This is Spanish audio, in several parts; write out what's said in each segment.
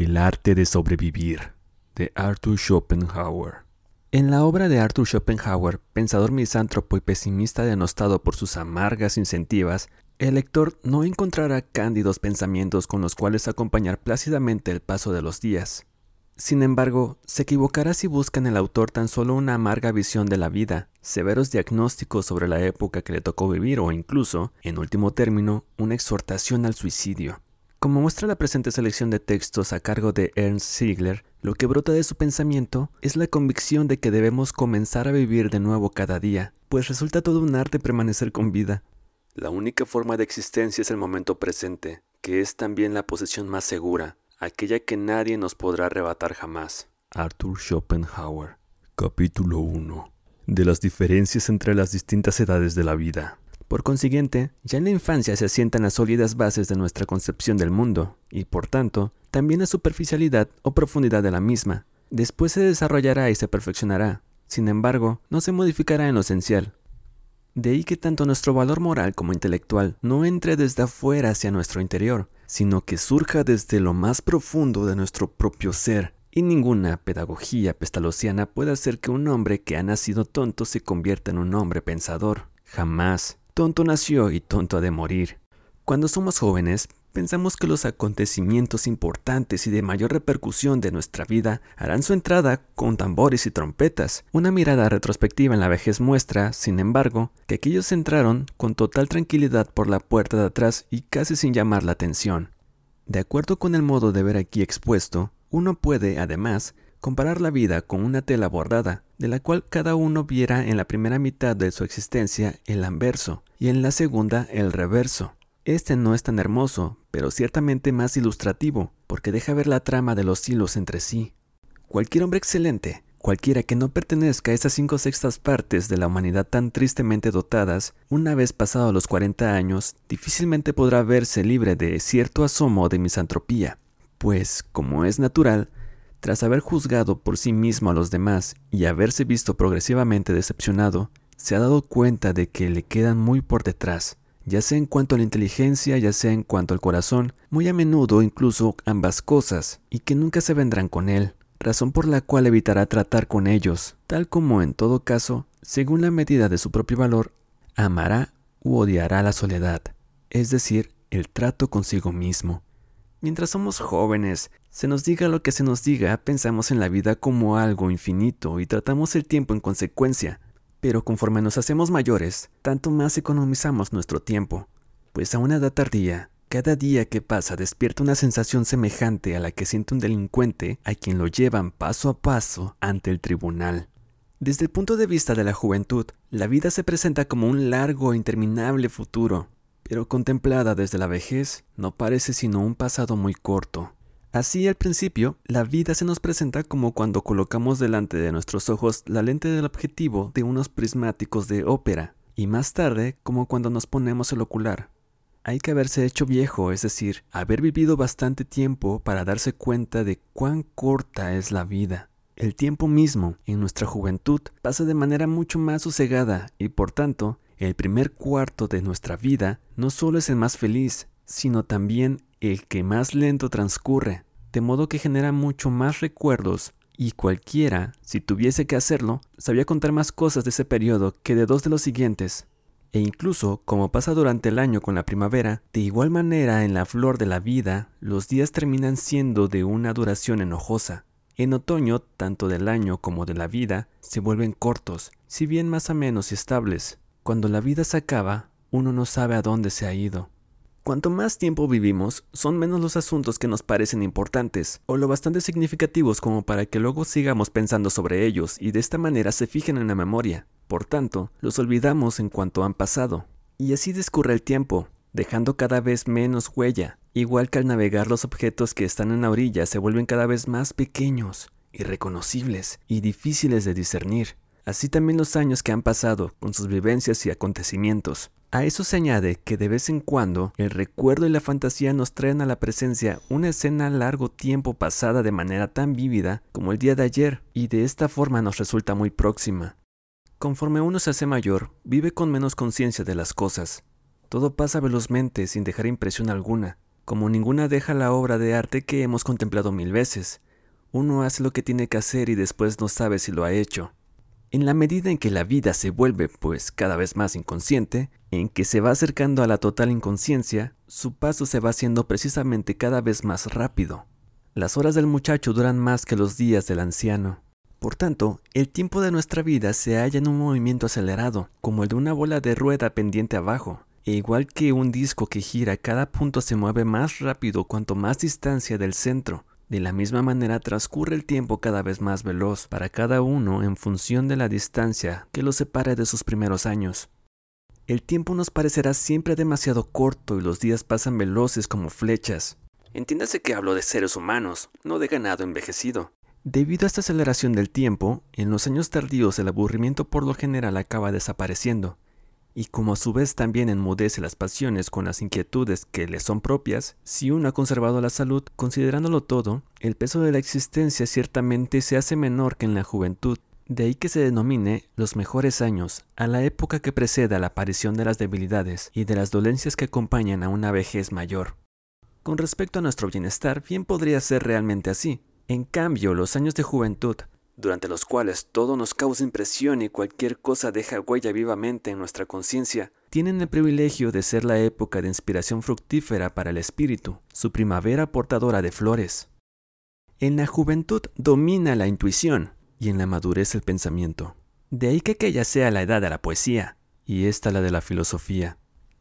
El arte de sobrevivir, de Arthur Schopenhauer. En la obra de Arthur Schopenhauer, pensador misántropo y pesimista denostado por sus amargas incentivas, el lector no encontrará cándidos pensamientos con los cuales acompañar plácidamente el paso de los días. Sin embargo, se equivocará si busca en el autor tan solo una amarga visión de la vida, severos diagnósticos sobre la época que le tocó vivir o incluso, en último término, una exhortación al suicidio. Como muestra la presente selección de textos a cargo de Ernst Ziegler, lo que brota de su pensamiento es la convicción de que debemos comenzar a vivir de nuevo cada día, pues resulta todo un arte permanecer con vida. La única forma de existencia es el momento presente, que es también la posición más segura, aquella que nadie nos podrá arrebatar jamás. Arthur Schopenhauer. Capítulo 1. De las diferencias entre las distintas edades de la vida. Por consiguiente, ya en la infancia se asientan las sólidas bases de nuestra concepción del mundo, y por tanto, también la superficialidad o profundidad de la misma. Después se desarrollará y se perfeccionará. Sin embargo, no se modificará en lo esencial. De ahí que tanto nuestro valor moral como intelectual no entre desde afuera hacia nuestro interior, sino que surja desde lo más profundo de nuestro propio ser. Y ninguna pedagogía pestalociana puede hacer que un hombre que ha nacido tonto se convierta en un hombre pensador. Jamás. Tonto nació y tonto ha de morir. Cuando somos jóvenes, pensamos que los acontecimientos importantes y de mayor repercusión de nuestra vida harán su entrada con tambores y trompetas. Una mirada retrospectiva en la vejez muestra, sin embargo, que aquellos entraron con total tranquilidad por la puerta de atrás y casi sin llamar la atención. De acuerdo con el modo de ver aquí expuesto, uno puede, además, comparar la vida con una tela bordada, de la cual cada uno viera en la primera mitad de su existencia el anverso y en la segunda el reverso. Este no es tan hermoso, pero ciertamente más ilustrativo, porque deja ver la trama de los hilos entre sí. Cualquier hombre excelente, cualquiera que no pertenezca a esas cinco sextas partes de la humanidad tan tristemente dotadas, una vez pasados los 40 años, difícilmente podrá verse libre de cierto asomo de misantropía, pues, como es natural, tras haber juzgado por sí mismo a los demás y haberse visto progresivamente decepcionado, se ha dado cuenta de que le quedan muy por detrás, ya sea en cuanto a la inteligencia, ya sea en cuanto al corazón, muy a menudo incluso ambas cosas, y que nunca se vendrán con él, razón por la cual evitará tratar con ellos, tal como en todo caso, según la medida de su propio valor, amará u odiará la soledad, es decir, el trato consigo mismo. Mientras somos jóvenes, se nos diga lo que se nos diga, pensamos en la vida como algo infinito y tratamos el tiempo en consecuencia, pero conforme nos hacemos mayores, tanto más economizamos nuestro tiempo, pues a una edad tardía, cada día que pasa despierta una sensación semejante a la que siente un delincuente a quien lo llevan paso a paso ante el tribunal. Desde el punto de vista de la juventud, la vida se presenta como un largo e interminable futuro, pero contemplada desde la vejez no parece sino un pasado muy corto. Así al principio, la vida se nos presenta como cuando colocamos delante de nuestros ojos la lente del objetivo de unos prismáticos de ópera, y más tarde como cuando nos ponemos el ocular. Hay que haberse hecho viejo, es decir, haber vivido bastante tiempo para darse cuenta de cuán corta es la vida. El tiempo mismo, en nuestra juventud, pasa de manera mucho más sosegada y por tanto, el primer cuarto de nuestra vida no solo es el más feliz, sino también el que más lento transcurre, de modo que genera mucho más recuerdos y cualquiera, si tuviese que hacerlo, sabía contar más cosas de ese periodo que de dos de los siguientes. E incluso, como pasa durante el año con la primavera, de igual manera en la flor de la vida, los días terminan siendo de una duración enojosa. En otoño, tanto del año como de la vida, se vuelven cortos, si bien más o menos estables. Cuando la vida se acaba, uno no sabe a dónde se ha ido. Cuanto más tiempo vivimos, son menos los asuntos que nos parecen importantes, o lo bastante significativos como para que luego sigamos pensando sobre ellos y de esta manera se fijen en la memoria. Por tanto, los olvidamos en cuanto han pasado. Y así discurre el tiempo, dejando cada vez menos huella, igual que al navegar los objetos que están en la orilla se vuelven cada vez más pequeños, irreconocibles y difíciles de discernir. Así también los años que han pasado, con sus vivencias y acontecimientos, a eso se añade que de vez en cuando el recuerdo y la fantasía nos traen a la presencia una escena largo tiempo pasada de manera tan vívida como el día de ayer y de esta forma nos resulta muy próxima. Conforme uno se hace mayor, vive con menos conciencia de las cosas. Todo pasa velozmente sin dejar impresión alguna. como ninguna deja la obra de arte que hemos contemplado mil veces. Uno hace lo que tiene que hacer y después no sabe si lo ha hecho. En la medida en que la vida se vuelve, pues, cada vez más inconsciente, en que se va acercando a la total inconsciencia, su paso se va haciendo precisamente cada vez más rápido. Las horas del muchacho duran más que los días del anciano. Por tanto, el tiempo de nuestra vida se halla en un movimiento acelerado, como el de una bola de rueda pendiente abajo. E igual que un disco que gira, cada punto se mueve más rápido cuanto más distancia del centro. De la misma manera transcurre el tiempo cada vez más veloz para cada uno en función de la distancia que lo separe de sus primeros años. El tiempo nos parecerá siempre demasiado corto y los días pasan veloces como flechas. Entiéndase que hablo de seres humanos, no de ganado envejecido. Debido a esta aceleración del tiempo, en los años tardíos el aburrimiento por lo general acaba desapareciendo, y como a su vez también enmudece las pasiones con las inquietudes que le son propias, si uno ha conservado la salud, considerándolo todo, el peso de la existencia ciertamente se hace menor que en la juventud, de ahí que se denomine los mejores años a la época que precede la aparición de las debilidades y de las dolencias que acompañan a una vejez mayor. Con respecto a nuestro bienestar, bien podría ser realmente así, en cambio, los años de juventud, durante los cuales todo nos causa impresión y cualquier cosa deja huella vivamente en nuestra conciencia, tienen el privilegio de ser la época de inspiración fructífera para el espíritu, su primavera portadora de flores. En la juventud domina la intuición y en la madurez el pensamiento. De ahí que aquella sea la edad de la poesía y esta la de la filosofía.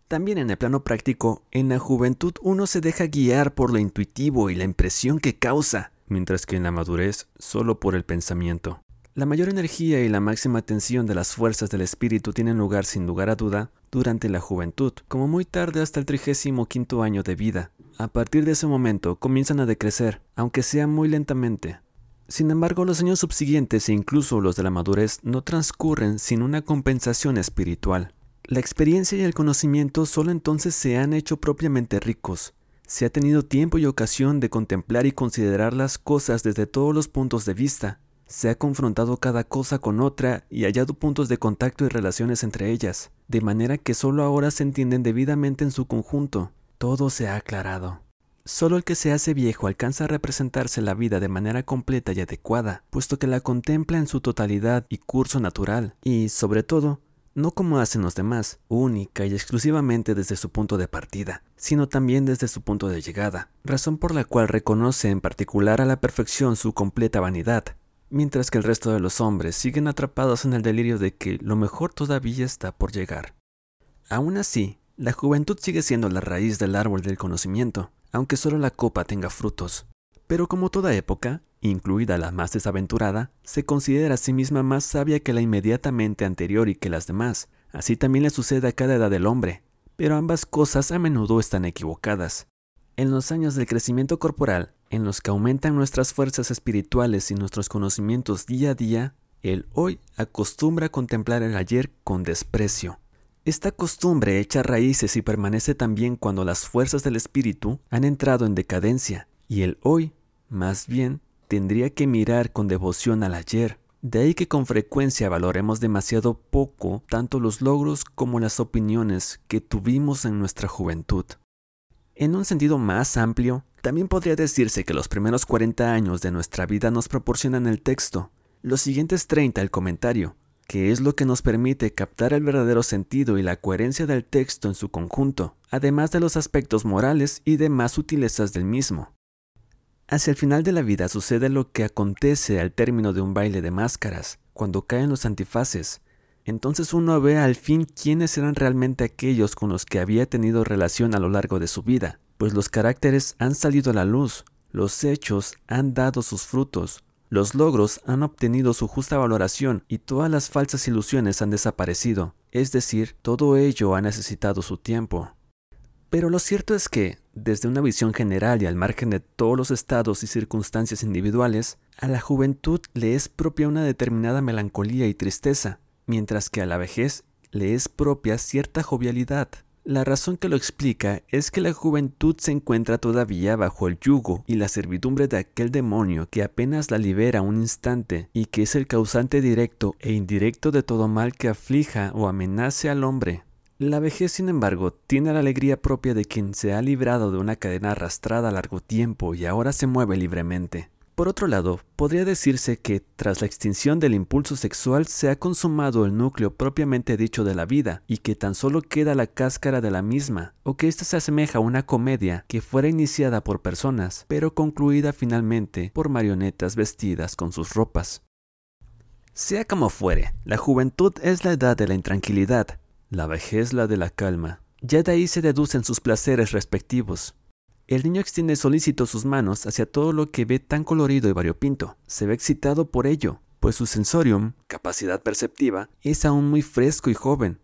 También en el plano práctico, en la juventud uno se deja guiar por lo intuitivo y la impresión que causa, mientras que en la madurez solo por el pensamiento. La mayor energía y la máxima tensión de las fuerzas del espíritu tienen lugar sin lugar a duda durante la juventud, como muy tarde hasta el trigésimo quinto año de vida. A partir de ese momento comienzan a decrecer, aunque sea muy lentamente. Sin embargo, los años subsiguientes e incluso los de la madurez no transcurren sin una compensación espiritual. La experiencia y el conocimiento solo entonces se han hecho propiamente ricos, se ha tenido tiempo y ocasión de contemplar y considerar las cosas desde todos los puntos de vista. Se ha confrontado cada cosa con otra y hallado puntos de contacto y relaciones entre ellas, de manera que solo ahora se entienden debidamente en su conjunto. Todo se ha aclarado. Solo el que se hace viejo alcanza a representarse la vida de manera completa y adecuada, puesto que la contempla en su totalidad y curso natural, y, sobre todo, no como hacen los demás, única y exclusivamente desde su punto de partida, sino también desde su punto de llegada, razón por la cual reconoce en particular a la perfección su completa vanidad, mientras que el resto de los hombres siguen atrapados en el delirio de que lo mejor todavía está por llegar. Aún así, la juventud sigue siendo la raíz del árbol del conocimiento, aunque solo la copa tenga frutos. Pero como toda época, incluida la más desaventurada, se considera a sí misma más sabia que la inmediatamente anterior y que las demás. Así también le sucede a cada edad del hombre, pero ambas cosas a menudo están equivocadas. En los años del crecimiento corporal, en los que aumentan nuestras fuerzas espirituales y nuestros conocimientos día a día, el hoy acostumbra a contemplar el ayer con desprecio. Esta costumbre echa raíces y permanece también cuando las fuerzas del espíritu han entrado en decadencia, y el hoy, más bien, tendría que mirar con devoción al ayer. De ahí que con frecuencia valoremos demasiado poco tanto los logros como las opiniones que tuvimos en nuestra juventud. En un sentido más amplio, también podría decirse que los primeros 40 años de nuestra vida nos proporcionan el texto, los siguientes 30 el comentario, que es lo que nos permite captar el verdadero sentido y la coherencia del texto en su conjunto, además de los aspectos morales y demás sutilezas del mismo. Hacia el final de la vida sucede lo que acontece al término de un baile de máscaras, cuando caen los antifaces. Entonces uno ve al fin quiénes eran realmente aquellos con los que había tenido relación a lo largo de su vida, pues los caracteres han salido a la luz, los hechos han dado sus frutos, los logros han obtenido su justa valoración y todas las falsas ilusiones han desaparecido, es decir, todo ello ha necesitado su tiempo. Pero lo cierto es que, desde una visión general y al margen de todos los estados y circunstancias individuales, a la juventud le es propia una determinada melancolía y tristeza, mientras que a la vejez le es propia cierta jovialidad. La razón que lo explica es que la juventud se encuentra todavía bajo el yugo y la servidumbre de aquel demonio que apenas la libera un instante y que es el causante directo e indirecto de todo mal que aflija o amenace al hombre. La vejez, sin embargo, tiene la alegría propia de quien se ha librado de una cadena arrastrada a largo tiempo y ahora se mueve libremente. Por otro lado, podría decirse que, tras la extinción del impulso sexual, se ha consumado el núcleo propiamente dicho de la vida, y que tan solo queda la cáscara de la misma, o que ésta se asemeja a una comedia que fuera iniciada por personas, pero concluida finalmente por marionetas vestidas con sus ropas. Sea como fuere, la juventud es la edad de la intranquilidad, la vejez la de la calma. Ya de ahí se deducen sus placeres respectivos, el niño extiende solícito sus manos hacia todo lo que ve tan colorido y variopinto. Se ve excitado por ello, pues su sensorium, capacidad perceptiva, es aún muy fresco y joven.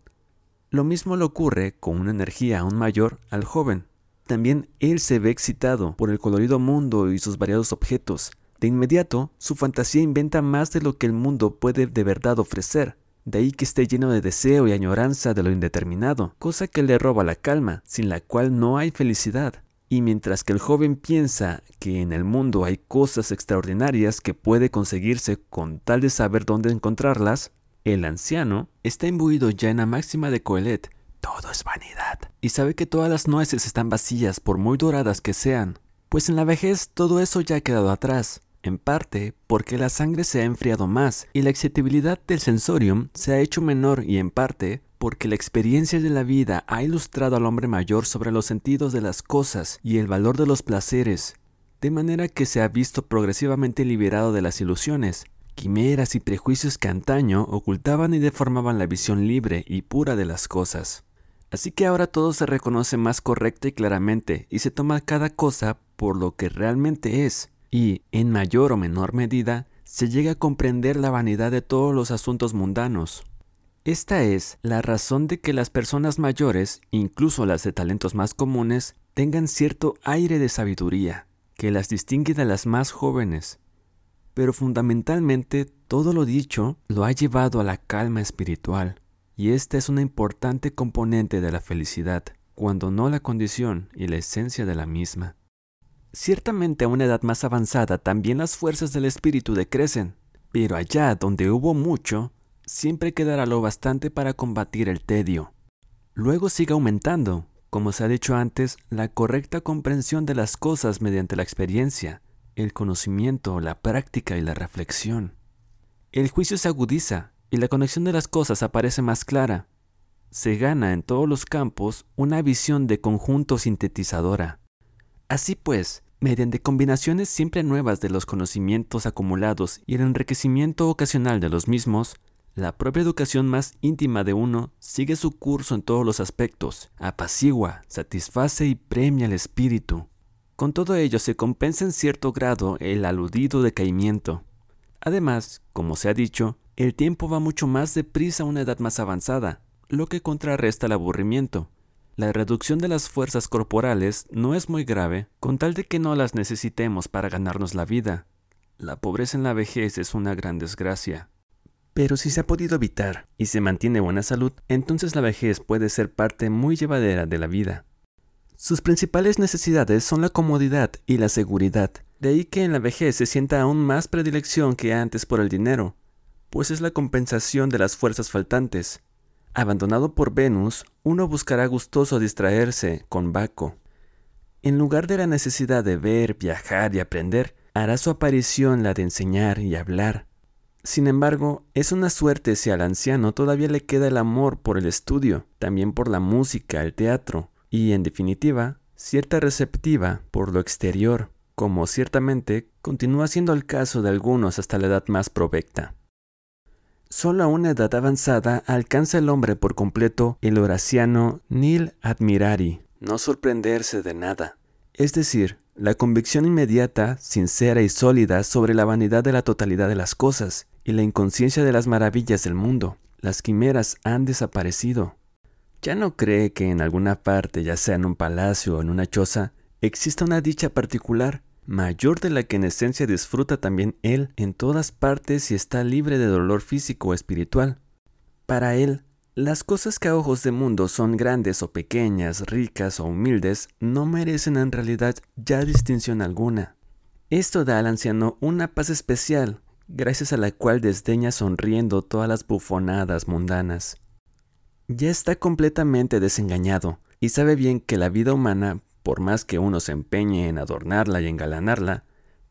Lo mismo le ocurre con una energía aún mayor al joven. También él se ve excitado por el colorido mundo y sus variados objetos. De inmediato, su fantasía inventa más de lo que el mundo puede de verdad ofrecer. De ahí que esté lleno de deseo y añoranza de lo indeterminado, cosa que le roba la calma, sin la cual no hay felicidad. Y mientras que el joven piensa que en el mundo hay cosas extraordinarias que puede conseguirse con tal de saber dónde encontrarlas, el anciano está imbuido ya en la máxima de Coelet, todo es vanidad, y sabe que todas las nueces están vacías por muy doradas que sean, pues en la vejez todo eso ya ha quedado atrás, en parte porque la sangre se ha enfriado más y la excitabilidad del sensorium se ha hecho menor y en parte porque la experiencia de la vida ha ilustrado al hombre mayor sobre los sentidos de las cosas y el valor de los placeres, de manera que se ha visto progresivamente liberado de las ilusiones, quimeras y prejuicios que antaño ocultaban y deformaban la visión libre y pura de las cosas. Así que ahora todo se reconoce más correcta y claramente y se toma cada cosa por lo que realmente es, y, en mayor o menor medida, se llega a comprender la vanidad de todos los asuntos mundanos. Esta es la razón de que las personas mayores, incluso las de talentos más comunes, tengan cierto aire de sabiduría, que las distingue de las más jóvenes. Pero fundamentalmente todo lo dicho lo ha llevado a la calma espiritual, y esta es una importante componente de la felicidad, cuando no la condición y la esencia de la misma. Ciertamente a una edad más avanzada también las fuerzas del espíritu decrecen, pero allá donde hubo mucho, siempre quedará lo bastante para combatir el tedio. Luego sigue aumentando, como se ha dicho antes, la correcta comprensión de las cosas mediante la experiencia, el conocimiento, la práctica y la reflexión. El juicio se agudiza y la conexión de las cosas aparece más clara. Se gana en todos los campos una visión de conjunto sintetizadora. Así pues, mediante combinaciones siempre nuevas de los conocimientos acumulados y el enriquecimiento ocasional de los mismos, la propia educación más íntima de uno sigue su curso en todos los aspectos, apacigua, satisface y premia el espíritu. Con todo ello se compensa en cierto grado el aludido decaimiento. Además, como se ha dicho, el tiempo va mucho más deprisa a una edad más avanzada, lo que contrarresta el aburrimiento. La reducción de las fuerzas corporales no es muy grave, con tal de que no las necesitemos para ganarnos la vida. La pobreza en la vejez es una gran desgracia. Pero si se ha podido evitar y se mantiene buena salud, entonces la vejez puede ser parte muy llevadera de la vida. Sus principales necesidades son la comodidad y la seguridad, de ahí que en la vejez se sienta aún más predilección que antes por el dinero, pues es la compensación de las fuerzas faltantes. Abandonado por Venus, uno buscará gustoso distraerse con Baco. En lugar de la necesidad de ver, viajar y aprender, hará su aparición la de enseñar y hablar, sin embargo, es una suerte si al anciano todavía le queda el amor por el estudio, también por la música, el teatro, y, en definitiva, cierta receptiva por lo exterior, como ciertamente continúa siendo el caso de algunos hasta la edad más provecta. Solo a una edad avanzada alcanza el hombre por completo el horaciano nil admirari, no sorprenderse de nada, es decir, la convicción inmediata, sincera y sólida sobre la vanidad de la totalidad de las cosas, y la inconsciencia de las maravillas del mundo. Las quimeras han desaparecido. Ya no cree que en alguna parte, ya sea en un palacio o en una choza, exista una dicha particular, mayor de la que en esencia disfruta también él en todas partes y está libre de dolor físico o espiritual. Para él, las cosas que a ojos de mundo son grandes o pequeñas, ricas o humildes, no merecen en realidad ya distinción alguna. Esto da al anciano una paz especial, gracias a la cual desdeña sonriendo todas las bufonadas mundanas. ya está completamente desengañado y sabe bien que la vida humana, por más que uno se empeñe en adornarla y engalanarla,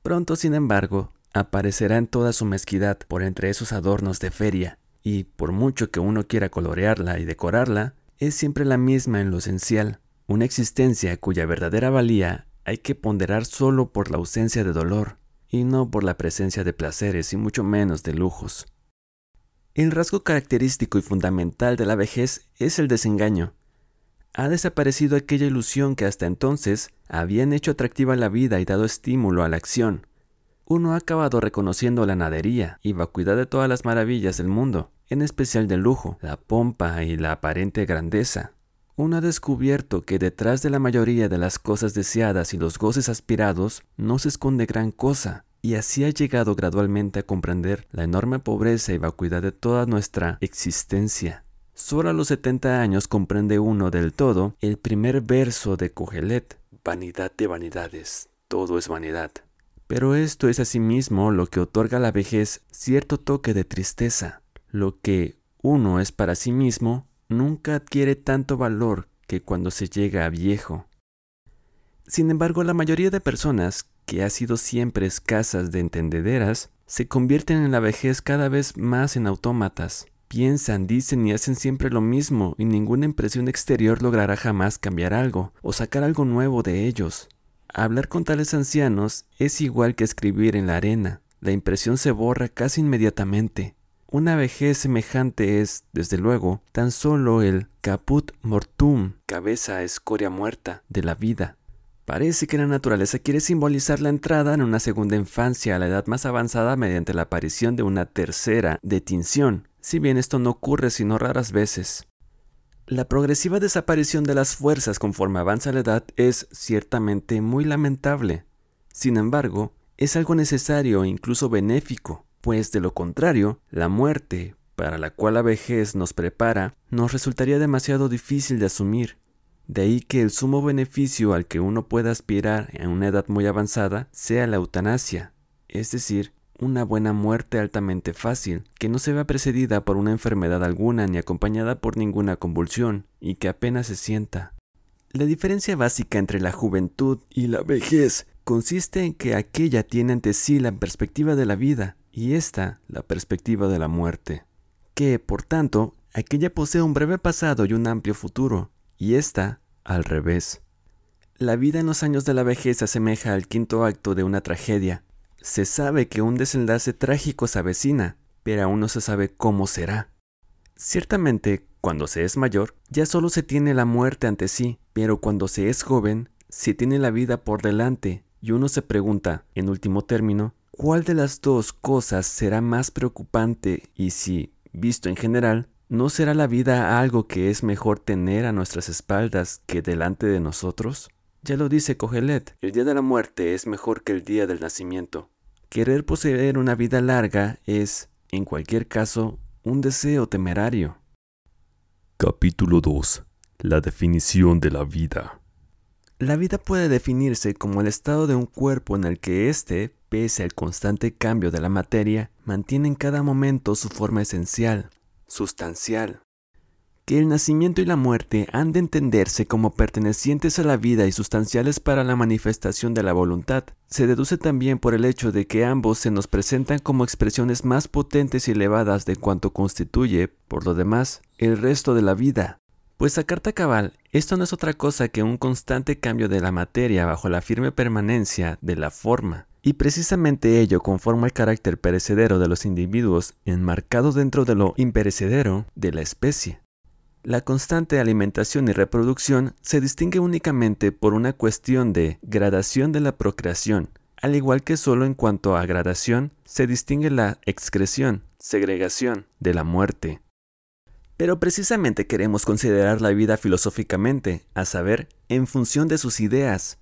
pronto, sin embargo, aparecerá en toda su mezquidad por entre esos adornos de feria, y por mucho que uno quiera colorearla y decorarla, es siempre la misma en lo esencial, una existencia cuya verdadera valía hay que ponderar solo por la ausencia de dolor, y no por la presencia de placeres y mucho menos de lujos. El rasgo característico y fundamental de la vejez es el desengaño, ha desaparecido aquella ilusión que hasta entonces habían hecho atractiva la vida y dado estímulo a la acción. Uno ha acabado reconociendo la nadería y vacuidad de todas las maravillas del mundo, en especial del lujo, la pompa y la aparente grandeza. Uno ha descubierto que detrás de la mayoría de las cosas deseadas y los goces aspirados no se esconde gran cosa, y así ha llegado gradualmente a comprender la enorme pobreza y vacuidad de toda nuestra existencia. Solo a los 70 años comprende uno del todo el primer verso de Cogelet, Vanidad de vanidades, todo es vanidad. Pero esto es asimismo lo que otorga a la vejez cierto toque de tristeza. Lo que uno es para sí mismo nunca adquiere tanto valor que cuando se llega a viejo. Sin embargo, la mayoría de personas, que ha sido siempre escasas de entendederas, se convierten en la vejez cada vez más en autómatas piensan, dicen y hacen siempre lo mismo y ninguna impresión exterior logrará jamás cambiar algo o sacar algo nuevo de ellos. Hablar con tales ancianos es igual que escribir en la arena. La impresión se borra casi inmediatamente. Una vejez semejante es, desde luego, tan solo el caput mortum, cabeza escoria muerta, de la vida. Parece que la naturaleza quiere simbolizar la entrada en una segunda infancia a la edad más avanzada mediante la aparición de una tercera detinción, si bien esto no ocurre sino raras veces. La progresiva desaparición de las fuerzas conforme avanza la edad es ciertamente muy lamentable. Sin embargo, es algo necesario e incluso benéfico, pues de lo contrario, la muerte, para la cual la vejez nos prepara, nos resultaría demasiado difícil de asumir. De ahí que el sumo beneficio al que uno pueda aspirar en una edad muy avanzada sea la eutanasia, es decir, una buena muerte altamente fácil, que no se vea precedida por una enfermedad alguna ni acompañada por ninguna convulsión, y que apenas se sienta. La diferencia básica entre la juventud y la vejez consiste en que aquella tiene ante sí la perspectiva de la vida y esta la perspectiva de la muerte, que, por tanto, aquella posee un breve pasado y un amplio futuro, y esta al revés. La vida en los años de la vejez asemeja al quinto acto de una tragedia, se sabe que un desenlace trágico se avecina, pero aún no se sabe cómo será. Ciertamente, cuando se es mayor, ya solo se tiene la muerte ante sí, pero cuando se es joven, se tiene la vida por delante, y uno se pregunta, en último término, ¿cuál de las dos cosas será más preocupante y si, visto en general, no será la vida algo que es mejor tener a nuestras espaldas que delante de nosotros? Ya lo dice Cogelet, el día de la muerte es mejor que el día del nacimiento. Querer poseer una vida larga es, en cualquier caso, un deseo temerario. Capítulo 2. La definición de la vida. La vida puede definirse como el estado de un cuerpo en el que éste, pese al constante cambio de la materia, mantiene en cada momento su forma esencial, sustancial, que el nacimiento y la muerte han de entenderse como pertenecientes a la vida y sustanciales para la manifestación de la voluntad. Se deduce también por el hecho de que ambos se nos presentan como expresiones más potentes y elevadas de cuanto constituye, por lo demás, el resto de la vida. Pues a carta cabal, esto no es otra cosa que un constante cambio de la materia bajo la firme permanencia de la forma. Y precisamente ello conforma el carácter perecedero de los individuos enmarcado dentro de lo imperecedero de la especie. La constante alimentación y reproducción se distingue únicamente por una cuestión de gradación de la procreación, al igual que solo en cuanto a gradación se distingue la excreción, segregación de la muerte. Pero precisamente queremos considerar la vida filosóficamente, a saber, en función de sus ideas.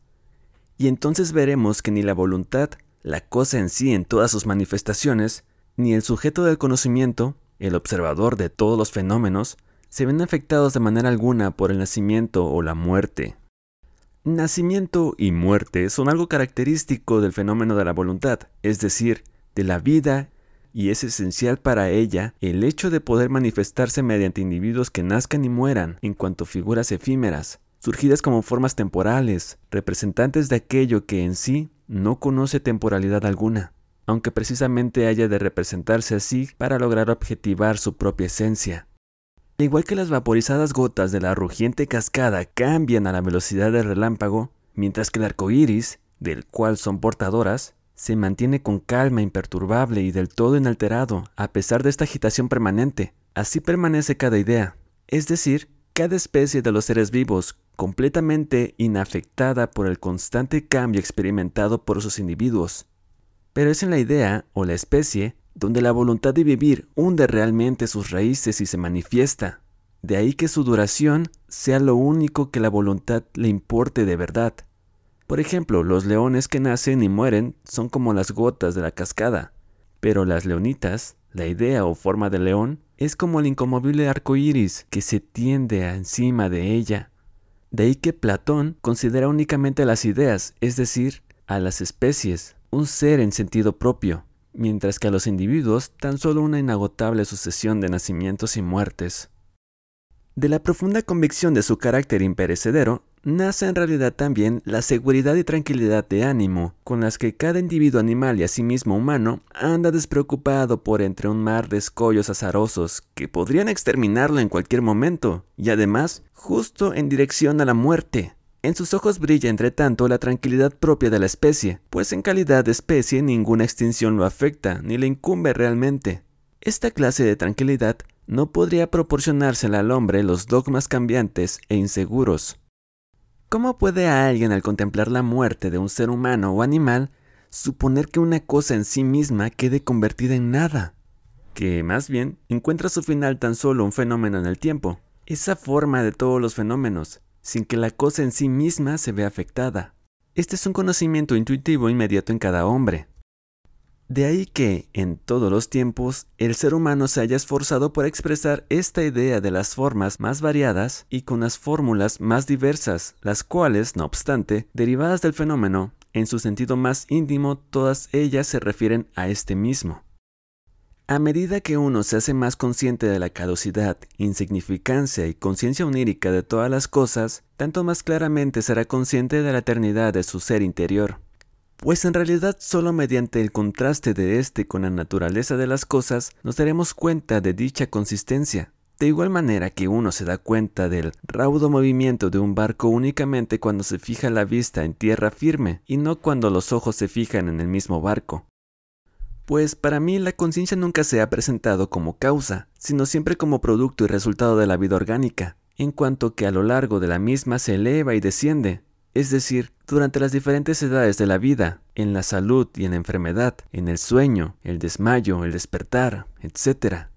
Y entonces veremos que ni la voluntad, la cosa en sí en todas sus manifestaciones, ni el sujeto del conocimiento, el observador de todos los fenómenos, se ven afectados de manera alguna por el nacimiento o la muerte. Nacimiento y muerte son algo característico del fenómeno de la voluntad, es decir, de la vida y es esencial para ella el hecho de poder manifestarse mediante individuos que nazcan y mueran en cuanto figuras efímeras, surgidas como formas temporales, representantes de aquello que en sí no conoce temporalidad alguna, aunque precisamente haya de representarse así para lograr objetivar su propia esencia. Al igual que las vaporizadas gotas de la rugiente cascada cambian a la velocidad del relámpago, mientras que el arco iris, del cual son portadoras, se mantiene con calma imperturbable y del todo inalterado, a pesar de esta agitación permanente. Así permanece cada idea, es decir, cada especie de los seres vivos, completamente inafectada por el constante cambio experimentado por sus individuos. Pero es en la idea, o la especie, donde la voluntad de vivir hunde realmente sus raíces y se manifiesta. De ahí que su duración sea lo único que la voluntad le importe de verdad. Por ejemplo, los leones que nacen y mueren son como las gotas de la cascada, pero las leonitas, la idea o forma de león, es como el incomovible arco iris que se tiende encima de ella. De ahí que Platón considera únicamente las ideas, es decir, a las especies, un ser en sentido propio, mientras que a los individuos tan solo una inagotable sucesión de nacimientos y muertes. De la profunda convicción de su carácter imperecedero, nace en realidad también la seguridad y tranquilidad de ánimo con las que cada individuo animal y asimismo humano anda despreocupado por entre un mar de escollos azarosos que podrían exterminarlo en cualquier momento, y además justo en dirección a la muerte. En sus ojos brilla entre tanto la tranquilidad propia de la especie, pues en calidad de especie ninguna extinción lo afecta ni le incumbe realmente. Esta clase de tranquilidad no podría proporcionársela al hombre los dogmas cambiantes e inseguros ¿Cómo puede alguien al contemplar la muerte de un ser humano o animal suponer que una cosa en sí misma quede convertida en nada? Que más bien encuentra su final tan solo un fenómeno en el tiempo, esa forma de todos los fenómenos, sin que la cosa en sí misma se vea afectada. Este es un conocimiento intuitivo inmediato en cada hombre. De ahí que, en todos los tiempos, el ser humano se haya esforzado por expresar esta idea de las formas más variadas y con las fórmulas más diversas, las cuales, no obstante, derivadas del fenómeno, en su sentido más íntimo, todas ellas se refieren a este mismo. A medida que uno se hace más consciente de la caducidad, insignificancia y conciencia onírica de todas las cosas, tanto más claramente será consciente de la eternidad de su ser interior pues en realidad solo mediante el contraste de este con la naturaleza de las cosas nos daremos cuenta de dicha consistencia. De igual manera que uno se da cuenta del raudo movimiento de un barco únicamente cuando se fija la vista en tierra firme y no cuando los ojos se fijan en el mismo barco. Pues para mí la conciencia nunca se ha presentado como causa, sino siempre como producto y resultado de la vida orgánica, en cuanto que a lo largo de la misma se eleva y desciende, es decir, durante las diferentes edades de la vida, en la salud y en la enfermedad, en el sueño, el desmayo, el despertar, etc.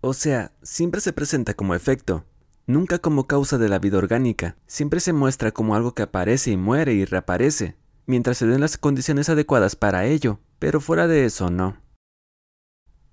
O sea, siempre se presenta como efecto, nunca como causa de la vida orgánica, siempre se muestra como algo que aparece y muere y reaparece, mientras se den las condiciones adecuadas para ello, pero fuera de eso no.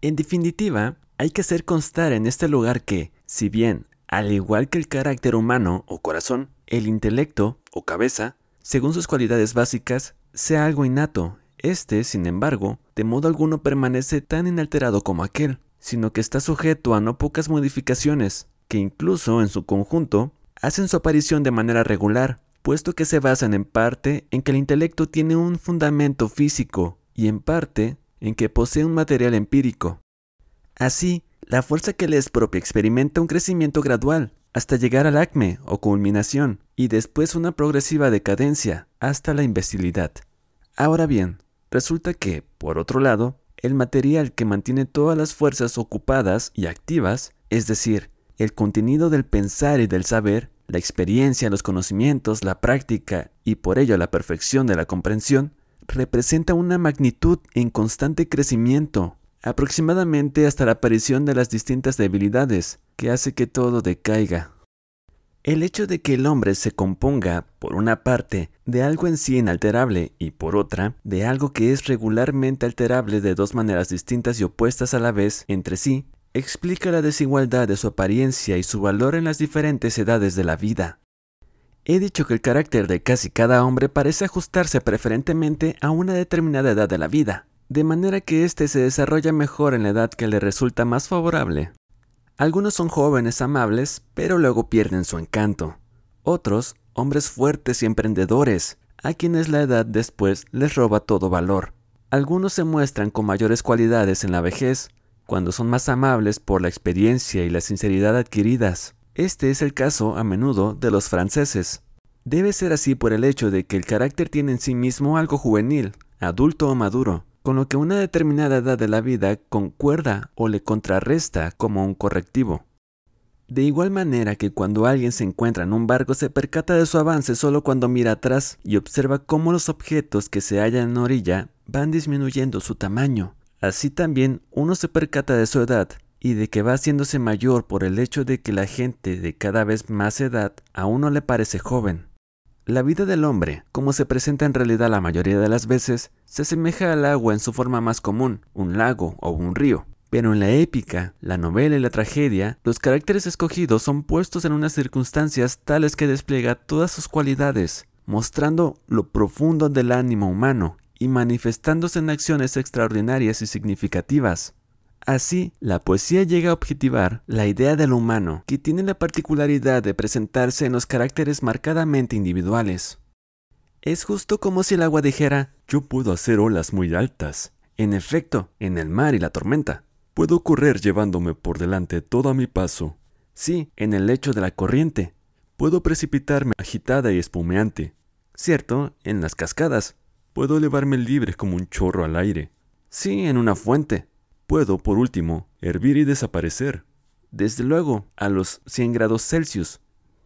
En definitiva, hay que hacer constar en este lugar que, si bien, al igual que el carácter humano o corazón, el intelecto, o cabeza, según sus cualidades básicas, sea algo innato. Este, sin embargo, de modo alguno permanece tan inalterado como aquel, sino que está sujeto a no pocas modificaciones, que incluso en su conjunto hacen su aparición de manera regular, puesto que se basan en parte en que el intelecto tiene un fundamento físico y en parte en que posee un material empírico. Así, la fuerza que le es propia experimenta un crecimiento gradual, hasta llegar al acme o culminación, y después una progresiva decadencia hasta la imbecilidad. Ahora bien, resulta que, por otro lado, el material que mantiene todas las fuerzas ocupadas y activas, es decir, el contenido del pensar y del saber, la experiencia, los conocimientos, la práctica y por ello la perfección de la comprensión, representa una magnitud en constante crecimiento, aproximadamente hasta la aparición de las distintas debilidades, que hace que todo decaiga. El hecho de que el hombre se componga, por una parte, de algo en sí inalterable y por otra, de algo que es regularmente alterable de dos maneras distintas y opuestas a la vez entre sí, explica la desigualdad de su apariencia y su valor en las diferentes edades de la vida. He dicho que el carácter de casi cada hombre parece ajustarse preferentemente a una determinada edad de la vida, de manera que éste se desarrolla mejor en la edad que le resulta más favorable. Algunos son jóvenes amables, pero luego pierden su encanto. Otros, hombres fuertes y emprendedores, a quienes la edad después les roba todo valor. Algunos se muestran con mayores cualidades en la vejez, cuando son más amables por la experiencia y la sinceridad adquiridas. Este es el caso, a menudo, de los franceses. Debe ser así por el hecho de que el carácter tiene en sí mismo algo juvenil, adulto o maduro, con lo que una determinada edad de la vida concuerda o le contrarresta como un correctivo. De igual manera que cuando alguien se encuentra en un barco se percata de su avance solo cuando mira atrás y observa cómo los objetos que se hallan en orilla van disminuyendo su tamaño. Así también uno se percata de su edad y de que va haciéndose mayor por el hecho de que la gente de cada vez más edad a uno le parece joven. La vida del hombre, como se presenta en realidad la mayoría de las veces, se asemeja al agua en su forma más común, un lago o un río. Pero en la épica, la novela y la tragedia, los caracteres escogidos son puestos en unas circunstancias tales que despliega todas sus cualidades, mostrando lo profundo del ánimo humano y manifestándose en acciones extraordinarias y significativas. Así, la poesía llega a objetivar la idea del humano, que tiene la particularidad de presentarse en los caracteres marcadamente individuales. Es justo como si el agua dijera, yo puedo hacer olas muy altas. En efecto, en el mar y la tormenta. Puedo correr llevándome por delante todo a mi paso. Sí, en el lecho de la corriente. Puedo precipitarme agitada y espumeante. Cierto, en las cascadas. Puedo elevarme libre como un chorro al aire. Sí, en una fuente. Puedo, por último, hervir y desaparecer. Desde luego, a los 100 grados Celsius.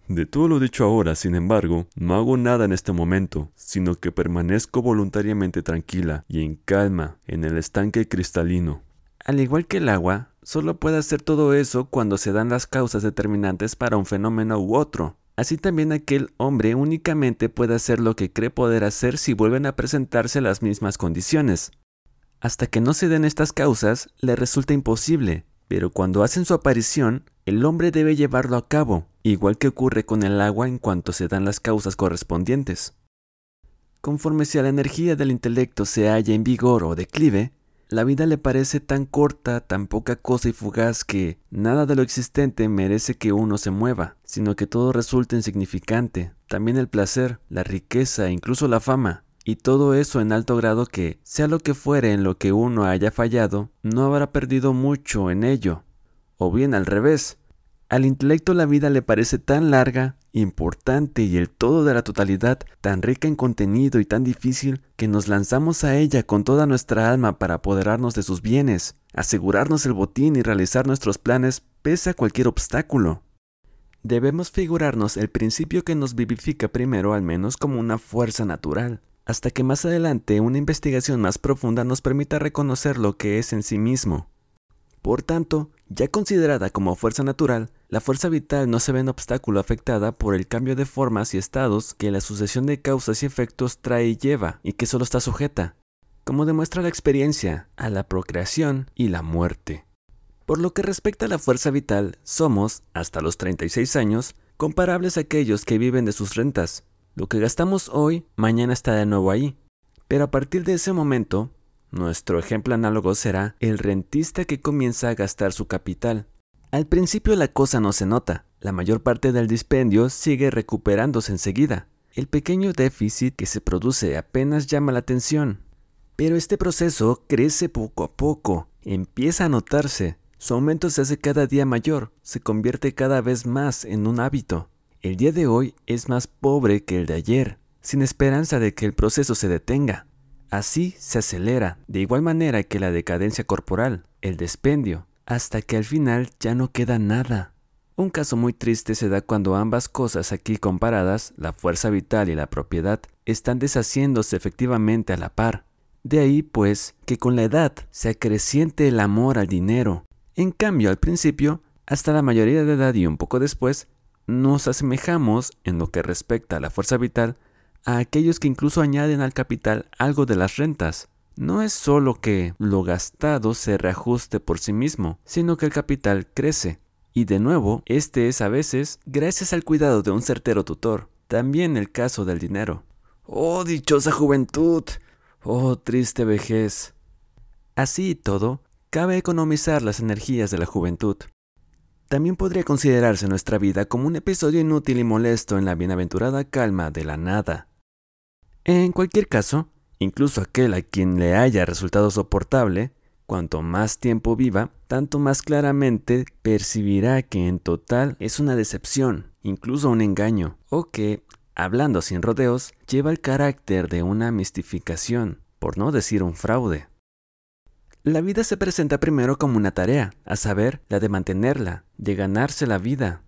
De todo lo dicho ahora, sin embargo, no hago nada en este momento, sino que permanezco voluntariamente tranquila y en calma en el estanque cristalino. Al igual que el agua, solo puede hacer todo eso cuando se dan las causas determinantes para un fenómeno u otro. Así también aquel hombre únicamente puede hacer lo que cree poder hacer si vuelven a presentarse las mismas condiciones. Hasta que no se den estas causas, le resulta imposible, pero cuando hacen su aparición, el hombre debe llevarlo a cabo, igual que ocurre con el agua en cuanto se dan las causas correspondientes. Conforme si la energía del intelecto se halla en vigor o declive, la vida le parece tan corta, tan poca cosa y fugaz que nada de lo existente merece que uno se mueva, sino que todo resulta insignificante, también el placer, la riqueza e incluso la fama, y todo eso en alto grado que, sea lo que fuere en lo que uno haya fallado, no habrá perdido mucho en ello. O bien al revés, al intelecto la vida le parece tan larga, importante y el todo de la totalidad tan rica en contenido y tan difícil que nos lanzamos a ella con toda nuestra alma para apoderarnos de sus bienes, asegurarnos el botín y realizar nuestros planes pese a cualquier obstáculo. Debemos figurarnos el principio que nos vivifica primero al menos como una fuerza natural, hasta que más adelante una investigación más profunda nos permita reconocer lo que es en sí mismo. Por tanto, ya considerada como fuerza natural, la fuerza vital no se ve en obstáculo afectada por el cambio de formas y estados que la sucesión de causas y efectos trae y lleva, y que solo está sujeta, como demuestra la experiencia, a la procreación y la muerte. Por lo que respecta a la fuerza vital, somos, hasta los 36 años, comparables a aquellos que viven de sus rentas, lo que gastamos hoy, mañana está de nuevo ahí. Pero a partir de ese momento, nuestro ejemplo análogo será el rentista que comienza a gastar su capital. Al principio la cosa no se nota, la mayor parte del dispendio sigue recuperándose enseguida. El pequeño déficit que se produce apenas llama la atención. Pero este proceso crece poco a poco, empieza a notarse. Su aumento se hace cada día mayor, se convierte cada vez más en un hábito. El día de hoy es más pobre que el de ayer, sin esperanza de que el proceso se detenga. Así se acelera, de igual manera que la decadencia corporal, el despendio, hasta que al final ya no queda nada. Un caso muy triste se da cuando ambas cosas aquí comparadas, la fuerza vital y la propiedad, están deshaciéndose efectivamente a la par. De ahí, pues, que con la edad se acreciente el amor al dinero. En cambio, al principio, hasta la mayoría de edad y un poco después, nos asemejamos, en lo que respecta a la fuerza vital, a aquellos que incluso añaden al capital algo de las rentas. No es solo que lo gastado se reajuste por sí mismo, sino que el capital crece. Y de nuevo, este es a veces gracias al cuidado de un certero tutor. También el caso del dinero. Oh, dichosa juventud. Oh, triste vejez. Así y todo, cabe economizar las energías de la juventud. También podría considerarse nuestra vida como un episodio inútil y molesto en la bienaventurada calma de la nada. En cualquier caso, incluso aquel a quien le haya resultado soportable, cuanto más tiempo viva, tanto más claramente percibirá que en total es una decepción, incluso un engaño, o que, hablando sin rodeos, lleva el carácter de una mistificación, por no decir un fraude. La vida se presenta primero como una tarea, a saber, la de mantenerla, de ganarse la vida.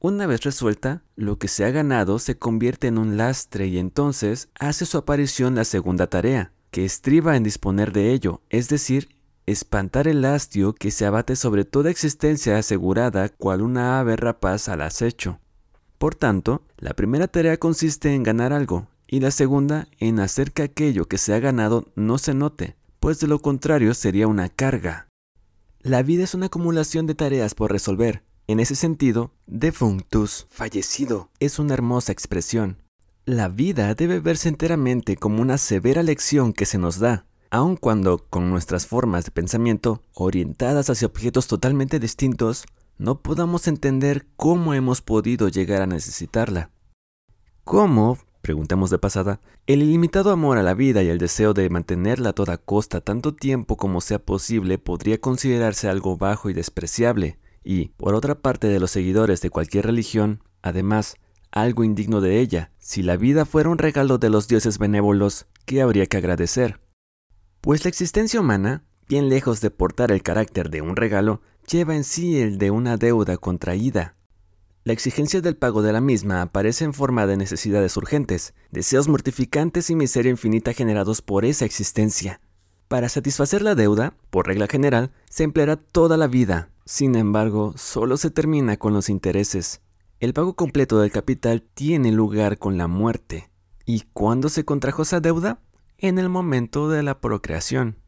Una vez resuelta, lo que se ha ganado se convierte en un lastre y entonces hace su aparición la segunda tarea, que estriba en disponer de ello, es decir, espantar el hastio que se abate sobre toda existencia asegurada cual una ave rapaz al acecho. Por tanto, la primera tarea consiste en ganar algo, y la segunda en hacer que aquello que se ha ganado no se note, pues de lo contrario sería una carga. La vida es una acumulación de tareas por resolver. En ese sentido, defunctus, fallecido, es una hermosa expresión. La vida debe verse enteramente como una severa lección que se nos da, aun cuando con nuestras formas de pensamiento orientadas hacia objetos totalmente distintos, no podamos entender cómo hemos podido llegar a necesitarla. ¿Cómo, preguntamos de pasada, el ilimitado amor a la vida y el deseo de mantenerla a toda costa tanto tiempo como sea posible podría considerarse algo bajo y despreciable, y, por otra parte de los seguidores de cualquier religión, además, algo indigno de ella, si la vida fuera un regalo de los dioses benévolos, ¿qué habría que agradecer? Pues la existencia humana, bien lejos de portar el carácter de un regalo, lleva en sí el de una deuda contraída, la exigencia del pago de la misma aparece en forma de necesidades urgentes, deseos mortificantes y miseria infinita generados por esa existencia. Para satisfacer la deuda, por regla general, se empleará toda la vida. Sin embargo, solo se termina con los intereses. El pago completo del capital tiene lugar con la muerte. ¿Y cuándo se contrajo esa deuda? En el momento de la procreación.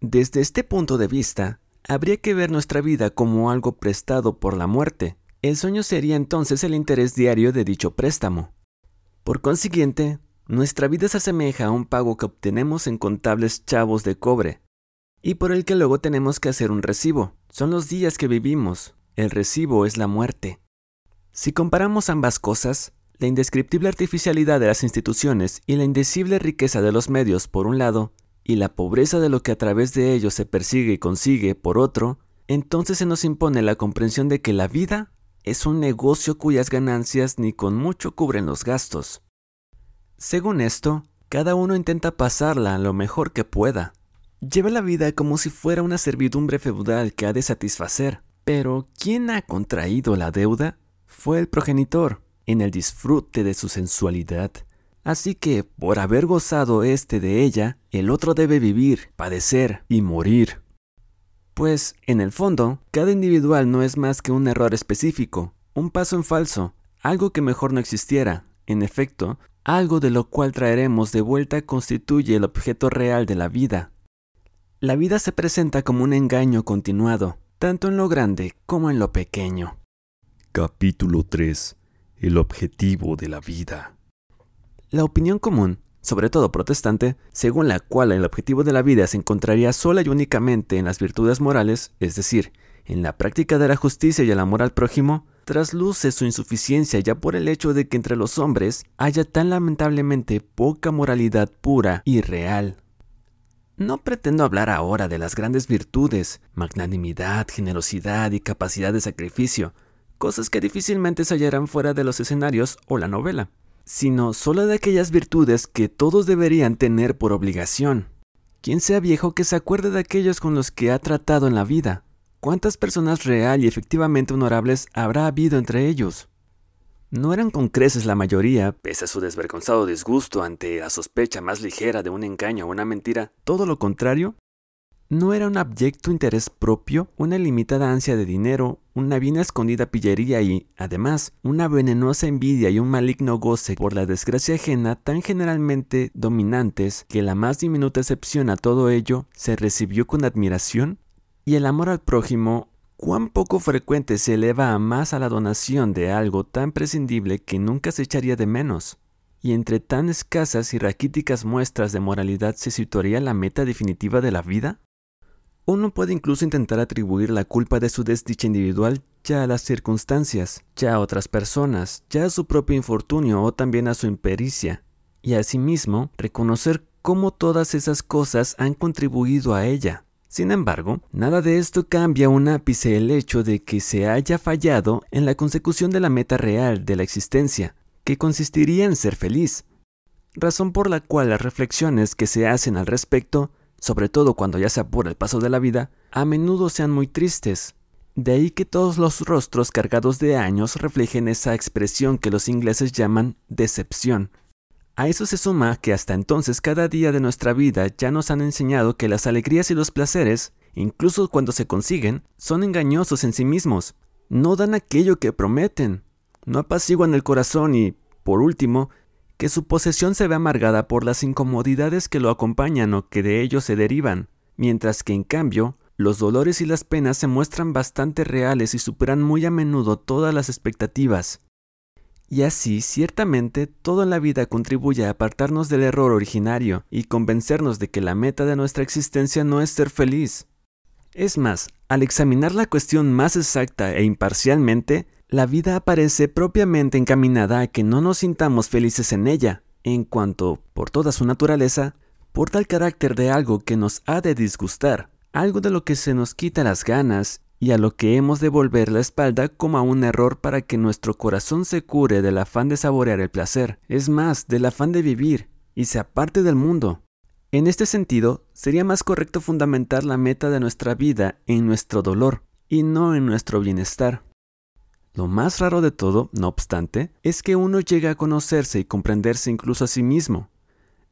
Desde este punto de vista, habría que ver nuestra vida como algo prestado por la muerte, el sueño sería entonces el interés diario de dicho préstamo. Por consiguiente, nuestra vida se asemeja a un pago que obtenemos en contables chavos de cobre, y por el que luego tenemos que hacer un recibo. Son los días que vivimos, el recibo es la muerte. Si comparamos ambas cosas, la indescriptible artificialidad de las instituciones y la indecible riqueza de los medios por un lado, y la pobreza de lo que a través de ellos se persigue y consigue por otro, entonces se nos impone la comprensión de que la vida es un negocio cuyas ganancias ni con mucho cubren los gastos. Según esto, cada uno intenta pasarla lo mejor que pueda. Lleva la vida como si fuera una servidumbre feudal que ha de satisfacer. Pero, ¿quién ha contraído la deuda? Fue el progenitor, en el disfrute de su sensualidad. Así que, por haber gozado éste de ella, el otro debe vivir, padecer y morir. Pues, en el fondo, cada individual no es más que un error específico, un paso en falso, algo que mejor no existiera. En efecto, algo de lo cual traeremos de vuelta constituye el objeto real de la vida. La vida se presenta como un engaño continuado, tanto en lo grande como en lo pequeño. Capítulo 3. El objetivo de la vida. La opinión común sobre todo protestante, según la cual el objetivo de la vida se encontraría sola y únicamente en las virtudes morales, es decir, en la práctica de la justicia y el amor al prójimo, trasluce su insuficiencia ya por el hecho de que entre los hombres haya tan lamentablemente poca moralidad pura y real. No pretendo hablar ahora de las grandes virtudes, magnanimidad, generosidad y capacidad de sacrificio, cosas que difícilmente se hallarán fuera de los escenarios o la novela sino solo de aquellas virtudes que todos deberían tener por obligación. Quien sea viejo que se acuerde de aquellos con los que ha tratado en la vida. ¿Cuántas personas real y efectivamente honorables habrá habido entre ellos? No eran con creces la mayoría, pese a su desvergonzado disgusto ante la sospecha más ligera de un engaño o una mentira, todo lo contrario, no era un abyecto interés propio, una limitada ansia de dinero, una bien escondida pillería y, además, una venenosa envidia y un maligno goce por la desgracia ajena tan generalmente dominantes que la más diminuta excepción a todo ello se recibió con admiración? Y el amor al prójimo, cuán poco frecuente se eleva a más a la donación de algo tan prescindible que nunca se echaría de menos. Y entre tan escasas y raquíticas muestras de moralidad se situaría la meta definitiva de la vida? Uno puede incluso intentar atribuir la culpa de su desdicha individual ya a las circunstancias, ya a otras personas, ya a su propio infortunio o también a su impericia, y asimismo reconocer cómo todas esas cosas han contribuido a ella. Sin embargo, nada de esto cambia un ápice el hecho de que se haya fallado en la consecución de la meta real de la existencia, que consistiría en ser feliz. Razón por la cual las reflexiones que se hacen al respecto, sobre todo cuando ya se apura el paso de la vida, a menudo sean muy tristes. De ahí que todos los rostros cargados de años reflejen esa expresión que los ingleses llaman decepción, a eso se suma que hasta entonces cada día de nuestra vida ya nos han enseñado que las alegrías y los placeres, incluso cuando se consiguen, son engañosos en sí mismos, no dan aquello que prometen, no apaciguan el corazón y, por último, que su posesión se ve amargada por las incomodidades que lo acompañan o que de ello se derivan, mientras que en cambio, los dolores y las penas se muestran bastante reales y superan muy a menudo todas las expectativas. Y así, ciertamente, todo en la vida contribuye a apartarnos del error originario y convencernos de que la meta de nuestra existencia no es ser feliz. Es más, al examinar la cuestión más exacta e imparcialmente, la vida aparece propiamente encaminada a que no nos sintamos felices en ella, en cuanto, por toda su naturaleza, porta el carácter de algo que nos ha de disgustar, algo de lo que se nos quita las ganas y a lo que hemos de volver la espalda como a un error para que nuestro corazón se cure del afán de saborear el placer, es más, del afán de vivir, y se aparte del mundo. En este sentido, sería más correcto fundamentar la meta de nuestra vida en nuestro dolor, y no en nuestro bienestar. Lo más raro de todo, no obstante, es que uno llega a conocerse y comprenderse incluso a sí mismo,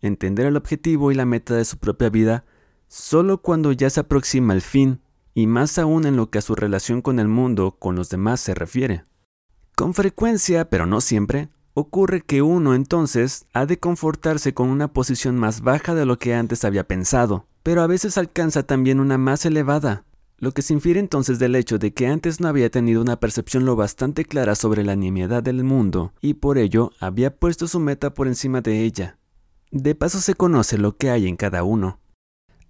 entender el objetivo y la meta de su propia vida solo cuando ya se aproxima el fin y más aún en lo que a su relación con el mundo, con los demás se refiere. Con frecuencia, pero no siempre, ocurre que uno entonces ha de confortarse con una posición más baja de lo que antes había pensado, pero a veces alcanza también una más elevada, lo que se infiere entonces del hecho de que antes no había tenido una percepción lo bastante clara sobre la nimiedad del mundo y por ello había puesto su meta por encima de ella. De paso se conoce lo que hay en cada uno.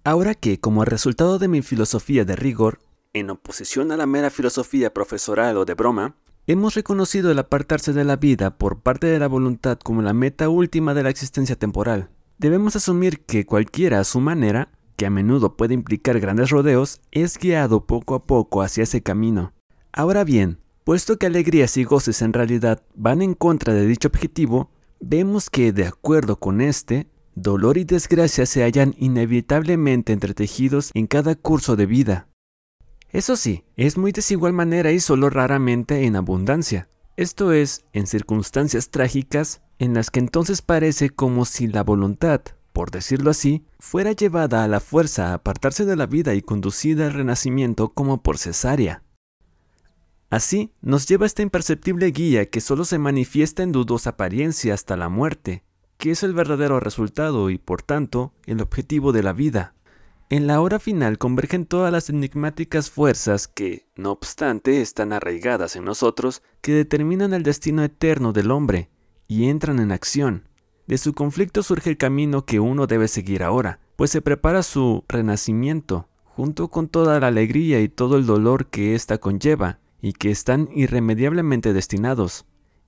Ahora que, como resultado de mi filosofía de rigor, en oposición a la mera filosofía profesoral o de broma, hemos reconocido el apartarse de la vida por parte de la voluntad como la meta última de la existencia temporal, debemos asumir que cualquiera a su manera, que a menudo puede implicar grandes rodeos, es guiado poco a poco hacia ese camino. Ahora bien, puesto que alegrías y goces en realidad van en contra de dicho objetivo, vemos que, de acuerdo con este, dolor y desgracia se hallan inevitablemente entretejidos en cada curso de vida. Eso sí, es muy desigual manera y solo raramente en abundancia. Esto es, en circunstancias trágicas, en las que entonces parece como si la voluntad, por decirlo así, fuera llevada a la fuerza a apartarse de la vida y conducida al renacimiento como por cesárea. Así nos lleva esta imperceptible guía que solo se manifiesta en dudosa apariencia hasta la muerte, que es el verdadero resultado y, por tanto, el objetivo de la vida. En la hora final convergen todas las enigmáticas fuerzas que, no obstante, están arraigadas en nosotros, que determinan el destino eterno del hombre, y entran en acción. De su conflicto surge el camino que uno debe seguir ahora, pues se prepara su renacimiento, junto con toda la alegría y todo el dolor que ésta conlleva, y que están irremediablemente destinados.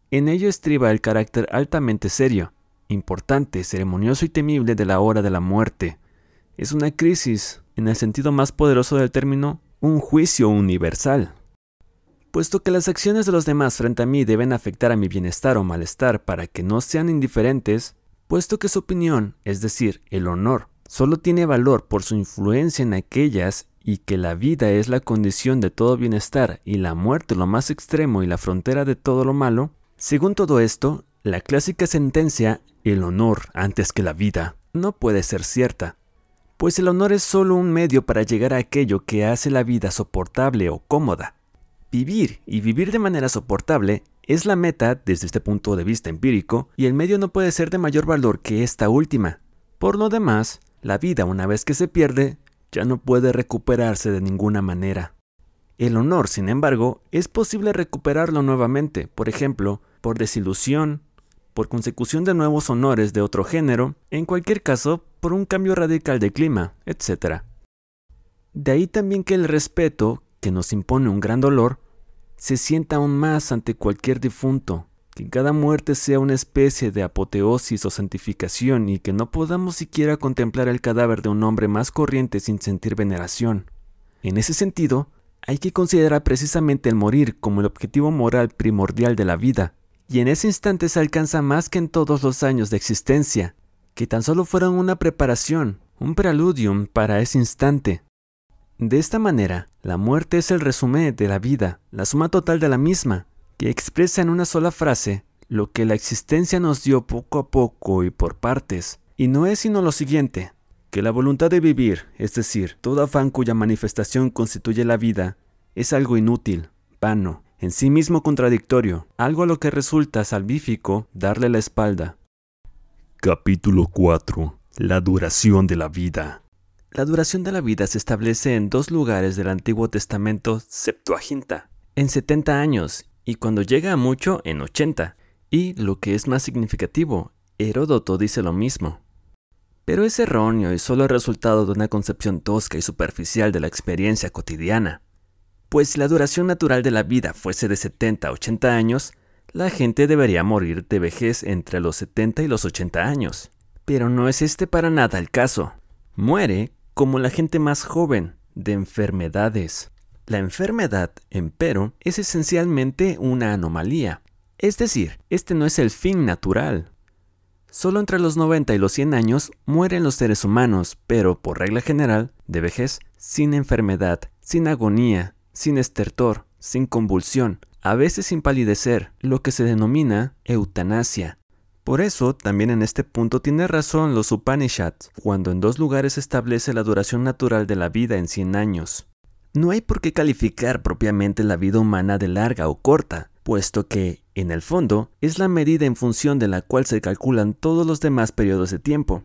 En ello estriba el carácter altamente serio, importante, ceremonioso y temible de la hora de la muerte. Es una crisis, en el sentido más poderoso del término, un juicio universal. Puesto que las acciones de los demás frente a mí deben afectar a mi bienestar o malestar para que no sean indiferentes, puesto que su opinión, es decir, el honor, solo tiene valor por su influencia en aquellas y que la vida es la condición de todo bienestar y la muerte lo más extremo y la frontera de todo lo malo, según todo esto, la clásica sentencia el honor antes que la vida no puede ser cierta, pues el honor es solo un medio para llegar a aquello que hace la vida soportable o cómoda. Vivir y vivir de manera soportable es la meta desde este punto de vista empírico y el medio no puede ser de mayor valor que esta última. Por lo demás, la vida una vez que se pierde ya no puede recuperarse de ninguna manera. El honor, sin embargo, es posible recuperarlo nuevamente, por ejemplo, por desilusión, por consecución de nuevos honores de otro género, en cualquier caso, por un cambio radical de clima, etc. De ahí también que el respeto, que nos impone un gran dolor, se sienta aún más ante cualquier difunto, que cada muerte sea una especie de apoteosis o santificación y que no podamos siquiera contemplar el cadáver de un hombre más corriente sin sentir veneración. En ese sentido, hay que considerar precisamente el morir como el objetivo moral primordial de la vida, y en ese instante se alcanza más que en todos los años de existencia, que tan solo fueron una preparación, un preludium para ese instante. De esta manera, la muerte es el resumen de la vida, la suma total de la misma, que expresa en una sola frase lo que la existencia nos dio poco a poco y por partes, y no es sino lo siguiente, que la voluntad de vivir, es decir, todo afán cuya manifestación constituye la vida, es algo inútil, vano, en sí mismo contradictorio, algo a lo que resulta salvífico darle la espalda. Capítulo 4. La duración de la vida. La duración de la vida se establece en dos lugares del Antiguo Testamento Septuaginta, en 70 años y cuando llega a mucho en 80. Y lo que es más significativo, Heródoto dice lo mismo. Pero es erróneo y solo el resultado de una concepción tosca y superficial de la experiencia cotidiana. Pues si la duración natural de la vida fuese de 70 a 80 años, la gente debería morir de vejez entre los 70 y los 80 años. Pero no es este para nada el caso. Muere como la gente más joven, de enfermedades. La enfermedad, empero, es esencialmente una anomalía. Es decir, este no es el fin natural. Solo entre los 90 y los 100 años mueren los seres humanos, pero por regla general, de vejez, sin enfermedad, sin agonía, sin estertor, sin convulsión, a veces sin palidecer, lo que se denomina eutanasia. Por eso, también en este punto tiene razón los Upanishads, cuando en dos lugares establece la duración natural de la vida en 100 años. No hay por qué calificar propiamente la vida humana de larga o corta, puesto que, en el fondo, es la medida en función de la cual se calculan todos los demás periodos de tiempo.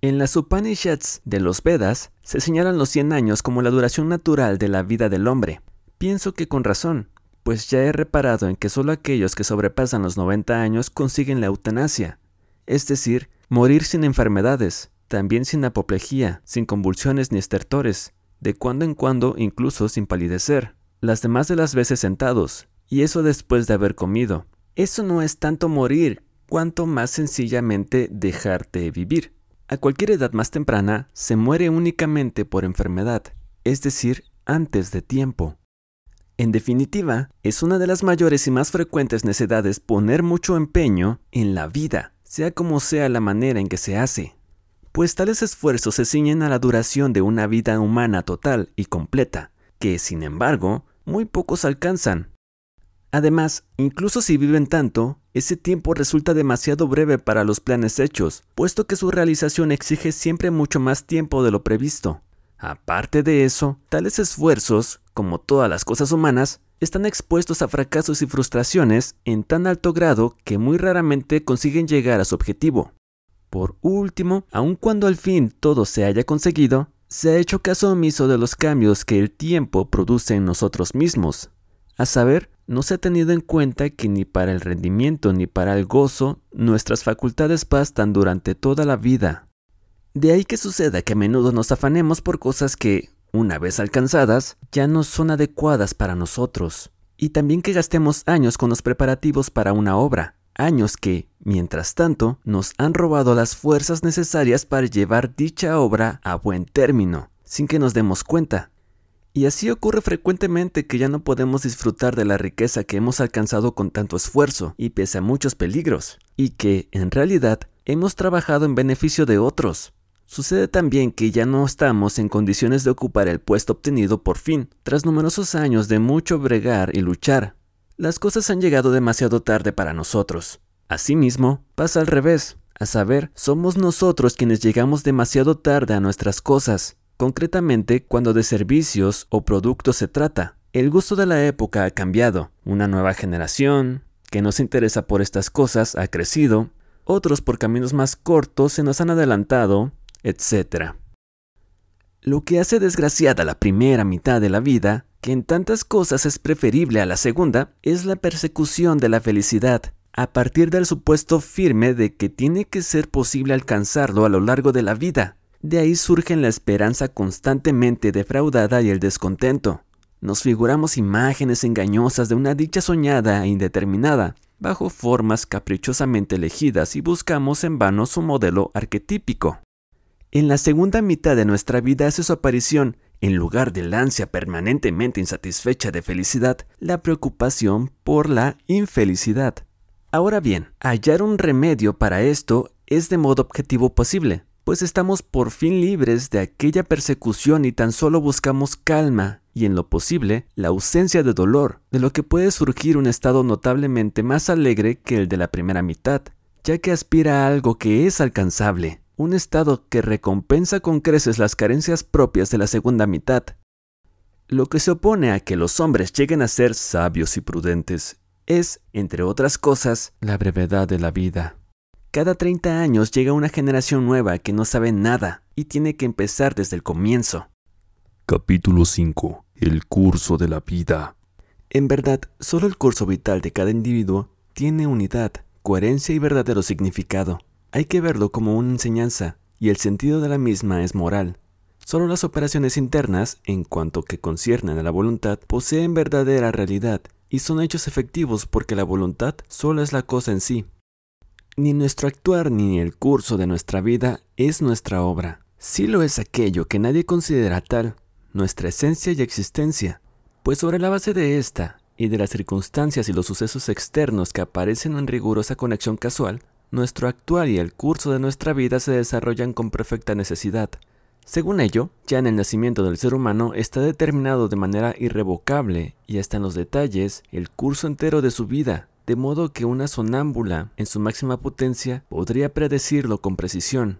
En las Upanishads de los Vedas se señalan los 100 años como la duración natural de la vida del hombre. Pienso que con razón, pues ya he reparado en que solo aquellos que sobrepasan los 90 años consiguen la eutanasia, es decir, morir sin enfermedades, también sin apoplejía, sin convulsiones ni estertores, de cuando en cuando incluso sin palidecer, las demás de las veces sentados, y eso después de haber comido. Eso no es tanto morir, cuanto más sencillamente dejarte vivir. A cualquier edad más temprana se muere únicamente por enfermedad, es decir, antes de tiempo. En definitiva, es una de las mayores y más frecuentes necedades poner mucho empeño en la vida, sea como sea la manera en que se hace pues tales esfuerzos se ciñen a la duración de una vida humana total y completa, que, sin embargo, muy pocos alcanzan. Además, incluso si viven tanto, ese tiempo resulta demasiado breve para los planes hechos, puesto que su realización exige siempre mucho más tiempo de lo previsto. Aparte de eso, tales esfuerzos, como todas las cosas humanas, están expuestos a fracasos y frustraciones en tan alto grado que muy raramente consiguen llegar a su objetivo. Por último, aun cuando al fin todo se haya conseguido, se ha hecho caso omiso de los cambios que el tiempo produce en nosotros mismos. A saber, no se ha tenido en cuenta que ni para el rendimiento ni para el gozo nuestras facultades bastan durante toda la vida. De ahí que suceda que a menudo nos afanemos por cosas que, una vez alcanzadas, ya no son adecuadas para nosotros. Y también que gastemos años con los preparativos para una obra, años que, mientras tanto, nos han robado las fuerzas necesarias para llevar dicha obra a buen término, sin que nos demos cuenta. Y así ocurre frecuentemente que ya no podemos disfrutar de la riqueza que hemos alcanzado con tanto esfuerzo y pese a muchos peligros, y que, en realidad, hemos trabajado en beneficio de otros. Sucede también que ya no estamos en condiciones de ocupar el puesto obtenido por fin, tras numerosos años de mucho bregar y luchar, las cosas han llegado demasiado tarde para nosotros. Asimismo, pasa al revés, a saber, somos nosotros quienes llegamos demasiado tarde a nuestras cosas, concretamente cuando de servicios o productos se trata. El gusto de la época ha cambiado, una nueva generación que no se interesa por estas cosas ha crecido, otros por caminos más cortos se nos han adelantado, etc. Lo que hace desgraciada la primera mitad de la vida que en tantas cosas es preferible a la segunda es la persecución de la felicidad, a partir del supuesto firme de que tiene que ser posible alcanzarlo a lo largo de la vida, De ahí surgen la esperanza constantemente defraudada y el descontento. Nos figuramos imágenes engañosas de una dicha soñada e indeterminada, bajo formas caprichosamente elegidas y buscamos en vano su modelo arquetípico. En la segunda mitad de nuestra vida hace su aparición, en lugar del ansia permanentemente insatisfecha de felicidad, la preocupación por la infelicidad. Ahora bien, hallar un remedio para esto es de modo objetivo posible, pues estamos por fin libres de aquella persecución y tan solo buscamos calma y en lo posible la ausencia de dolor, de lo que puede surgir un estado notablemente más alegre que el de la primera mitad, ya que aspira a algo que es alcanzable, un estado que recompensa con creces las carencias propias de la segunda mitad. Lo que se opone a que los hombres lleguen a ser sabios y prudentes es, entre otras cosas, la brevedad de la vida. Cada 30 años llega una generación nueva que no sabe nada y tiene que empezar desde el comienzo. Capítulo 5. El curso de la vida. En verdad, solo el curso vital de cada individuo tiene unidad, coherencia y verdadero significado. Hay que verlo como una enseñanza, y el sentido de la misma es moral. Solo las operaciones internas, en cuanto que conciernen a la voluntad, poseen verdadera realidad, y son hechos efectivos porque la voluntad solo es la cosa en sí. Ni nuestro actuar ni el curso de nuestra vida es nuestra obra. Sí lo es aquello que nadie considera tal, nuestra esencia y existencia, pues sobre la base de esta y de las circunstancias y los sucesos externos que aparecen en rigurosa conexión casual, nuestro actual y el curso de nuestra vida se desarrollan con perfecta necesidad. Según ello, ya en el nacimiento del ser humano está determinado de manera irrevocable y hasta en los detalles el curso entero de su vida, de modo que una sonámbula, en su máxima potencia, podría predecirlo con precisión.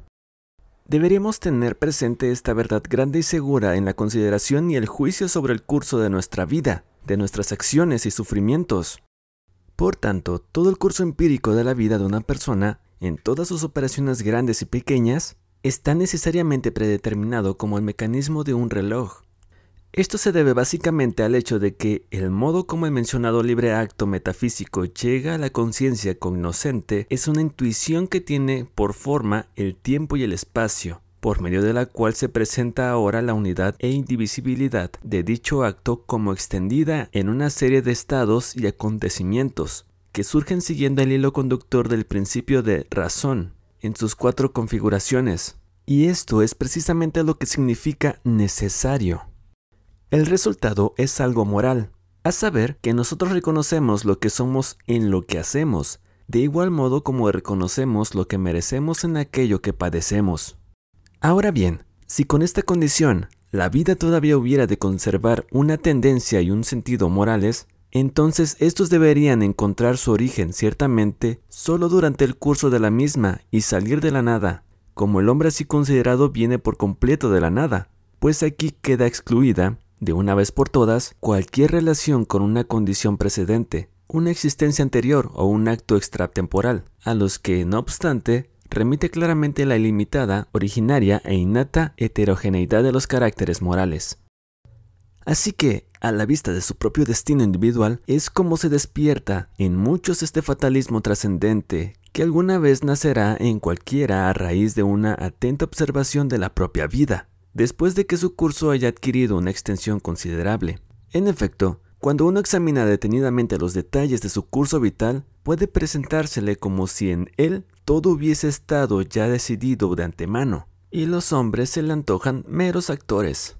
Deberíamos tener presente esta verdad grande y segura en la consideración y el juicio sobre el curso de nuestra vida, de nuestras acciones y sufrimientos. Por tanto, todo el curso empírico de la vida de una persona, en todas sus operaciones grandes y pequeñas, está necesariamente predeterminado como el mecanismo de un reloj. Esto se debe básicamente al hecho de que el modo como el mencionado libre acto metafísico llega a la conciencia cognoscente es una intuición que tiene por forma el tiempo y el espacio, por medio de la cual se presenta ahora la unidad e indivisibilidad de dicho acto como extendida en una serie de estados y acontecimientos, que surgen siguiendo el hilo conductor del principio de razón en sus cuatro configuraciones. Y esto es precisamente lo que significa necesario. El resultado es algo moral, a saber que nosotros reconocemos lo que somos en lo que hacemos, de igual modo como reconocemos lo que merecemos en aquello que padecemos. Ahora bien, si con esta condición la vida todavía hubiera de conservar una tendencia y un sentido morales, entonces estos deberían encontrar su origen ciertamente solo durante el curso de la misma y salir de la nada, como el hombre así considerado viene por completo de la nada, pues aquí queda excluida de una vez por todas cualquier relación con una condición precedente, una existencia anterior o un acto extratemporal, a los que, no obstante, remite claramente la ilimitada, originaria e innata heterogeneidad de los caracteres morales. Así que, a la vista de su propio destino individual, es como se despierta en muchos este fatalismo trascendente que alguna vez nacerá en cualquiera a raíz de una atenta observación de la propia vida, después de que su curso haya adquirido una extensión considerable. En efecto, cuando uno examina detenidamente los detalles de su curso vital, puede presentársele como si en él todo hubiese estado ya decidido de antemano, y los hombres se le antojan meros actores.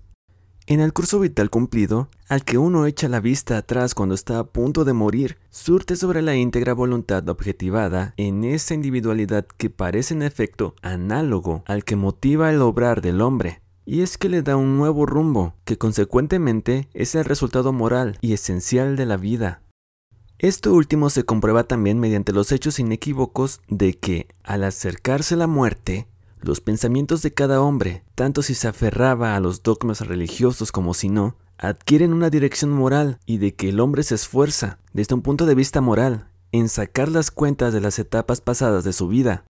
En el curso vital cumplido, al que uno echa la vista atrás cuando está a punto de morir, surte sobre la íntegra voluntad objetivada en esa individualidad que parece en efecto análogo al que motiva el obrar del hombre, y es que le da un nuevo rumbo, que consecuentemente es el resultado moral y esencial de la vida. Esto último se comprueba también mediante los hechos inequívocos de que, al acercarse la muerte, los pensamientos de cada hombre, tanto si se aferraba a los dogmas religiosos como si no, adquieren una dirección moral y de que el hombre se esfuerza, desde un punto de vista moral, en sacar las cuentas de las etapas pasadas de su vida,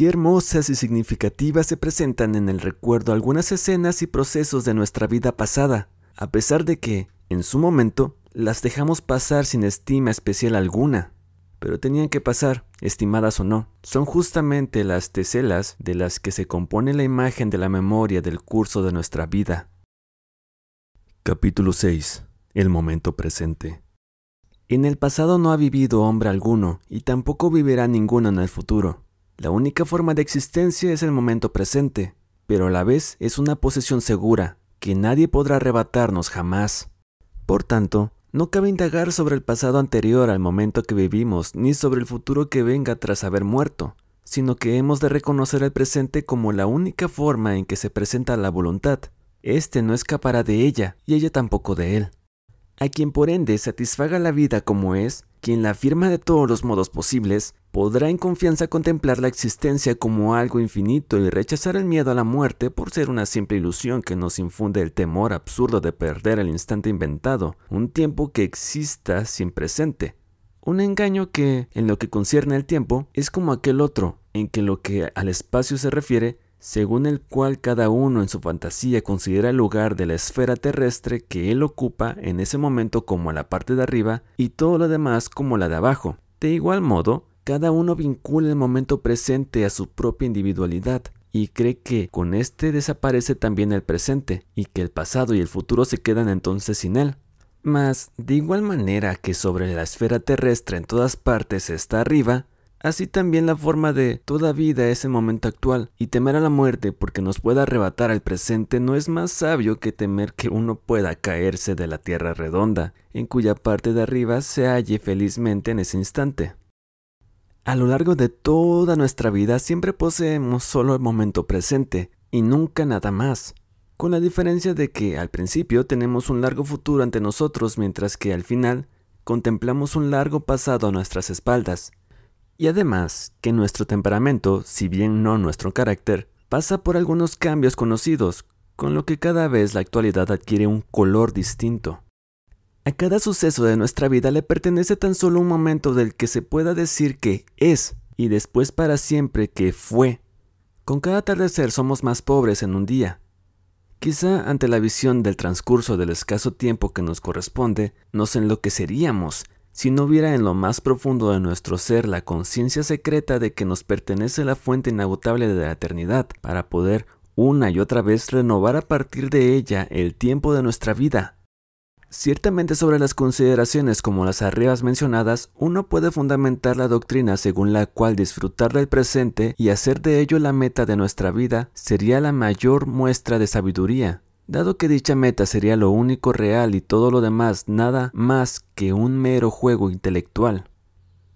Qué hermosas y significativas se presentan en el recuerdo algunas escenas y procesos de nuestra vida pasada, a pesar de que, en su momento, las dejamos pasar sin estima especial alguna. pero tenían que pasar, estimadas o no. Son justamente las teselas de las que se compone la imagen de la memoria del curso de nuestra vida. Capítulo 6. El momento presente. En el pasado no ha vivido hombre alguno y tampoco vivirá ninguno en el futuro. La única forma de existencia es el momento presente, pero a la vez es una posesión segura, que nadie podrá arrebatarnos jamás. Por tanto, no cabe indagar sobre el pasado anterior al momento que vivimos, ni sobre el futuro que venga tras haber muerto, sino que hemos de reconocer el presente como la única forma en que se presenta la voluntad. Este no escapará de ella, y ella tampoco de él. A quien por ende satisfaga la vida como es, quien la afirma de todos los modos posibles, podrá en confianza contemplar la existencia como algo infinito y rechazar el miedo a la muerte por ser una simple ilusión que nos infunde el temor absurdo de perder el instante inventado, un tiempo que exista sin presente. Un engaño que, en lo que concierne al tiempo, es como aquel otro, en que lo que al espacio se refiere, según el cual cada uno en su fantasía considera el lugar de la esfera terrestre que él ocupa en ese momento como la parte de arriba y todo lo demás como la de abajo. De igual modo, cada uno vincula el momento presente a su propia individualidad y cree que con este desaparece también el presente y que el pasado y el futuro se quedan entonces sin él. Mas, de igual manera que sobre la esfera terrestre en todas partes está arriba, así también la forma de toda vida es el momento actual, y temer a la muerte porque nos pueda arrebatar al presente no es más sabio que temer que uno pueda caerse de la tierra redonda, en cuya parte de arriba se halle felizmente en ese instante. A lo largo de toda nuestra vida siempre poseemos solo el momento presente y nunca nada más, con la diferencia de que al principio tenemos un largo futuro ante nosotros mientras que al final contemplamos un largo pasado a nuestras espaldas. Y además que nuestro temperamento, si bien no nuestro carácter, pasa por algunos cambios conocidos, con lo que cada vez la actualidad adquiere un color distinto. A cada suceso de nuestra vida le pertenece tan solo un momento del que se pueda decir que es y después para siempre que fue. Con cada atardecer somos más pobres en un día. Quizá ante la visión del transcurso del escaso tiempo que nos corresponde, nos enloqueceríamos si no hubiera en lo más profundo de nuestro ser la conciencia secreta de que nos pertenece la fuente inagotable de la eternidad, para poder una y otra vez renovar a partir de ella el tiempo de nuestra vida. Ciertamente sobre las consideraciones como las arriba mencionadas, uno puede fundamentar la doctrina según la cual disfrutar del presente y hacer de ello la meta de nuestra vida sería la mayor muestra de sabiduría, dado que dicha meta sería lo único real y todo lo demás nada más que un mero juego intelectual.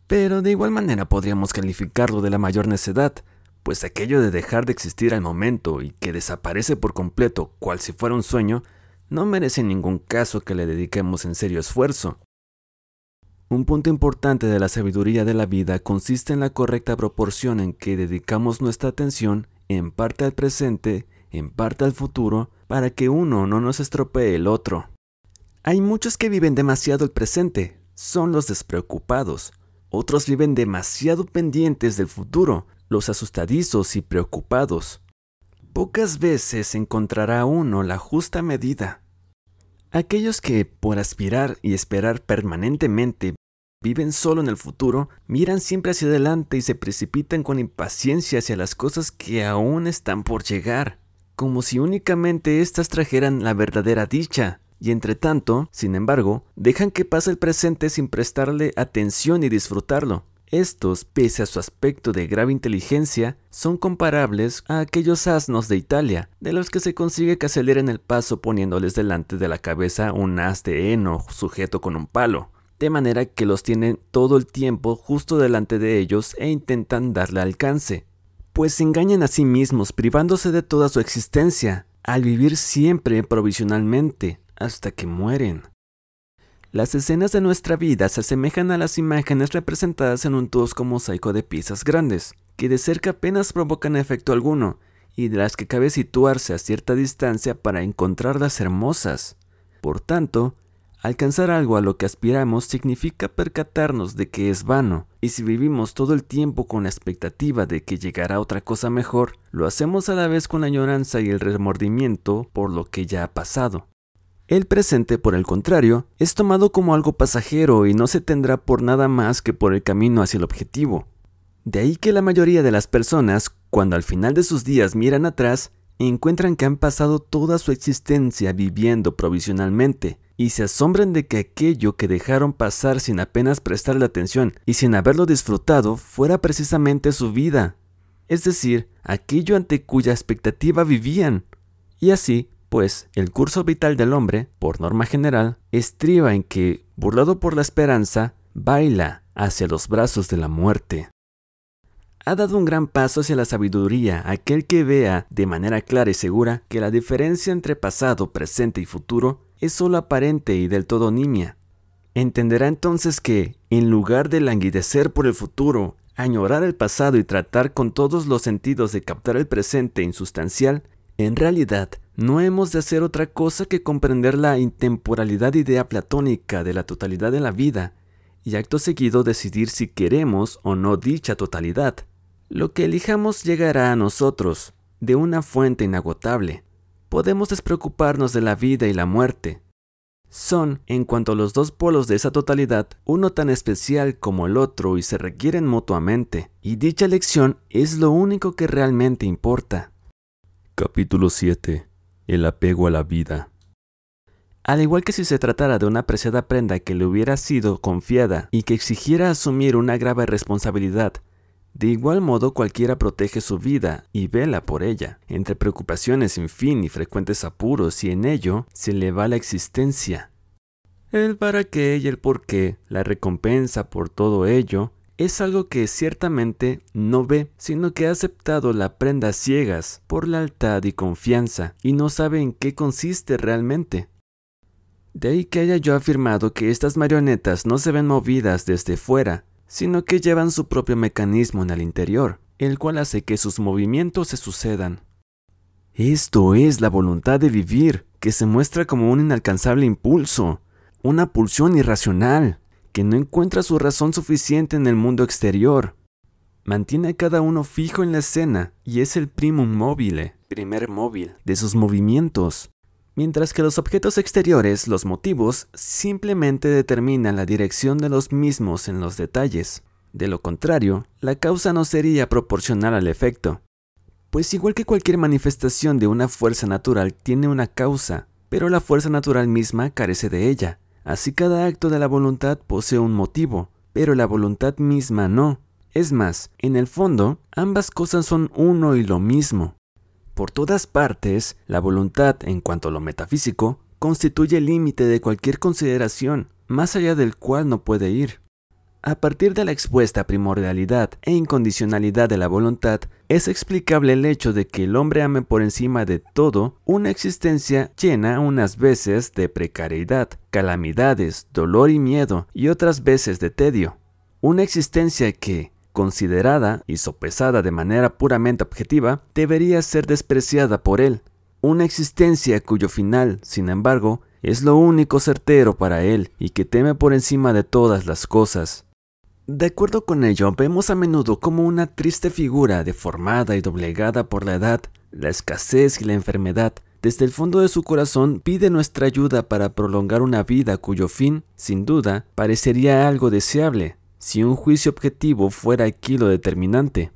Pero de igual manera podríamos calificarlo de la mayor necedad, pues aquello de dejar de existir al momento y que desaparece por completo cual si fuera un sueño, no merece ningún caso que le dediquemos en serio esfuerzo. Un punto importante de la sabiduría de la vida consiste en la correcta proporción en que dedicamos nuestra atención en parte al presente, en parte al futuro, para que uno no nos estropee el otro. Hay muchos que viven demasiado el presente, son los despreocupados. Otros viven demasiado pendientes del futuro, los asustadizos y preocupados. Pocas veces encontrará uno la justa medida. Aquellos que, por aspirar y esperar permanentemente, viven solo en el futuro, miran siempre hacia adelante y se precipitan con impaciencia hacia las cosas que aún están por llegar, como si únicamente éstas trajeran la verdadera dicha, y entre tanto, sin embargo, dejan que pase el presente sin prestarle atención y disfrutarlo. Estos, pese a su aspecto de grave inteligencia, son comparables a aquellos asnos de Italia, de los que se consigue que aceleren el paso poniéndoles delante de la cabeza un as de heno sujeto con un palo, de manera que los tienen todo el tiempo justo delante de ellos e intentan darle alcance, pues se engañan a sí mismos privándose de toda su existencia, al vivir siempre provisionalmente, hasta que mueren. Las escenas de nuestra vida se asemejan a las imágenes representadas en un tosco mosaico de piezas grandes, que de cerca apenas provocan efecto alguno, y de las que cabe situarse a cierta distancia para encontrarlas hermosas. Por tanto, alcanzar algo a lo que aspiramos significa percatarnos de que es vano, y si vivimos todo el tiempo con la expectativa de que llegará otra cosa mejor, lo hacemos a la vez con la añoranza y el remordimiento por lo que ya ha pasado. El presente, por el contrario, es tomado como algo pasajero y no se tendrá por nada más que por el camino hacia el objetivo. De ahí que la mayoría de las personas, cuando al final de sus días miran atrás, encuentran que han pasado toda su existencia viviendo provisionalmente y se asombran de que aquello que dejaron pasar sin apenas prestarle atención y sin haberlo disfrutado fuera precisamente su vida, es decir, aquello ante cuya expectativa vivían. Y así, pues, el curso vital del hombre, por norma general, estriba en que, burlado por la esperanza, baila hacia los brazos de la muerte ha dado un gran paso hacia la sabiduría aquel que vea de manera clara y segura que la diferencia entre pasado, presente y futuro es solo aparente y del todo nimia. Entenderá entonces que, en lugar de languidecer por el futuro, añorar el pasado y tratar con todos los sentidos de captar el presente insustancial, en realidad no hemos de hacer otra cosa que comprender la intemporalidad idea platónica de la totalidad de la vida, y acto seguido decidir si queremos o no dicha totalidad. Lo que elijamos llegará a nosotros de una fuente inagotable. Podemos despreocuparnos de la vida y la muerte. Son, en cuanto a los dos polos de esa totalidad, uno tan especial como el otro y se requieren mutuamente, y dicha elección es lo único que realmente importa. Capítulo 7. El apego a la vida. Al igual que si se tratara de una preciada prenda que le hubiera sido confiada y que exigiera asumir una grave responsabilidad, de igual modo cualquiera protege su vida y vela por ella, entre preocupaciones sin fin y frecuentes apuros, y en ello se le va la existencia. El para qué y el por qué, la recompensa por todo ello, es algo que ciertamente no ve, sino que ha aceptado la prenda ciegas por lealtad y confianza, y no sabe en qué consiste realmente. De ahí que haya yo afirmado que estas marionetas no se ven movidas desde fuera, sino que llevan su propio mecanismo en el interior, el cual hace que sus movimientos se sucedan. Esto es la voluntad de vivir, que se muestra como un inalcanzable impulso, una pulsión irracional, que no encuentra su razón suficiente en el mundo exterior. Mantiene a cada uno fijo en la escena y es el primum mobile, primer móvil, de sus movimientos mientras que los objetos exteriores, los motivos, simplemente determinan la dirección de los mismos en los detalles. De lo contrario, la causa no sería proporcional al efecto. Pues igual que cualquier manifestación de una fuerza natural tiene una causa, pero la fuerza natural misma carece de ella. Así cada acto de la voluntad posee un motivo, pero la voluntad misma no. Es más, en el fondo, ambas cosas son uno y lo mismo. Por todas partes, la voluntad, en cuanto a lo metafísico, constituye el límite de cualquier consideración, más allá del cual no puede ir. A partir de la expuesta primordialidad e incondicionalidad de la voluntad, es explicable el hecho de que el hombre ame por encima de todo una existencia llena unas veces de precariedad, calamidades, dolor y miedo, y otras veces de tedio. Una existencia que, considerada y sopesada de manera puramente objetiva, debería ser despreciada por él. Una existencia cuyo final, sin embargo, es lo único certero para él y que teme por encima de todas las cosas. De acuerdo con ello, vemos a menudo como una triste figura deformada y doblegada por la edad, la escasez y la enfermedad, desde el fondo de su corazón pide nuestra ayuda para prolongar una vida cuyo fin, sin duda, parecería algo deseable, si un juicio objetivo fuera aquí lo determinante.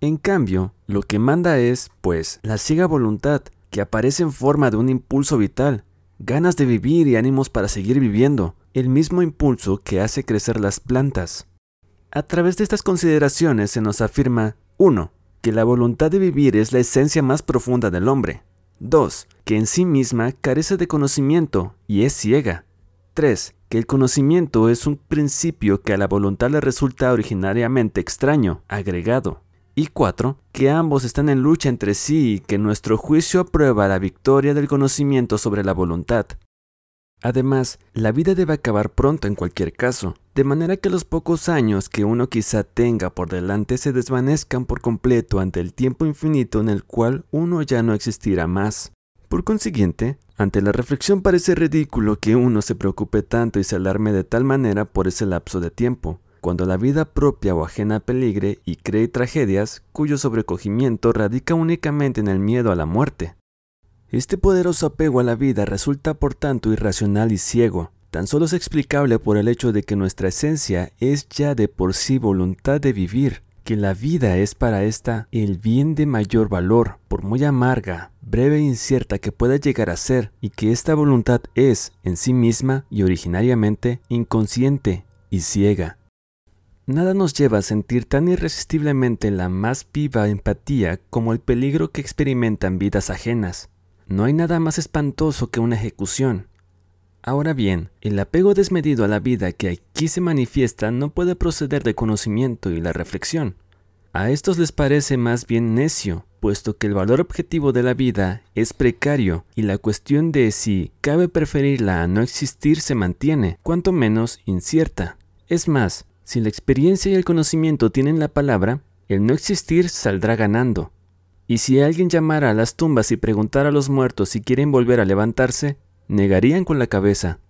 En cambio, lo que manda es, pues, la ciega voluntad, que aparece en forma de un impulso vital, ganas de vivir y ánimos para seguir viviendo, el mismo impulso que hace crecer las plantas. A través de estas consideraciones se nos afirma 1. Que la voluntad de vivir es la esencia más profunda del hombre. 2. Que en sí misma carece de conocimiento y es ciega. 3 que el conocimiento es un principio que a la voluntad le resulta originariamente extraño, agregado. Y cuatro, que ambos están en lucha entre sí y que nuestro juicio aprueba la victoria del conocimiento sobre la voluntad. Además, la vida debe acabar pronto en cualquier caso, de manera que los pocos años que uno quizá tenga por delante se desvanezcan por completo ante el tiempo infinito en el cual uno ya no existirá más. Por consiguiente, ante la reflexión parece ridículo que uno se preocupe tanto y se alarme de tal manera por ese lapso de tiempo, cuando la vida propia o ajena peligre y cree tragedias cuyo sobrecogimiento radica únicamente en el miedo a la muerte. Este poderoso apego a la vida resulta por tanto irracional y ciego. Tan solo es explicable por el hecho de que nuestra esencia es ya de por sí voluntad de vivir, que la vida es para ésta el bien de mayor valor, por muy amarga, breve e incierta que pueda llegar a ser, y que esta voluntad es, en sí misma y originariamente, inconsciente y ciega. Nada nos lleva a sentir tan irresistiblemente la más viva empatía como el peligro que experimentan vidas ajenas. No hay nada más espantoso que una ejecución. Ahora bien, el apego desmedido a la vida que aquí se manifiesta no puede proceder de conocimiento y la reflexión. A estos les parece más bien necio, puesto que el valor objetivo de la vida es precario y la cuestión de si cabe preferirla a no existir se mantiene, cuanto menos incierta. Es más, si la experiencia y el conocimiento tienen la palabra, el no existir saldrá ganando. Y si alguien llamara a las tumbas y preguntara a los muertos si quieren volver a levantarse, negarían con la cabeza.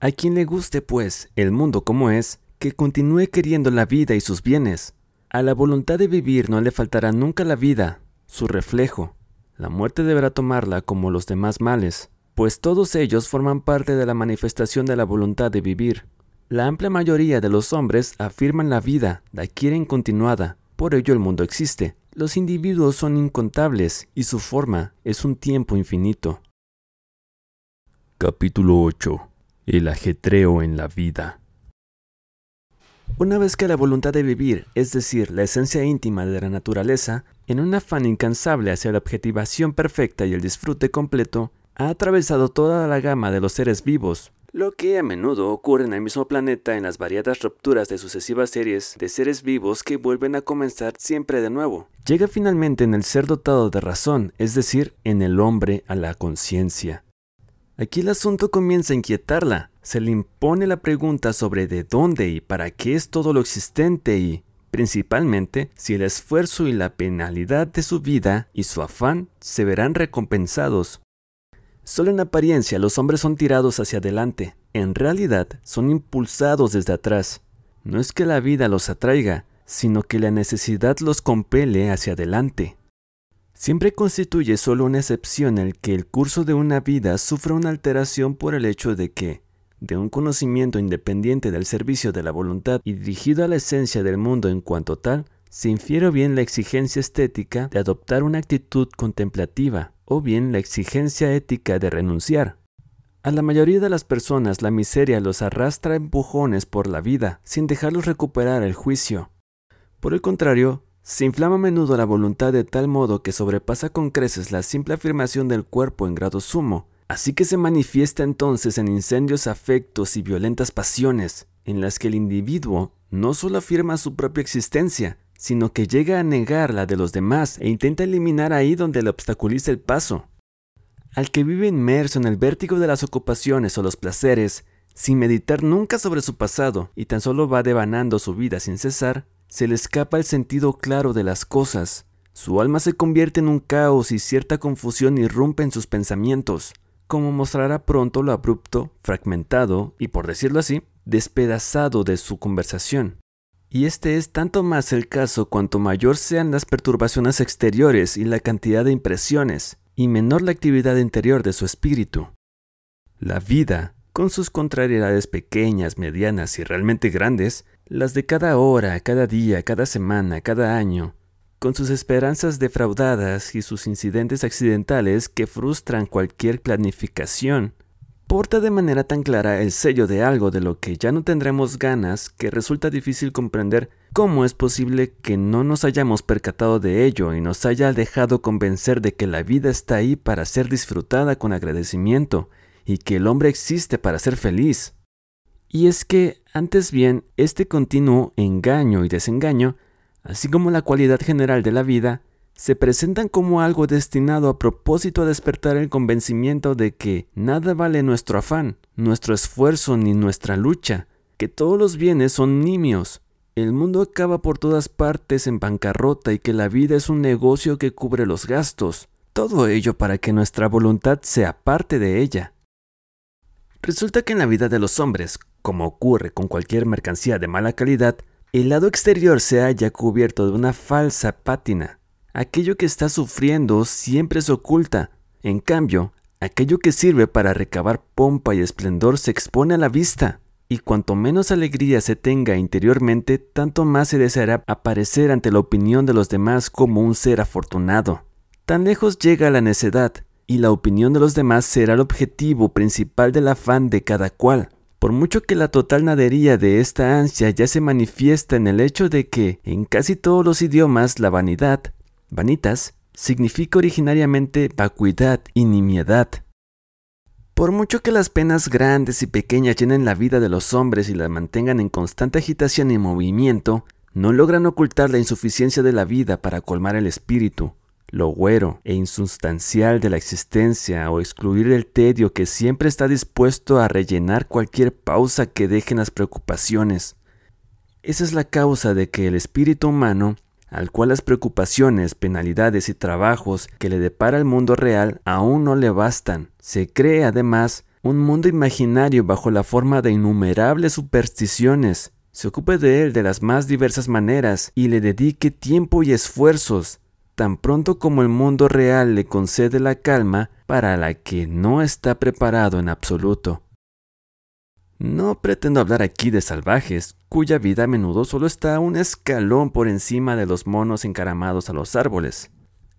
A quien le guste, pues, el mundo como es, que continúe queriendo la vida y sus bienes. A la voluntad de vivir no le faltará nunca la vida, su reflejo. La muerte deberá tomarla como los demás males, pues todos ellos forman parte de la manifestación de la voluntad de vivir. La amplia mayoría de los hombres afirman la vida, la quieren continuada, por ello el mundo existe. Los individuos son incontables y su forma es un tiempo infinito. Capítulo 8. El ajetreo en la vida. Una vez que la voluntad de vivir, es decir, la esencia íntima de la naturaleza, en un afán incansable hacia la objetivación perfecta y el disfrute completo, ha atravesado toda la gama de los seres vivos, lo que a menudo ocurre en el mismo planeta en las variadas rupturas de sucesivas series de seres vivos que vuelven a comenzar siempre de nuevo. Llega finalmente en el ser dotado de razón, es decir, en el hombre a la conciencia. Aquí el asunto comienza a inquietarla. Se le impone la pregunta sobre de dónde y para qué es todo lo existente y, principalmente, si el esfuerzo y la penalidad de su vida y su afán se verán recompensados Solo en apariencia los hombres son tirados hacia adelante, en realidad son impulsados desde atrás. No es que la vida los atraiga, sino que la necesidad los compele hacia adelante. Siempre constituye solo una excepción el que el curso de una vida sufra una alteración por el hecho de que, de un conocimiento independiente del servicio de la voluntad y dirigido a la esencia del mundo en cuanto tal, se infiere bien la exigencia estética de adoptar una actitud contemplativa, o bien la exigencia ética de renunciar. A la mayoría de las personas la miseria los arrastra empujones por la vida, sin dejarlos recuperar el juicio. Por el contrario, se inflama a menudo la voluntad de tal modo que sobrepasa con creces la simple afirmación del cuerpo en grado sumo, así que se manifiesta entonces en incendios afectos y violentas pasiones, en las que el individuo no solo afirma su propia existencia, sino que llega a negar la de los demás e intenta eliminar ahí donde le obstaculiza el paso. Al que vive inmerso en el vértigo de las ocupaciones o los placeres, sin meditar nunca sobre su pasado y tan solo va devanando su vida sin cesar, se le escapa el sentido claro de las cosas. Su alma se convierte en un caos y cierta confusión irrumpe en sus pensamientos, como mostrará pronto lo abrupto, fragmentado y, por decirlo así, despedazado de su conversación. Y este es tanto más el caso cuanto mayor sean las perturbaciones exteriores y la cantidad de impresiones, y menor la actividad interior de su espíritu. La vida, con sus contrariedades pequeñas, medianas y realmente grandes, las de cada hora, cada día, cada semana, cada año, con sus esperanzas defraudadas y sus incidentes accidentales que frustran cualquier planificación, porta de manera tan clara el sello de algo de lo que ya no tendremos ganas que resulta difícil comprender cómo es posible que no nos hayamos percatado de ello y nos haya dejado convencer de que la vida está ahí para ser disfrutada con agradecimiento y que el hombre existe para ser feliz. Y es que, antes bien, este continuo engaño y desengaño, así como la cualidad general de la vida, se presentan como algo destinado a propósito a despertar el convencimiento de que nada vale nuestro afán, nuestro esfuerzo ni nuestra lucha, que todos los bienes son nimios, el mundo acaba por todas partes en bancarrota y que la vida es un negocio que cubre los gastos, todo ello para que nuestra voluntad sea parte de ella. Resulta que en la vida de los hombres, como ocurre con cualquier mercancía de mala calidad, el lado exterior se halla cubierto de una falsa pátina, Aquello que está sufriendo siempre se oculta. En cambio, aquello que sirve para recabar pompa y esplendor se expone a la vista, y cuanto menos alegría se tenga interiormente, tanto más se deseará aparecer ante la opinión de los demás como un ser afortunado. Tan lejos llega la necedad, y la opinión de los demás será el objetivo principal del afán de cada cual. Por mucho que la total nadería de esta ansia ya se manifiesta en el hecho de que en casi todos los idiomas la vanidad, vanitas, significa originariamente vacuidad y nimiedad. Por mucho que las penas grandes y pequeñas llenen la vida de los hombres y la mantengan en constante agitación y movimiento, no logran ocultar la insuficiencia de la vida para colmar el espíritu, lo güero e insustancial de la existencia o excluir el tedio que siempre está dispuesto a rellenar cualquier pausa que dejen las preocupaciones. Esa es la causa de que el espíritu humano al cual las preocupaciones, penalidades y trabajos que le depara el mundo real aún no le bastan. Se cree además un mundo imaginario bajo la forma de innumerables supersticiones. Se ocupe de él de las más diversas maneras y le dedique tiempo y esfuerzos, tan pronto como el mundo real le concede la calma para la que no está preparado en absoluto. No pretendo hablar aquí de salvajes, cuya vida a menudo solo está un escalón por encima de los monos encaramados a los árboles.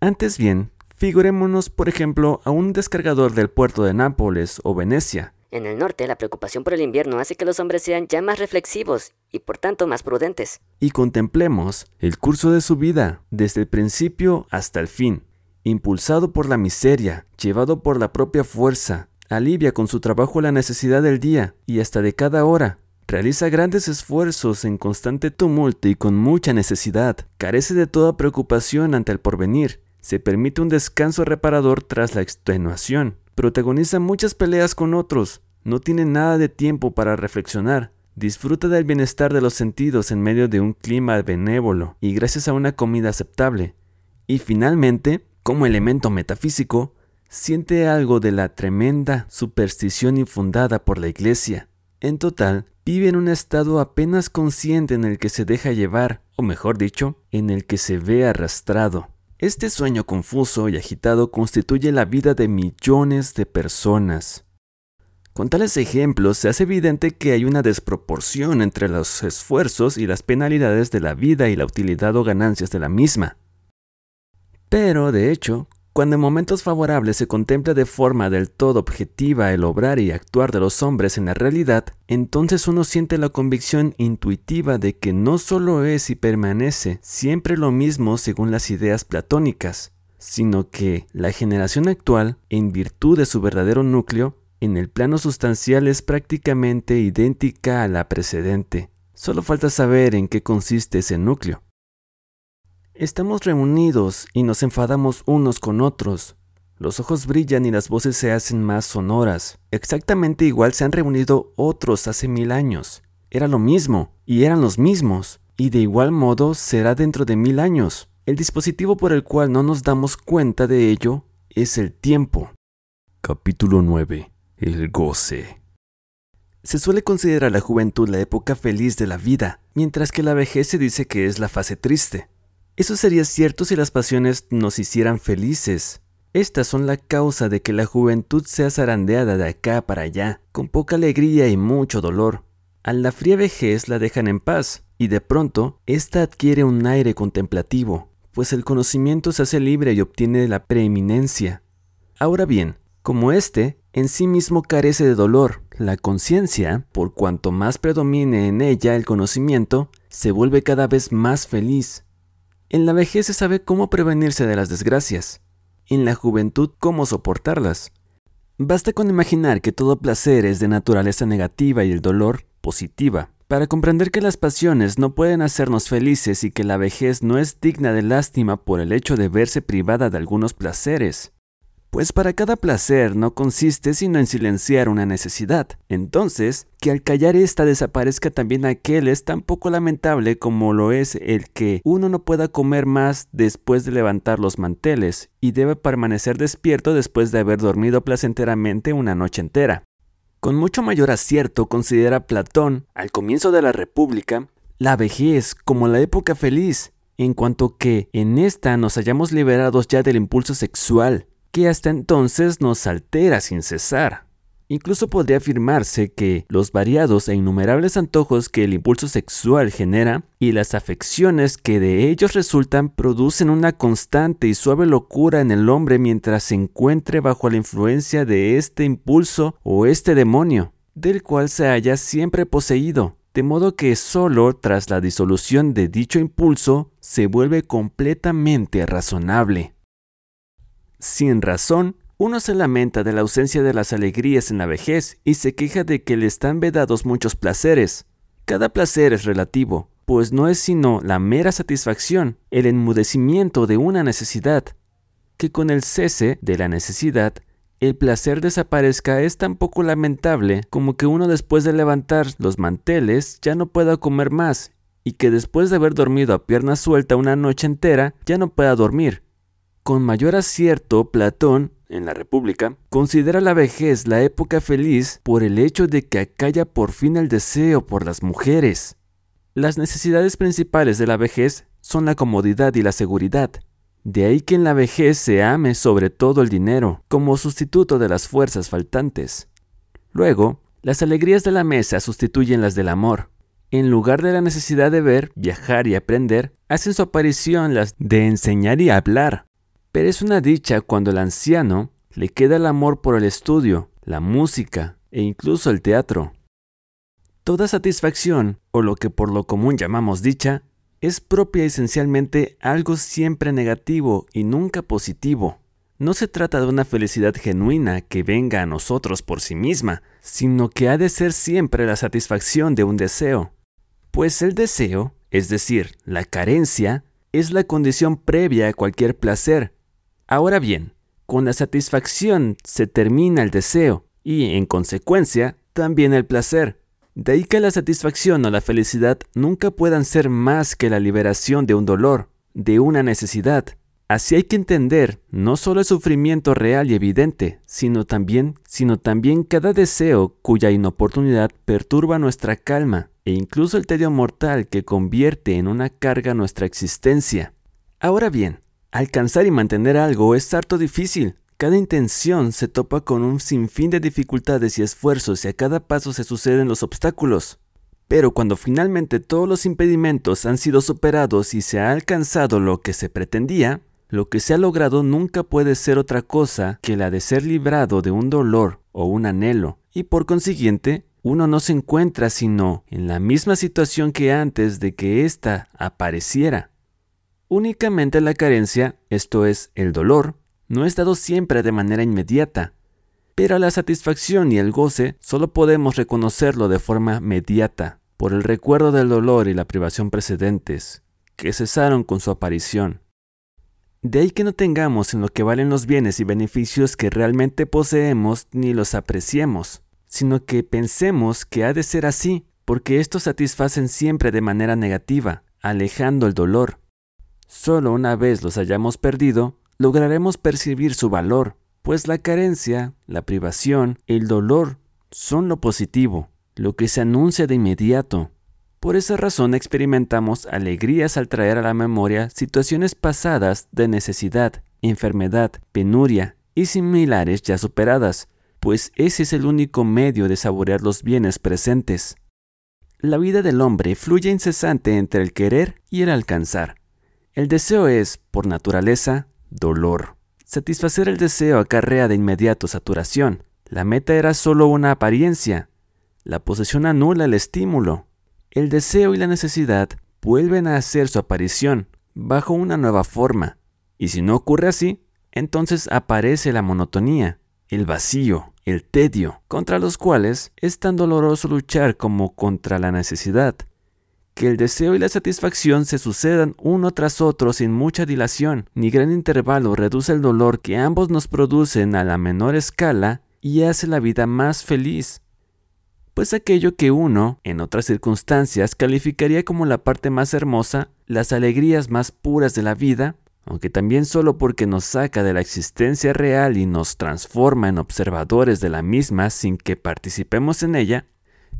Antes bien, figurémonos, por ejemplo, a un descargador del puerto de Nápoles o Venecia. En el norte, la preocupación por el invierno hace que los hombres sean ya más reflexivos y por tanto más prudentes. Y contemplemos el curso de su vida, desde el principio hasta el fin, impulsado por la miseria, llevado por la propia fuerza, alivia con su trabajo la necesidad del día y hasta de cada hora. Realiza grandes esfuerzos en constante tumulto y con mucha necesidad. Carece de toda preocupación ante el porvenir. Se permite un descanso reparador tras la extenuación. Protagoniza muchas peleas con otros. No tiene nada de tiempo para reflexionar. Disfruta del bienestar de los sentidos en medio de un clima benévolo y gracias a una comida aceptable. Y finalmente, como elemento metafísico, siente algo de la tremenda superstición infundada por la Iglesia. En total, vive en un estado apenas consciente en el que se deja llevar, o mejor dicho, en el que se ve arrastrado. Este sueño confuso y agitado constituye la vida de millones de personas. Con tales ejemplos se hace evidente que hay una desproporción entre los esfuerzos y las penalidades de la vida y la utilidad o ganancias de la misma. Pero, de hecho, cuando en momentos favorables se contempla de forma del todo objetiva el obrar y actuar de los hombres en la realidad, entonces uno siente la convicción intuitiva de que no solo es y permanece siempre lo mismo según las ideas platónicas, sino que la generación actual, en virtud de su verdadero núcleo, en el plano sustancial es prácticamente idéntica a la precedente. Solo falta saber en qué consiste ese núcleo. Estamos reunidos y nos enfadamos unos con otros. Los ojos brillan y las voces se hacen más sonoras. Exactamente igual se han reunido otros hace mil años. Era lo mismo, y eran los mismos, y de igual modo será dentro de mil años. El dispositivo por el cual no nos damos cuenta de ello es el tiempo. Capítulo 9. El goce. Se suele considerar la juventud la época feliz de la vida, mientras que la vejez se dice que es la fase triste. Eso sería cierto si las pasiones nos hicieran felices. Estas son la causa de que la juventud sea zarandeada de acá para allá, con poca alegría y mucho dolor. A la fría vejez la dejan en paz, y de pronto, ésta adquiere un aire contemplativo, pues el conocimiento se hace libre y obtiene la preeminencia. Ahora bien, como éste en sí mismo carece de dolor, la conciencia, por cuanto más predomine en ella el conocimiento, se vuelve cada vez más feliz, en la vejez se sabe cómo prevenirse de las desgracias, en la juventud cómo soportarlas. Basta con imaginar que todo placer es de naturaleza negativa y el dolor positiva, para comprender que las pasiones no pueden hacernos felices y que la vejez no es digna de lástima por el hecho de verse privada de algunos placeres pues para cada placer no consiste sino en silenciar una necesidad. Entonces, que al callar esta desaparezca también aquel es tan poco lamentable como lo es el que uno no pueda comer más después de levantar los manteles y debe permanecer despierto después de haber dormido placenteramente una noche entera. Con mucho mayor acierto considera Platón, al comienzo de la República, la vejez como la época feliz, en cuanto que en esta nos hayamos liberados ya del impulso sexual, que hasta entonces nos altera sin cesar. Incluso podría afirmarse que los variados e innumerables antojos que el impulso sexual genera y las afecciones que de ellos resultan producen una constante y suave locura en el hombre mientras se encuentre bajo la influencia de este impulso o este demonio, del cual se haya siempre poseído, de modo que solo tras la disolución de dicho impulso se vuelve completamente razonable. Sin razón, uno se lamenta de la ausencia de las alegrías en la vejez y se queja de que le están vedados muchos placeres. Cada placer es relativo, pues no es sino la mera satisfacción, el enmudecimiento de una necesidad. Que con el cese de la necesidad, el placer desaparezca es tan poco lamentable como que uno después de levantar los manteles ya no pueda comer más y que después de haber dormido a pierna suelta una noche entera ya no pueda dormir. Con mayor acierto, Platón en la República, considera la vejez la época feliz por el hecho de que acalla por fin el deseo por las mujeres. Las necesidades principales de la vejez son la comodidad y la seguridad. De ahí que en la vejez se ame sobre todo el dinero, como sustituto de las fuerzas faltantes. Luego, las alegrías de la mesa sustituyen las del amor. En lugar de la necesidad de ver, viajar y aprender, hacen su aparición las de enseñar y hablar. Pero es una dicha cuando al anciano le queda el amor por el estudio, la música e incluso el teatro. Toda satisfacción, o lo que por lo común llamamos dicha, es propia esencialmente algo siempre negativo y nunca positivo. No se trata de una felicidad genuina que venga a nosotros por sí misma, sino que ha de ser siempre la satisfacción de un deseo. Pues el deseo, es decir, la carencia, es la condición previa a cualquier placer, Ahora bien, con la satisfacción se termina el deseo y, en consecuencia, también el placer. De ahí que la satisfacción o la felicidad nunca puedan ser más que la liberación de un dolor, de una necesidad. Así hay que entender no solo el sufrimiento real y evidente, sino también, sino también cada deseo cuya inoportunidad perturba nuestra calma e incluso el tedio mortal que convierte en una carga nuestra existencia. Ahora bien, Alcanzar y mantener algo es harto difícil. Cada intención se topa con un sinfín de dificultades y esfuerzos y a cada paso se suceden los obstáculos. Pero cuando finalmente todos los impedimentos han sido superados y se ha alcanzado lo que se pretendía, lo que se ha logrado nunca puede ser otra cosa que la de ser librado de un dolor o un anhelo, y por consiguiente, uno no se encuentra sino en la misma situación que antes de que ésta apareciera. Únicamente la carencia, esto es, el dolor, no es dado siempre de manera inmediata, pero la satisfacción y el goce solo podemos reconocerlo de forma mediata, por el recuerdo del dolor y la privación precedentes, que cesaron con su aparición. De ahí que no tengamos en lo que valen los bienes y beneficios que realmente poseemos ni los apreciemos, sino que pensemos que ha de ser así, porque estos satisfacen siempre de manera negativa, alejando el dolor, Solo una vez los hayamos perdido, lograremos percibir su valor, pues la carencia, la privación, el dolor son lo positivo, lo que se anuncia de inmediato. Por esa razón experimentamos alegrías al traer a la memoria situaciones pasadas de necesidad, enfermedad, penuria y similares ya superadas, pues ese es el único medio de saborear los bienes presentes. La vida del hombre fluye incesante entre el querer y el alcanzar. El deseo es, por naturaleza, dolor. Satisfacer el deseo acarrea de inmediato saturación. La meta era solo una apariencia. La posesión anula el estímulo. El deseo y la necesidad vuelven a hacer su aparición bajo una nueva forma. Y si no ocurre así, entonces aparece la monotonía, el vacío, el tedio, contra los cuales es tan doloroso luchar como contra la necesidad que el deseo y la satisfacción se sucedan uno tras otro sin mucha dilación, ni gran intervalo reduce el dolor que ambos nos producen a la menor escala y hace la vida más feliz. Pues aquello que uno, en otras circunstancias, calificaría como la parte más hermosa, las alegrías más puras de la vida, aunque también solo porque nos saca de la existencia real y nos transforma en observadores de la misma sin que participemos en ella,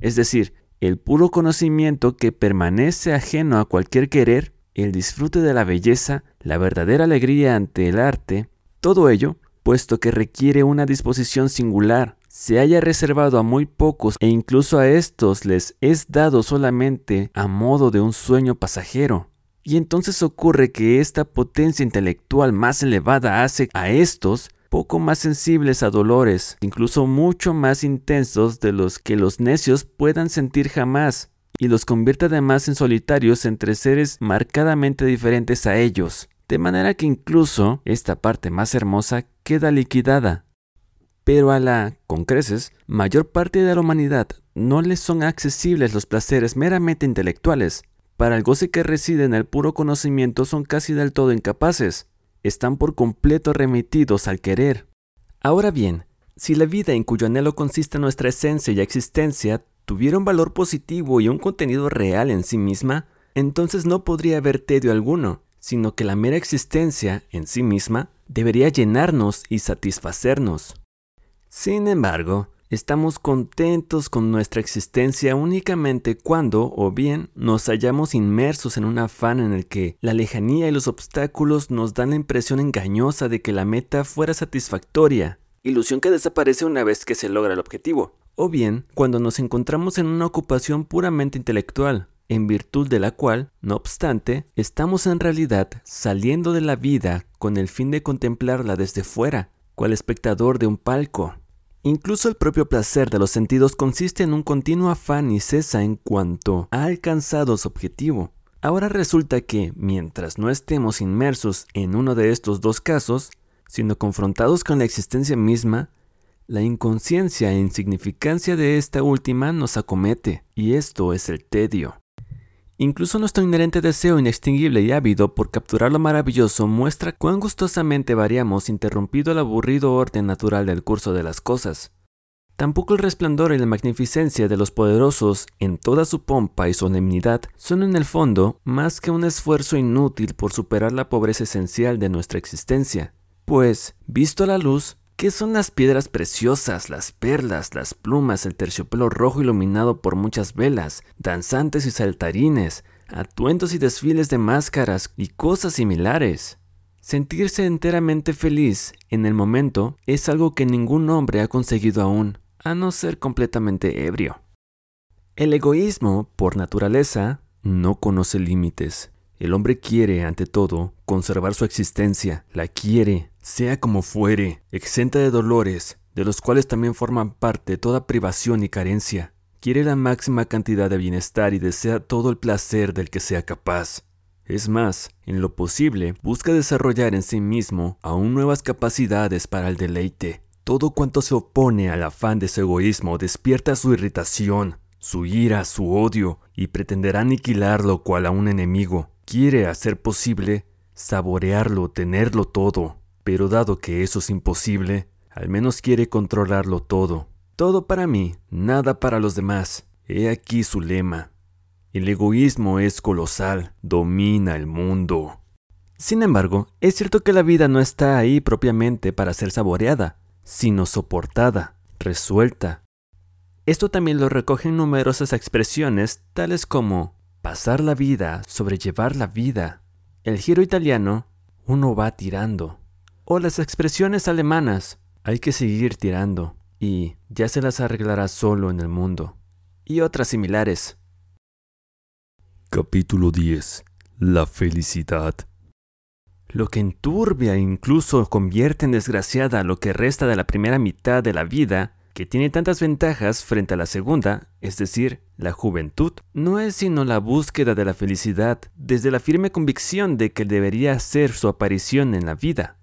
es decir, el puro conocimiento que permanece ajeno a cualquier querer, el disfrute de la belleza, la verdadera alegría ante el arte, todo ello puesto que requiere una disposición singular, se haya reservado a muy pocos e incluso a estos les es dado solamente a modo de un sueño pasajero. Y entonces ocurre que esta potencia intelectual más elevada hace a estos poco más sensibles a dolores, incluso mucho más intensos de los que los necios puedan sentir jamás, y los convierte además en solitarios entre seres marcadamente diferentes a ellos, de manera que incluso esta parte más hermosa queda liquidada, pero a la, con creces, mayor parte de la humanidad no les son accesibles los placeres meramente intelectuales. Para el goce que reside en el puro conocimiento son casi del todo incapaces. Están por completo remitidos al querer. Ahora bien, si la vida en cuyo anhelo consiste nuestra esencia y existencia tuviera un valor positivo y un contenido real en sí misma, entonces no podría haber tedio alguno, sino que la mera existencia en sí misma debería llenarnos y satisfacernos. Sin embargo, estamos contentos con nuestra existencia únicamente cuando, o bien, nos hallamos inmersos en un afán en el que la lejanía y los obstáculos nos dan la impresión engañosa de que la meta fuera satisfactoria, ilusión que desaparece una vez que se logra el objetivo, o bien cuando nos encontramos en una ocupación puramente intelectual, en virtud de la cual, no obstante, estamos en realidad saliendo de la vida con el fin de contemplarla desde fuera, cual espectador de un palco. Incluso el propio placer de los sentidos consiste en un continuo afán y cesa en cuanto ha alcanzado su objetivo. Ahora resulta que, mientras no estemos inmersos en uno de estos dos casos, sino confrontados con la existencia misma, la inconsciencia e insignificancia de esta última nos acomete, y esto es el tedio. Incluso nuestro inherente deseo inextinguible y ávido por capturar lo maravilloso muestra cuán gustosamente variamos interrumpido el aburrido orden natural del curso de las cosas. Tampoco el resplandor y la magnificencia de los poderosos en toda su pompa y solemnidad son en el fondo más que un esfuerzo inútil por superar la pobreza esencial de nuestra existencia, pues, visto a la luz, ¿Qué son las piedras preciosas, las perlas, las plumas, el terciopelo rojo iluminado por muchas velas, danzantes y saltarines, atuendos y desfiles de máscaras y cosas similares? Sentirse enteramente feliz en el momento es algo que ningún hombre ha conseguido aún, a no ser completamente ebrio. El egoísmo, por naturaleza, no conoce límites. El hombre quiere, ante todo, conservar su existencia, la quiere, sea como fuere, exenta de dolores, de los cuales también forman parte toda privación y carencia. Quiere la máxima cantidad de bienestar y desea todo el placer del que sea capaz. Es más, en lo posible, busca desarrollar en sí mismo aún nuevas capacidades para el deleite. Todo cuanto se opone al afán de su egoísmo despierta su irritación, su ira, su odio, y pretenderá aniquilarlo cual a un enemigo. Quiere hacer posible saborearlo, tenerlo todo, pero dado que eso es imposible, al menos quiere controlarlo todo. Todo para mí, nada para los demás. He aquí su lema. El egoísmo es colosal, domina el mundo. Sin embargo, es cierto que la vida no está ahí propiamente para ser saboreada, sino soportada, resuelta. Esto también lo recogen numerosas expresiones tales como pasar la vida, sobrellevar la vida. El giro italiano, uno va tirando. O las expresiones alemanas, hay que seguir tirando y ya se las arreglará solo en el mundo. Y otras similares. Capítulo 10. La felicidad. Lo que enturbia e incluso convierte en desgraciada lo que resta de la primera mitad de la vida que tiene tantas ventajas frente a la segunda, es decir, la juventud, no es sino la búsqueda de la felicidad desde la firme convicción de que debería ser su aparición en la vida.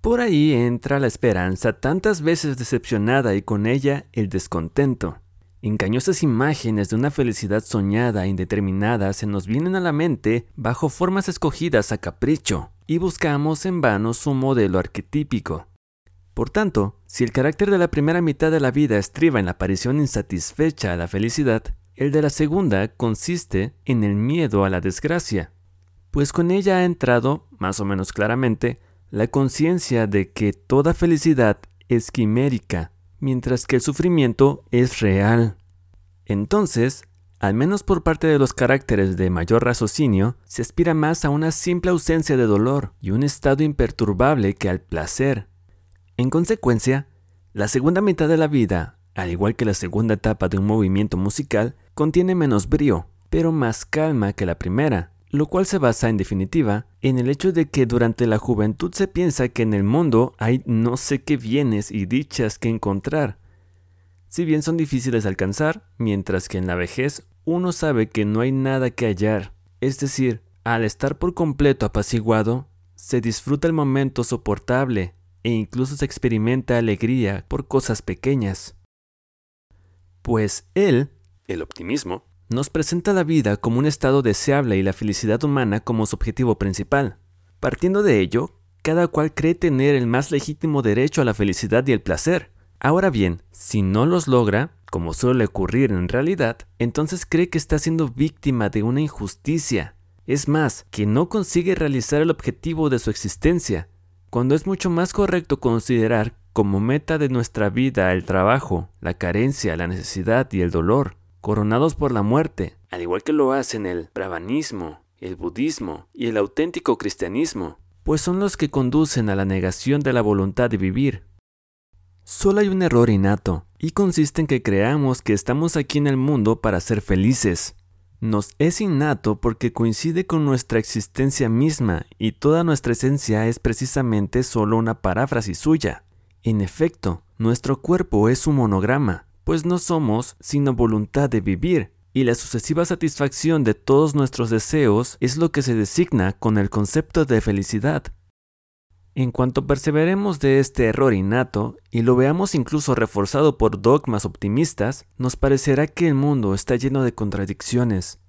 Por ahí entra la esperanza tantas veces decepcionada y con ella el descontento. Engañosas imágenes de una felicidad soñada e indeterminada se nos vienen a la mente bajo formas escogidas a capricho, y buscamos en vano su modelo arquetípico. Por tanto, si el carácter de la primera mitad de la vida estriba en la aparición insatisfecha a la felicidad, el de la segunda consiste en el miedo a la desgracia, pues con ella ha entrado, más o menos claramente, la conciencia de que toda felicidad es quimérica, mientras que el sufrimiento es real. Entonces, al menos por parte de los caracteres de mayor raciocinio, se aspira más a una simple ausencia de dolor y un estado imperturbable que al placer, En consecuencia, la segunda mitad de la vida, al igual que la segunda etapa de un movimiento musical, contiene menos brío, pero más calma que la primera, lo cual se basa en definitiva en el hecho de que durante la juventud se piensa que en el mundo hay no sé qué bienes y dichas que encontrar, si bien son difíciles de alcanzar, mientras que en la vejez uno sabe que no hay nada que hallar, es decir, al estar por completo apaciguado, se disfruta el momento soportable e incluso se experimenta alegría por cosas pequeñas. Pues él, el optimismo, nos presenta la vida como un estado deseable y la felicidad humana como su objetivo principal. Partiendo de ello, cada cual cree tener el más legítimo derecho a la felicidad y el placer, Ahora bien, si no los logra, como suele ocurrir en realidad, entonces cree que está siendo víctima de una injusticia. Es más, que no consigue realizar el objetivo de su existencia, cuando es mucho más correcto considerar como meta de nuestra vida el trabajo, la carencia, la necesidad y el dolor, coronados por la muerte, al igual que lo hacen el brahmanismo, el budismo y el auténtico cristianismo, pues son los que conducen a la negación de la voluntad de vivir, Solo hay un error innato, y consiste en que creamos que estamos aquí en el mundo para ser felices. Nos es innato porque coincide con nuestra existencia misma y toda nuestra esencia es precisamente solo una paráfrasis suya. En efecto, nuestro cuerpo es un monograma, pues no somos sino voluntad de vivir, y la sucesiva satisfacción de todos nuestros deseos es lo que se designa con el concepto de felicidad. En cuanto perseveremos de este error innato y lo veamos incluso reforzado por dogmas optimistas, nos parecerá que el mundo está lleno de contradicciones,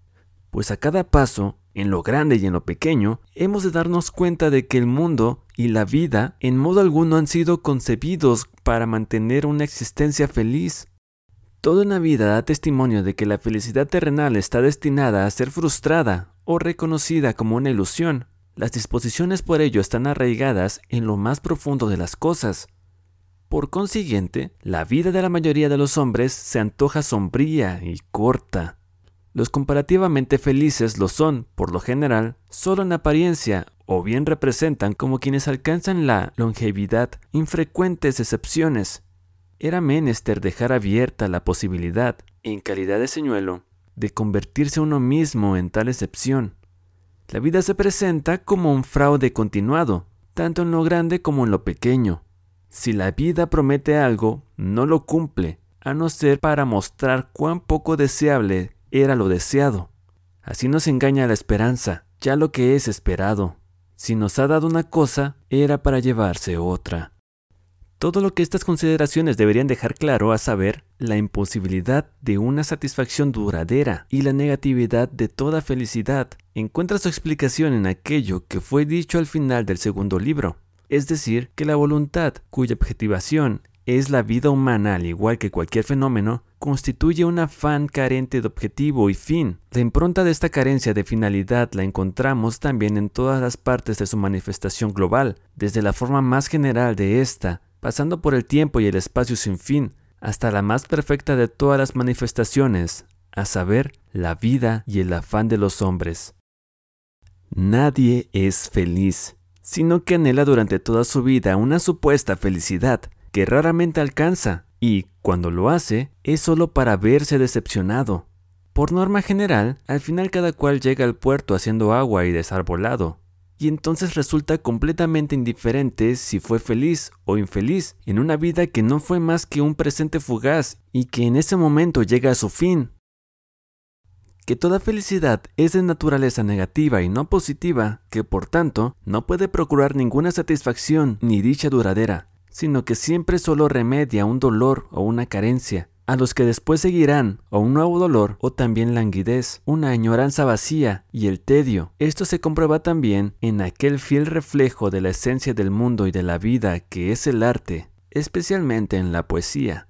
pues a cada paso, en lo grande y en lo pequeño, hemos de darnos cuenta de que el mundo y la vida en modo alguno han sido concebidos para mantener una existencia feliz. Toda una vida da testimonio de que la felicidad terrenal está destinada a ser frustrada o reconocida como una ilusión, las disposiciones por ello están arraigadas en lo más profundo de las cosas. Por consiguiente, la vida de la mayoría de los hombres se antoja sombría y corta. Los comparativamente felices lo son, por lo general, solo en apariencia o bien representan como quienes alcanzan la longevidad infrecuentes excepciones. Era menester dejar abierta la posibilidad, en calidad de señuelo, de convertirse uno mismo en tal excepción. La vida se presenta como un fraude continuado, tanto en lo grande como en lo pequeño. Si la vida promete algo, no lo cumple, a no ser para mostrar cuán poco deseable era lo deseado. Así nos engaña la esperanza, ya lo que es esperado. Si nos ha dado una cosa, era para llevarse otra. Todo lo que estas consideraciones deberían dejar claro a saber la imposibilidad de una satisfacción duradera y la negatividad de toda felicidad encuentra su explicación en aquello que fue dicho al final del segundo libro, es decir, que la voluntad, cuya objetivación es la vida humana al igual que cualquier fenómeno, constituye un afán carente de objetivo y fin. La impronta de esta carencia de finalidad la encontramos también en todas las partes de su manifestación global, desde la forma más general de esta pasando por el tiempo y el espacio sin fin, hasta la más perfecta de todas las manifestaciones, a saber, la vida y el afán de los hombres. Nadie es feliz, sino que anhela durante toda su vida una supuesta felicidad que raramente alcanza, y, cuando lo hace, es solo para verse decepcionado. Por norma general, al final cada cual llega al puerto haciendo agua y desarbolado, y entonces resulta completamente indiferente si fue feliz o infeliz en una vida que no fue más que un presente fugaz y que en ese momento llega a su fin. Que toda felicidad es de naturaleza negativa y no positiva, que por tanto no puede procurar ninguna satisfacción ni dicha duradera, sino que siempre solo remedia un dolor o una carencia, a los que después seguirán o un nuevo dolor o también languidez, una añoranza vacía y el tedio. Esto se comprueba también en aquel fiel reflejo de la esencia del mundo y de la vida que es el arte, especialmente en la poesía.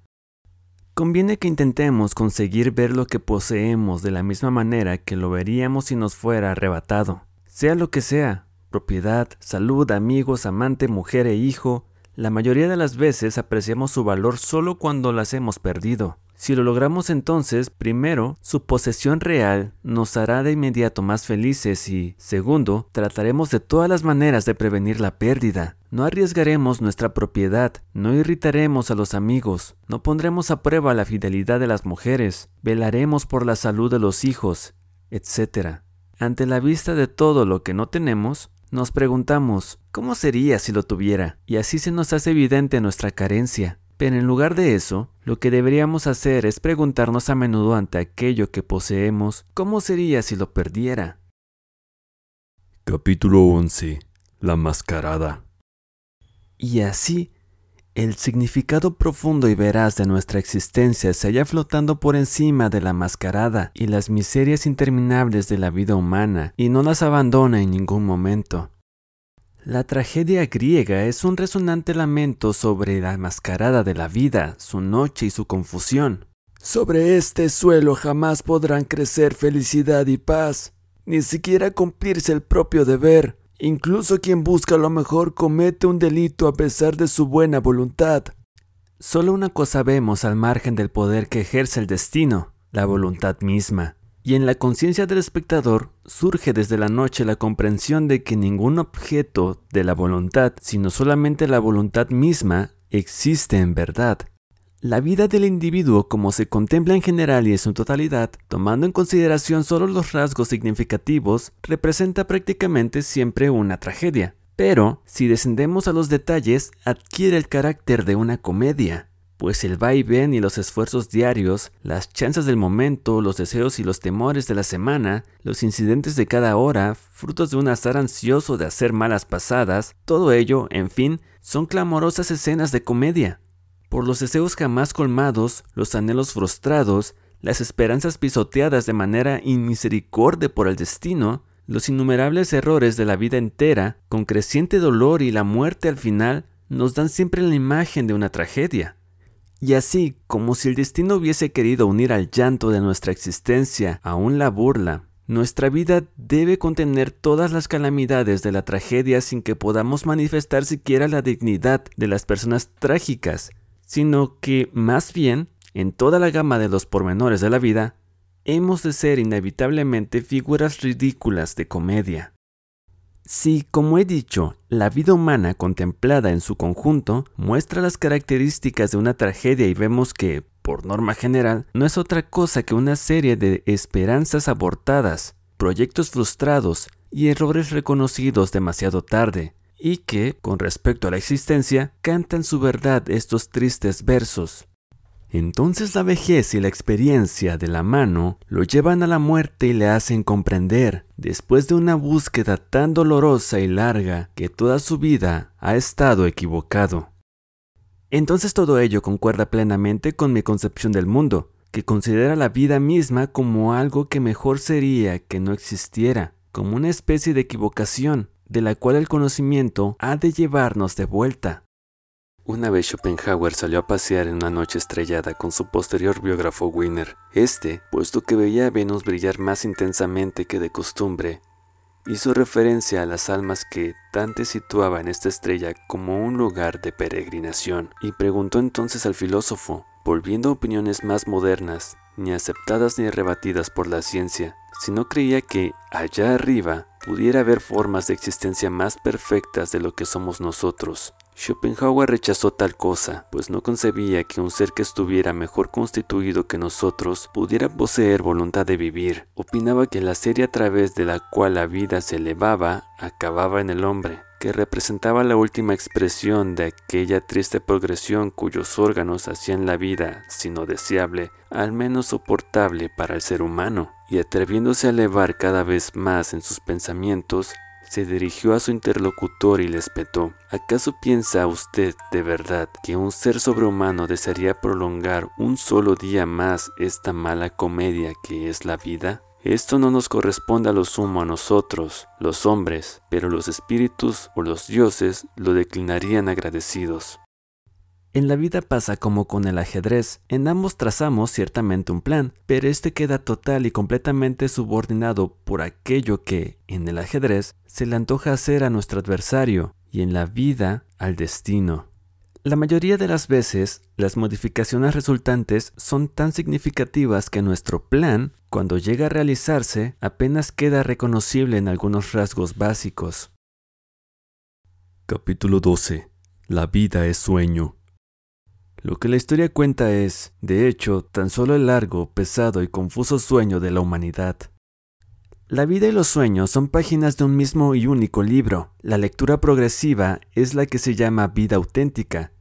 Conviene que intentemos conseguir ver lo que poseemos de la misma manera que lo veríamos si nos fuera arrebatado, sea lo que sea, propiedad, salud, amigos, amante, mujer e hijo, la mayoría de las veces apreciamos su valor solo cuando las hemos perdido. Si lo logramos entonces, primero, su posesión real nos hará de inmediato más felices y, segundo, trataremos de todas las maneras de prevenir la pérdida. No arriesgaremos nuestra propiedad, no irritaremos a los amigos, no pondremos a prueba la fidelidad de las mujeres, velaremos por la salud de los hijos, etc. Ante la vista de todo lo que no tenemos, nos preguntamos, ¿cómo sería si lo tuviera? Y así se nos hace evidente nuestra carencia. Pero en lugar de eso, lo que deberíamos hacer es preguntarnos a menudo ante aquello que poseemos, ¿cómo sería si lo perdiera? Capítulo 11. La mascarada. Y así, el significado profundo y veraz de nuestra existencia se halla flotando por encima de la mascarada y las miserias interminables de la vida humana y no las abandona en ningún momento. La tragedia griega es un resonante lamento sobre la mascarada de la vida, su noche y su confusión. Sobre este suelo jamás podrán crecer felicidad y paz, ni siquiera cumplirse el propio deber. Incluso quien busca lo mejor comete un delito a pesar de su buena voluntad. Solo una cosa vemos al margen del poder que ejerce el destino, la voluntad misma y en la conciencia del espectador surge desde la noche la comprensión de que ningún objeto de la voluntad, sino solamente la voluntad misma, existe en verdad. La vida del individuo, como se contempla en general y en su totalidad, tomando en consideración solo los rasgos significativos, representa prácticamente siempre una tragedia. Pero, si descendemos a los detalles, adquiere el carácter de una comedia pues el vaivén y los esfuerzos diarios, las chances del momento, los deseos y los temores de la semana, los incidentes de cada hora, frutos de un azar ansioso de hacer malas pasadas, todo ello, en fin, son clamorosas escenas de comedia. Por los deseos jamás colmados, los anhelos frustrados, las esperanzas pisoteadas de manera inmisericordia por el destino, los innumerables errores de la vida entera, con creciente dolor y la muerte al final, nos dan siempre la imagen de una tragedia. Y así, como si el destino hubiese querido unir al llanto de nuestra existencia aún la burla, nuestra vida debe contener todas las calamidades de la tragedia sin que podamos manifestar siquiera la dignidad de las personas trágicas, sino que, más bien, en toda la gama de los pormenores de la vida, hemos de ser inevitablemente figuras ridículas de comedia. Si, como he dicho, la vida humana contemplada en su conjunto muestra las características de una tragedia y vemos que, por norma general, no es otra cosa que una serie de esperanzas abortadas, proyectos frustrados y errores reconocidos demasiado tarde, y que, con respecto a la existencia, cantan su verdad estos tristes versos. Entonces la vejez y la experiencia de la mano lo llevan a la muerte y le hacen comprender, después de una búsqueda tan dolorosa y larga, que toda su vida ha estado equivocado. Entonces todo ello concuerda plenamente con mi concepción del mundo, que considera la vida misma como algo que mejor sería que no existiera, como una especie de equivocación, de la cual el conocimiento ha de llevarnos de vuelta. Una vez Schopenhauer salió a pasear en una noche estrellada con su posterior biógrafo Wiener. Este, puesto que veía a Venus brillar más intensamente que de costumbre, hizo referencia a las almas que Dante situaba en esta estrella como un lugar de peregrinación, y preguntó entonces al filósofo, volviendo a opiniones más modernas, ni aceptadas ni rebatidas por la ciencia, si no creía que allá arriba pudiera haber formas de existencia más perfectas de lo que somos nosotros, Schopenhauer rechazó tal cosa, pues no concebía que un ser que estuviera mejor constituido que nosotros pudiera poseer voluntad de vivir. Opinaba que la serie a través de la cual la vida se elevaba acababa en el hombre, que representaba la última expresión de aquella triste progresión cuyos órganos hacían la vida, si no deseable, al menos soportable para el ser humano, y atreviéndose a elevar cada vez más en sus pensamientos, se dirigió a su interlocutor y le espetó. ¿Acaso piensa usted de verdad que un ser sobrehumano desearía prolongar un solo día más esta mala comedia que es la vida? Esto no nos corresponde a lo sumo a nosotros, los hombres, pero los espíritus o los dioses lo declinarían agradecidos. En la vida pasa como con el ajedrez, en ambos trazamos ciertamente un plan, pero este queda total y completamente subordinado por aquello que, en el ajedrez, se le antoja hacer a nuestro adversario, y en la vida al destino. La mayoría de las veces, las modificaciones resultantes son tan significativas que nuestro plan, cuando llega a realizarse, apenas queda reconocible en algunos rasgos básicos. Capítulo 12. La vida es sueño. Lo que la historia cuenta es, de hecho, tan solo el largo, pesado y confuso sueño de la humanidad. La vida y los sueños son páginas de un mismo y único libro. La lectura progresiva es la que se llama vida auténtica.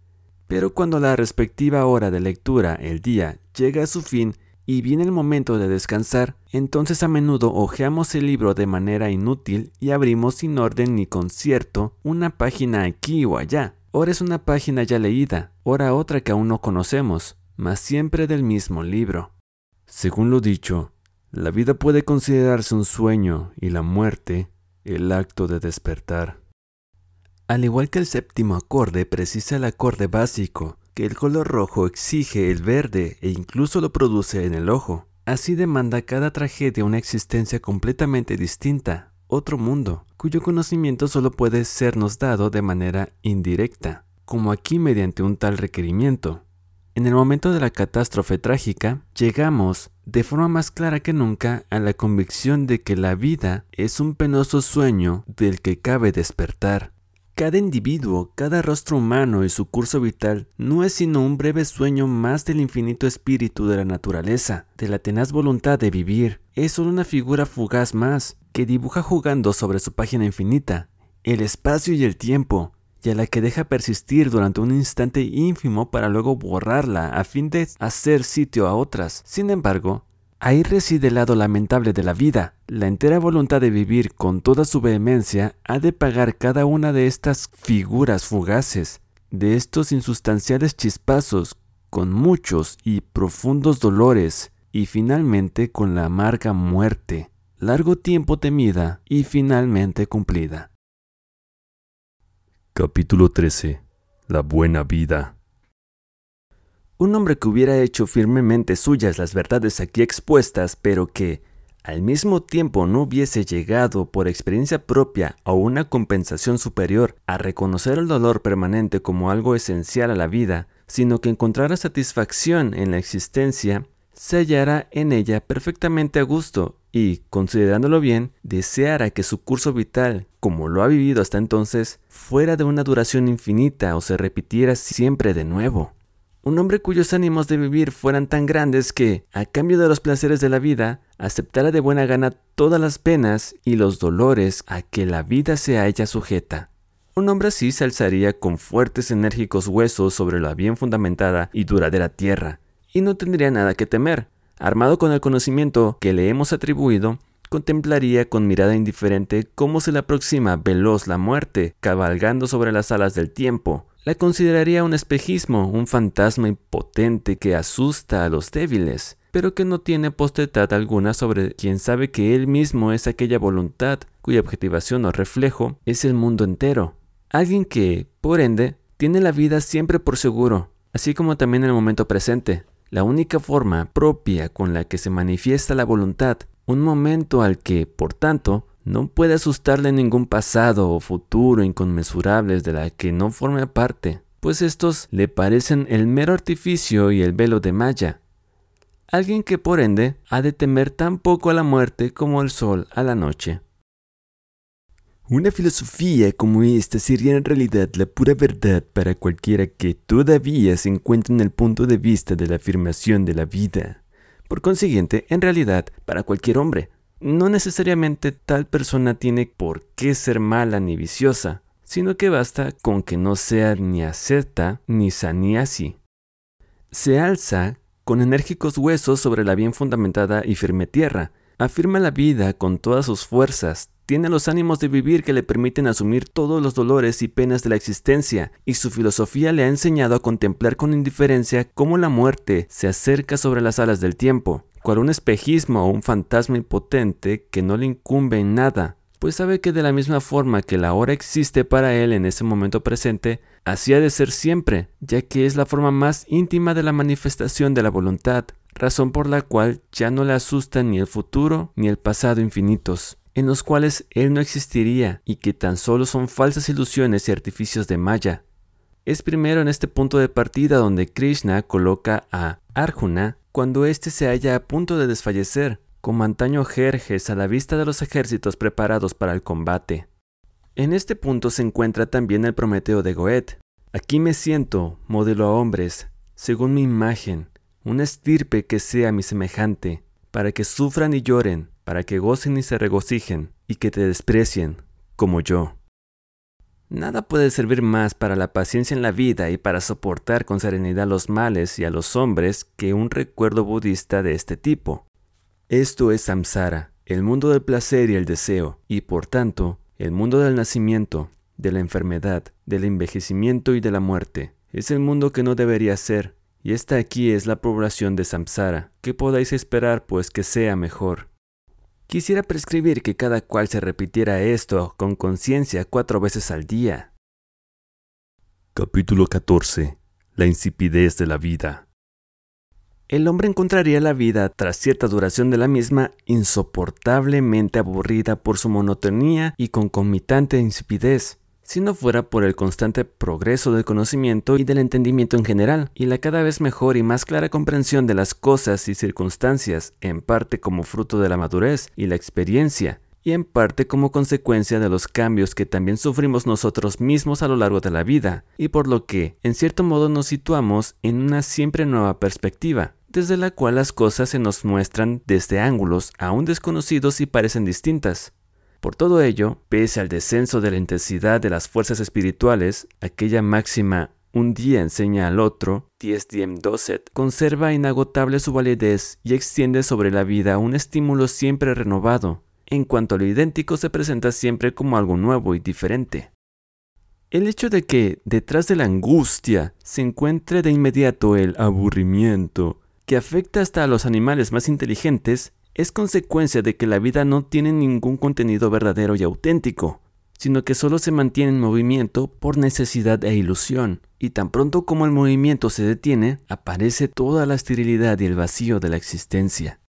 Pero cuando la respectiva hora de lectura, el día, llega a su fin y viene el momento de descansar, entonces a menudo hojeamos el libro de manera inútil y abrimos sin orden ni concierto una página aquí o allá. Ora es una página ya leída, ora otra que aún no conocemos, mas siempre del mismo libro. Según lo dicho, la vida puede considerarse un sueño y la muerte el acto de despertar. Al igual que el séptimo acorde precisa el acorde básico, que el color rojo exige el verde e incluso lo produce en el ojo. Así demanda cada tragedia una existencia completamente distinta, otro mundo, cuyo conocimiento solo puede sernos dado de manera indirecta, como aquí mediante un tal requerimiento. En el momento de la catástrofe trágica, llegamos, de forma más clara que nunca, a la convicción de que la vida es un penoso sueño del que cabe despertar. Cada individuo, cada rostro humano y su curso vital no es sino un breve sueño más del infinito espíritu de la naturaleza, de la tenaz voluntad de vivir. Es solo una figura fugaz más, que dibuja jugando sobre su página infinita, el espacio y el tiempo, y a la que deja persistir durante un instante ínfimo para luego borrarla a fin de hacer sitio a otras. Sin embargo, ahí reside el lado lamentable de la vida. La entera voluntad de vivir con toda su vehemencia ha de pagar cada una de estas figuras fugaces, de estos insustanciales chispazos, con muchos y profundos dolores, y finalmente con la amarga muerte, largo tiempo temida y finalmente cumplida. Capítulo 13. La buena vida. Un hombre que hubiera hecho firmemente suyas las verdades aquí expuestas, pero que, al mismo tiempo no hubiese llegado por experiencia propia a una compensación superior a reconocer el dolor permanente como algo esencial a la vida, sino que encontrara satisfacción en la existencia, se hallara en ella perfectamente a gusto y, considerándolo bien, deseara que su curso vital, como lo ha vivido hasta entonces, fuera de una duración infinita o se repitiera siempre de nuevo. Un hombre cuyos ánimos de vivir fueran tan grandes que, a cambio de los placeres de la vida, aceptara de buena gana todas las penas y los dolores a que la vida se halla sujeta. Un hombre así se alzaría con fuertes enérgicos huesos sobre la bien fundamentada y duradera tierra, y no tendría nada que temer, armado con el conocimiento que le hemos atribuido, contemplaría con mirada indiferente cómo se le aproxima veloz la muerte, cabalgando sobre las alas del tiempo. La consideraría un espejismo, un fantasma impotente que asusta a los débiles, pero que no tiene potestad alguna sobre quien sabe que él mismo es aquella voluntad cuya objetivación o reflejo es el mundo entero. Alguien que, por ende, tiene la vida siempre por seguro, así como también el momento presente, la única forma propia con la que se manifiesta la voluntad, un momento al que, por tanto, no puede asustarle ningún pasado o futuro inconmensurables de la que no forme parte, pues estos le parecen el mero artificio y el velo de Maya. Alguien que por ende ha de temer tan poco a la muerte como el sol a la noche. Una filosofía como esta sería en realidad la pura verdad para cualquiera que todavía se encuentre en el punto de vista de la afirmación de la vida. Por consiguiente, en realidad, para cualquier hombre, no necesariamente tal persona tiene por qué ser mala ni viciosa, sino que basta con que no sea ni acepta ni así. Se alza con enérgicos huesos sobre la bien fundamentada y firme tierra, afirma la vida con todas sus fuerzas, tiene los ánimos de vivir que le permiten asumir todos los dolores y penas de la existencia, y su filosofía le ha enseñado a contemplar con indiferencia cómo la muerte se acerca sobre las alas del tiempo, cual un espejismo o un fantasma impotente que no le incumbe en nada, pues sabe que de la misma forma que la hora existe para él en ese momento presente, así ha de ser siempre, ya que es la forma más íntima de la manifestación de la voluntad, razón por la cual ya no le asustan ni el futuro ni el pasado infinitos en los cuales él no existiría y que tan solo son falsas ilusiones y artificios de Maya. es primero en este punto de partida donde Krishna coloca a Arjuna cuando éste se halla a punto de desfallecer, como antaño Jerjes a la vista de los ejércitos preparados para el combate. En este punto se encuentra también el Prometeo de Goethe. Aquí me siento, modelo a hombres, según mi imagen, una estirpe que sea mi semejante, para que sufran y lloren, para que gocen y se regocijen, y que te desprecien, como yo. Nada puede servir más para la paciencia en la vida y para soportar con serenidad los males y a los hombres que un recuerdo budista de este tipo. Esto es samsara, el mundo del placer y el deseo, y por tanto, el mundo del nacimiento, de la enfermedad, del envejecimiento y de la muerte. Es el mundo que no debería ser, y esta aquí es la población de samsara. ¿Qué podáis esperar pues que sea mejor? Quisiera prescribir que cada cual se repitiera esto con conciencia cuatro veces al día. Capítulo 14. La insipidez de la vida. El hombre encontraría la vida, tras cierta duración de la misma, insoportablemente aburrida por su monotonía y concomitante insipidez si no fuera por el constante progreso del conocimiento y del entendimiento en general, y la cada vez mejor y más clara comprensión de las cosas y circunstancias, en parte como fruto de la madurez y la experiencia, y en parte como consecuencia de los cambios que también sufrimos nosotros mismos a lo largo de la vida, y por lo que, en cierto modo, nos situamos en una siempre nueva perspectiva, desde la cual las cosas se nos muestran desde ángulos aún desconocidos y parecen distintas. Por todo ello, pese al descenso de la intensidad de las fuerzas espirituales, aquella máxima un día enseña al otro, dies diem docet, conserva inagotable su validez y extiende sobre la vida un estímulo siempre renovado, en cuanto a lo idéntico se presenta siempre como algo nuevo y diferente. El hecho de que detrás de la angustia se encuentre de inmediato el aburrimiento, que afecta hasta a los animales más inteligentes, es consecuencia de que la vida no tiene ningún contenido verdadero y auténtico, sino que solo se mantiene en movimiento por necesidad e ilusión, y tan pronto como el movimiento se detiene, aparece toda la esterilidad y el vacío de la existencia.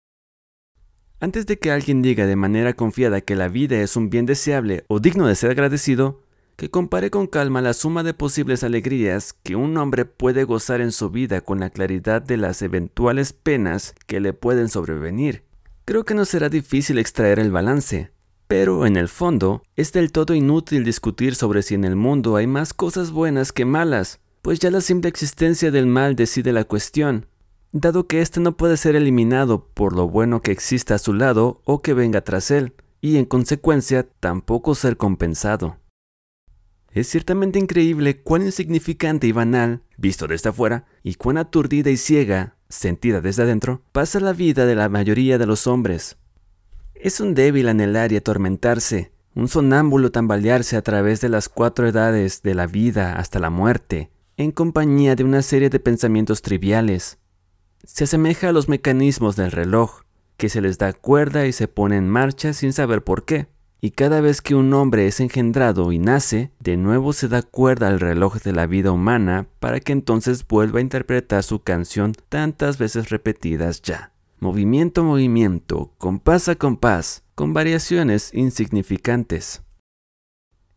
Antes de que alguien diga de manera confiada que la vida es un bien deseable o digno de ser agradecido, que compare con calma la suma de posibles alegrías que un hombre puede gozar en su vida con la claridad de las eventuales penas que le pueden sobrevenir, Creo que no será difícil extraer el balance, pero en el fondo es del todo inútil discutir sobre si en el mundo hay más cosas buenas que malas, pues ya la simple existencia del mal decide la cuestión, dado que éste no puede ser eliminado por lo bueno que exista a su lado o que venga tras él, y en consecuencia tampoco ser compensado. Es ciertamente increíble cuán insignificante y banal, visto desde afuera, y cuán aturdida y ciega sentida desde adentro, pasa la vida de la mayoría de los hombres. Es un débil anhelar y atormentarse, un sonámbulo tambalearse a través de las cuatro edades de la vida hasta la muerte, en compañía de una serie de pensamientos triviales. Se asemeja a los mecanismos del reloj, que se les da cuerda y se pone en marcha sin saber por qué y cada vez que un hombre es engendrado y nace, de nuevo se da cuerda al reloj de la vida humana para que entonces vuelva a interpretar su canción tantas veces repetidas ya. Movimiento, movimiento, compás a compás, con variaciones insignificantes.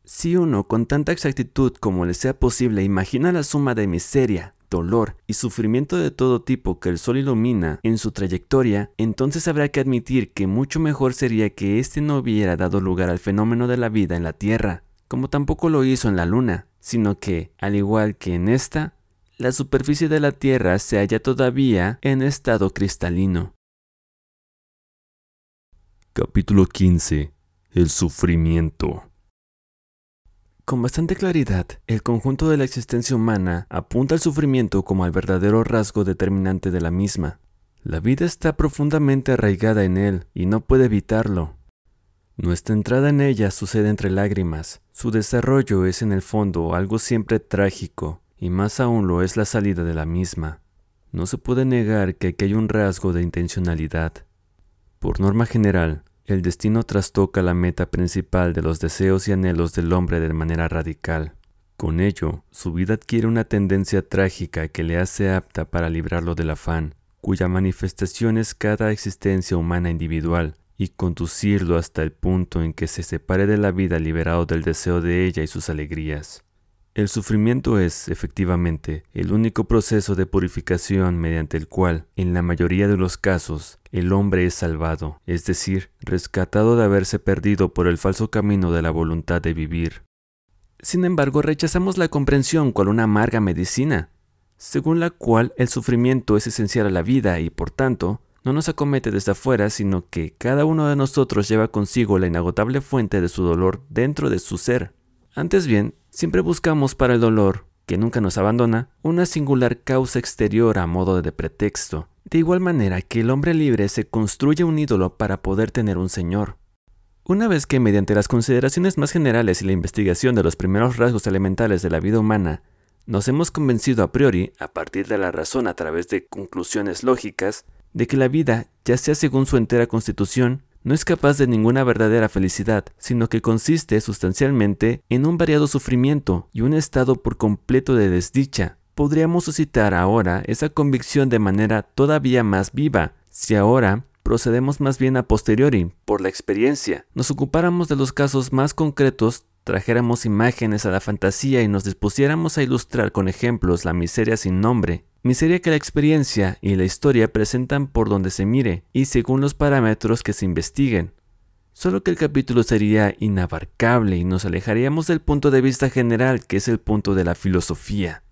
Si uno con tanta exactitud como le sea posible imagina la suma de miseria, dolor y sufrimiento de todo tipo que el Sol ilumina en su trayectoria, entonces habrá que admitir que mucho mejor sería que éste no hubiera dado lugar al fenómeno de la vida en la Tierra, como tampoco lo hizo en la Luna, sino que, al igual que en esta, la superficie de la Tierra se halla todavía en estado cristalino. Capítulo 15. El sufrimiento. Con bastante claridad, el conjunto de la existencia humana apunta al sufrimiento como al verdadero rasgo determinante de la misma. La vida está profundamente arraigada en él y no puede evitarlo. Nuestra entrada en ella sucede entre lágrimas. Su desarrollo es en el fondo algo siempre trágico, y más aún lo es la salida de la misma. No se puede negar que aquí hay un rasgo de intencionalidad. Por norma general, el destino trastoca la meta principal de los deseos y anhelos del hombre de manera radical. Con ello, su vida adquiere una tendencia trágica que le hace apta para librarlo del afán, cuya manifestación es cada existencia humana individual, y conducirlo hasta el punto en que se separe de la vida liberado del deseo de ella y sus alegrías. El sufrimiento es, efectivamente, el único proceso de purificación mediante el cual, en la mayoría de los casos, el hombre es salvado, es decir, rescatado de haberse perdido por el falso camino de la voluntad de vivir. Sin embargo, rechazamos la comprensión cual una amarga medicina, según la cual el sufrimiento es esencial a la vida y, por tanto, no nos acomete desde afuera, sino que cada uno de nosotros lleva consigo la inagotable fuente de su dolor dentro de su ser. Antes bien, siempre buscamos para el dolor, que nunca nos abandona, una singular causa exterior a modo de pretexto, de igual manera que el hombre libre se construye un ídolo para poder tener un señor. Una vez que mediante las consideraciones más generales y la investigación de los primeros rasgos elementales de la vida humana, nos hemos convencido a priori, a partir de la razón a través de conclusiones lógicas, de que la vida, ya sea según su entera constitución, no es capaz de ninguna verdadera felicidad, sino que consiste sustancialmente en un variado sufrimiento y un estado por completo de desdicha. Podríamos suscitar ahora esa convicción de manera todavía más viva, si ahora procedemos más bien a posteriori, por la experiencia, nos ocupáramos de los casos más concretos trajéramos imágenes a la fantasía y nos dispusiéramos a ilustrar con ejemplos la miseria sin nombre, miseria que la experiencia y la historia presentan por donde se mire y según los parámetros que se investiguen. Solo que el capítulo sería inabarcable y nos alejaríamos del punto de vista general que es el punto de la filosofía.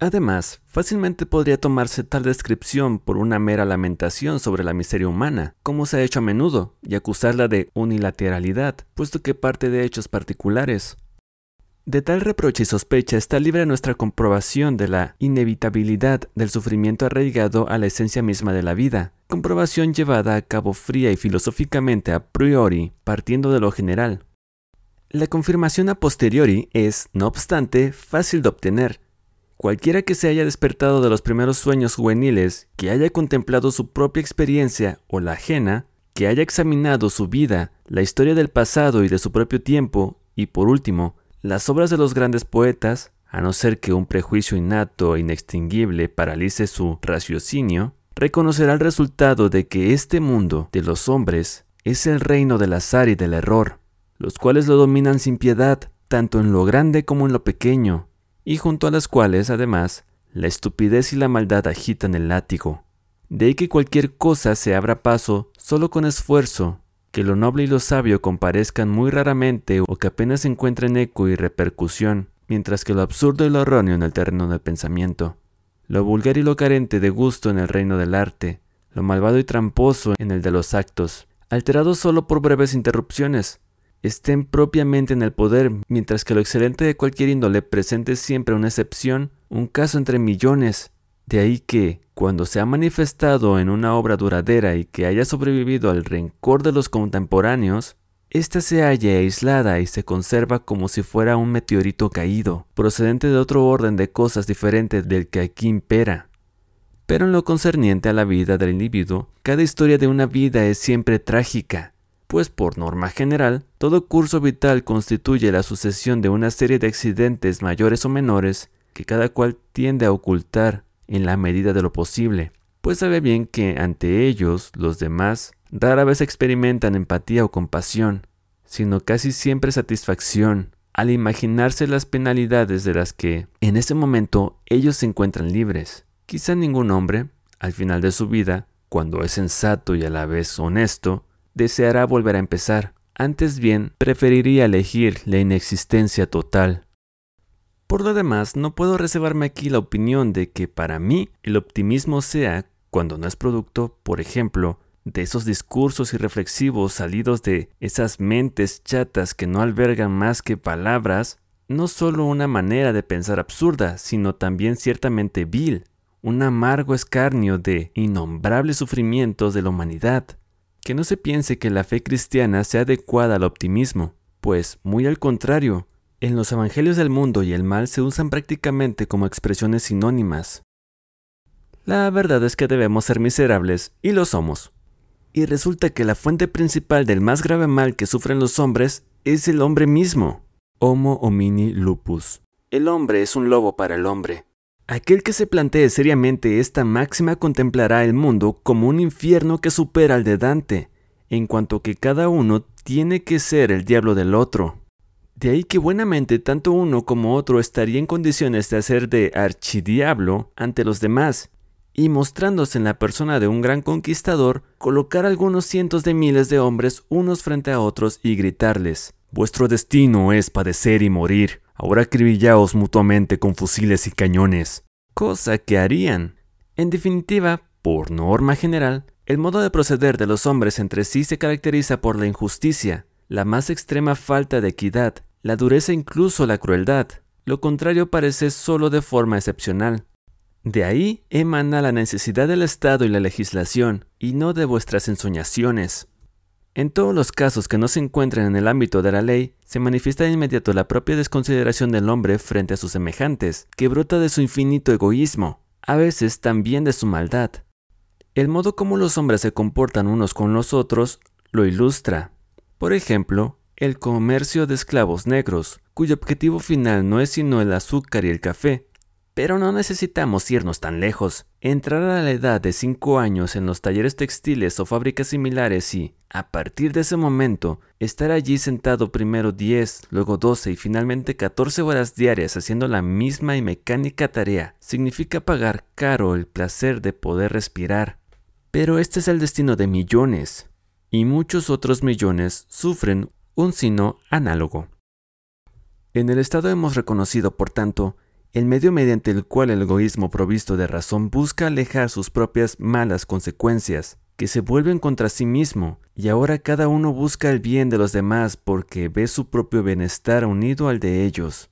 Además, fácilmente podría tomarse tal descripción por una mera lamentación sobre la miseria humana, como se ha hecho a menudo, y acusarla de unilateralidad, puesto que parte de hechos particulares. De tal reproche y sospecha está libre nuestra comprobación de la inevitabilidad del sufrimiento arraigado a la esencia misma de la vida, comprobación llevada a cabo fría y filosóficamente a priori, partiendo de lo general. La confirmación a posteriori es, no obstante, fácil de obtener, Cualquiera que se haya despertado de los primeros sueños juveniles, que haya contemplado su propia experiencia o la ajena, que haya examinado su vida, la historia del pasado y de su propio tiempo, y por último, las obras de los grandes poetas, a no ser que un prejuicio innato e inextinguible paralice su raciocinio, reconocerá el resultado de que este mundo de los hombres es el reino del azar y del error, los cuales lo dominan sin piedad, tanto en lo grande como en lo pequeño, y junto a las cuales, además, la estupidez y la maldad agitan el látigo. De ahí que cualquier cosa se abra paso solo con esfuerzo, que lo noble y lo sabio comparezcan muy raramente o que apenas encuentren eco y repercusión, mientras que lo absurdo y lo erróneo en el terreno del pensamiento, lo vulgar y lo carente de gusto en el reino del arte, lo malvado y tramposo en el de los actos, alterados solo por breves interrupciones, estén propiamente en el poder, mientras que lo excelente de cualquier índole presente siempre una excepción, un caso entre millones. De ahí que, cuando se ha manifestado en una obra duradera y que haya sobrevivido al rencor de los contemporáneos, ésta se halla aislada y se conserva como si fuera un meteorito caído, procedente de otro orden de cosas diferente del que aquí impera. Pero en lo concerniente a la vida del individuo, cada historia de una vida es siempre trágica, pues por norma general, todo curso vital constituye la sucesión de una serie de accidentes mayores o menores que cada cual tiende a ocultar en la medida de lo posible, pues sabe bien que ante ellos los demás rara vez experimentan empatía o compasión, sino casi siempre satisfacción al imaginarse las penalidades de las que en ese momento ellos se encuentran libres. Quizá ningún hombre, al final de su vida, cuando es sensato y a la vez honesto, deseará volver a empezar. Antes bien, preferiría elegir la inexistencia total. Por lo demás, no puedo reservarme aquí la opinión de que para mí el optimismo sea, cuando no es producto, por ejemplo, de esos discursos irreflexivos salidos de esas mentes chatas que no albergan más que palabras, no solo una manera de pensar absurda, sino también ciertamente vil, un amargo escarnio de innombrables sufrimientos de la humanidad. Que no se piense que la fe cristiana sea adecuada al optimismo, pues, muy al contrario, en los evangelios del mundo y el mal se usan prácticamente como expresiones sinónimas. La verdad es que debemos ser miserables, y lo somos. Y resulta que la fuente principal del más grave mal que sufren los hombres es el hombre mismo. Homo homini lupus. El hombre es un lobo para el hombre. Aquel que se plantee seriamente esta máxima contemplará el mundo como un infierno que supera al de Dante, en cuanto que cada uno tiene que ser el diablo del otro. De ahí que buenamente tanto uno como otro estaría en condiciones de hacer de archidiablo ante los demás, y mostrándose en la persona de un gran conquistador, colocar algunos cientos de miles de hombres unos frente a otros y gritarles, Vuestro destino es padecer y morir, ahora acribillaos mutuamente con fusiles y cañones. Cosa que harían. En definitiva, por norma general, el modo de proceder de los hombres entre sí se caracteriza por la injusticia, la más extrema falta de equidad, la dureza e incluso la crueldad. Lo contrario parece solo de forma excepcional. De ahí emana la necesidad del Estado y la legislación, y no de vuestras ensoñaciones. En todos los casos que no se encuentren en el ámbito de la ley, se manifiesta de inmediato la propia desconsideración del hombre frente a sus semejantes, que brota de su infinito egoísmo, a veces también de su maldad. El modo como los hombres se comportan unos con los otros lo ilustra. Por ejemplo, el comercio de esclavos negros, cuyo objetivo final no es sino el azúcar y el café, pero no necesitamos irnos tan lejos. Entrar a la edad de 5 años en los talleres textiles o fábricas similares y, a partir de ese momento, estar allí sentado primero 10, luego 12 y finalmente 14 horas diarias haciendo la misma y mecánica tarea, significa pagar caro el placer de poder respirar. Pero este es el destino de millones, y muchos otros millones sufren un sino análogo. En el Estado hemos reconocido, por tanto, el medio mediante el cual el egoísmo provisto de razón busca alejar sus propias malas consecuencias, que se vuelven contra sí mismo, y ahora cada uno busca el bien de los demás porque ve su propio bienestar unido al de ellos.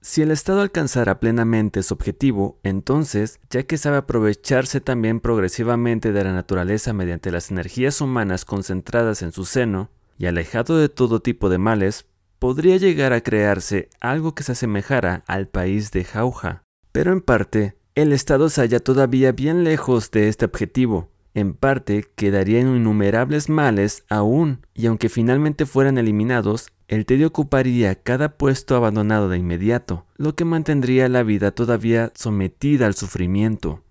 Si el Estado alcanzara plenamente su objetivo, entonces, ya que sabe aprovecharse también progresivamente de la naturaleza mediante las energías humanas concentradas en su seno, y alejado de todo tipo de males, podría llegar a crearse algo que se asemejara al país de Jauja. Pero en parte, el Estado se halla todavía bien lejos de este objetivo. En parte, quedarían innumerables males aún, y aunque finalmente fueran eliminados, el tedio ocuparía cada puesto abandonado de inmediato, lo que mantendría la vida todavía sometida al sufrimiento.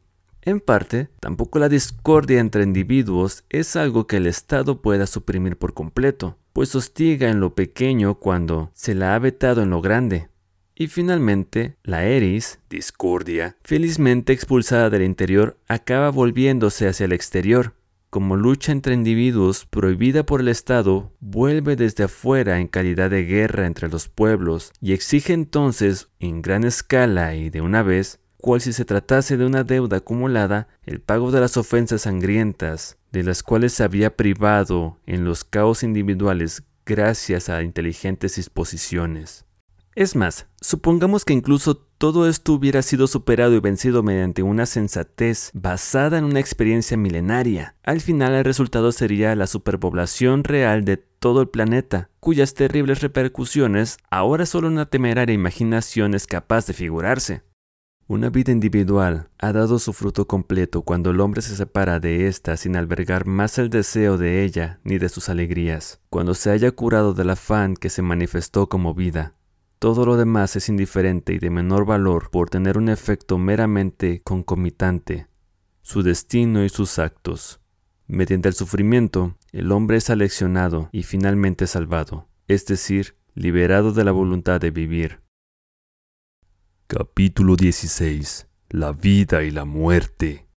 En parte, tampoco la discordia entre individuos es algo que el Estado pueda suprimir por completo pues hostiga en lo pequeño cuando se la ha vetado en lo grande. Y finalmente, la Eris, discordia, felizmente expulsada del interior, acaba volviéndose hacia el exterior. Como lucha entre individuos prohibida por el Estado, vuelve desde afuera en calidad de guerra entre los pueblos y exige entonces, en gran escala y de una vez, cual si se tratase de una deuda acumulada, el pago de las ofensas sangrientas, de las cuales se había privado en los caos individuales gracias a inteligentes disposiciones. Es más, supongamos que incluso todo esto hubiera sido superado y vencido mediante una sensatez basada en una experiencia milenaria. Al final el resultado sería la superpoblación real de todo el planeta, cuyas terribles repercusiones ahora solo una temeraria imaginación es capaz de figurarse. Una vida individual ha dado su fruto completo cuando el hombre se separa de ésta sin albergar más el deseo de ella ni de sus alegrías, cuando se haya curado del afán que se manifestó como vida. Todo lo demás es indiferente y de menor valor por tener un efecto meramente concomitante, su destino y sus actos. Mediante el sufrimiento, el hombre es aleccionado y finalmente salvado, es decir, liberado de la voluntad de vivir. Capítulo 16. La vida y la muerte.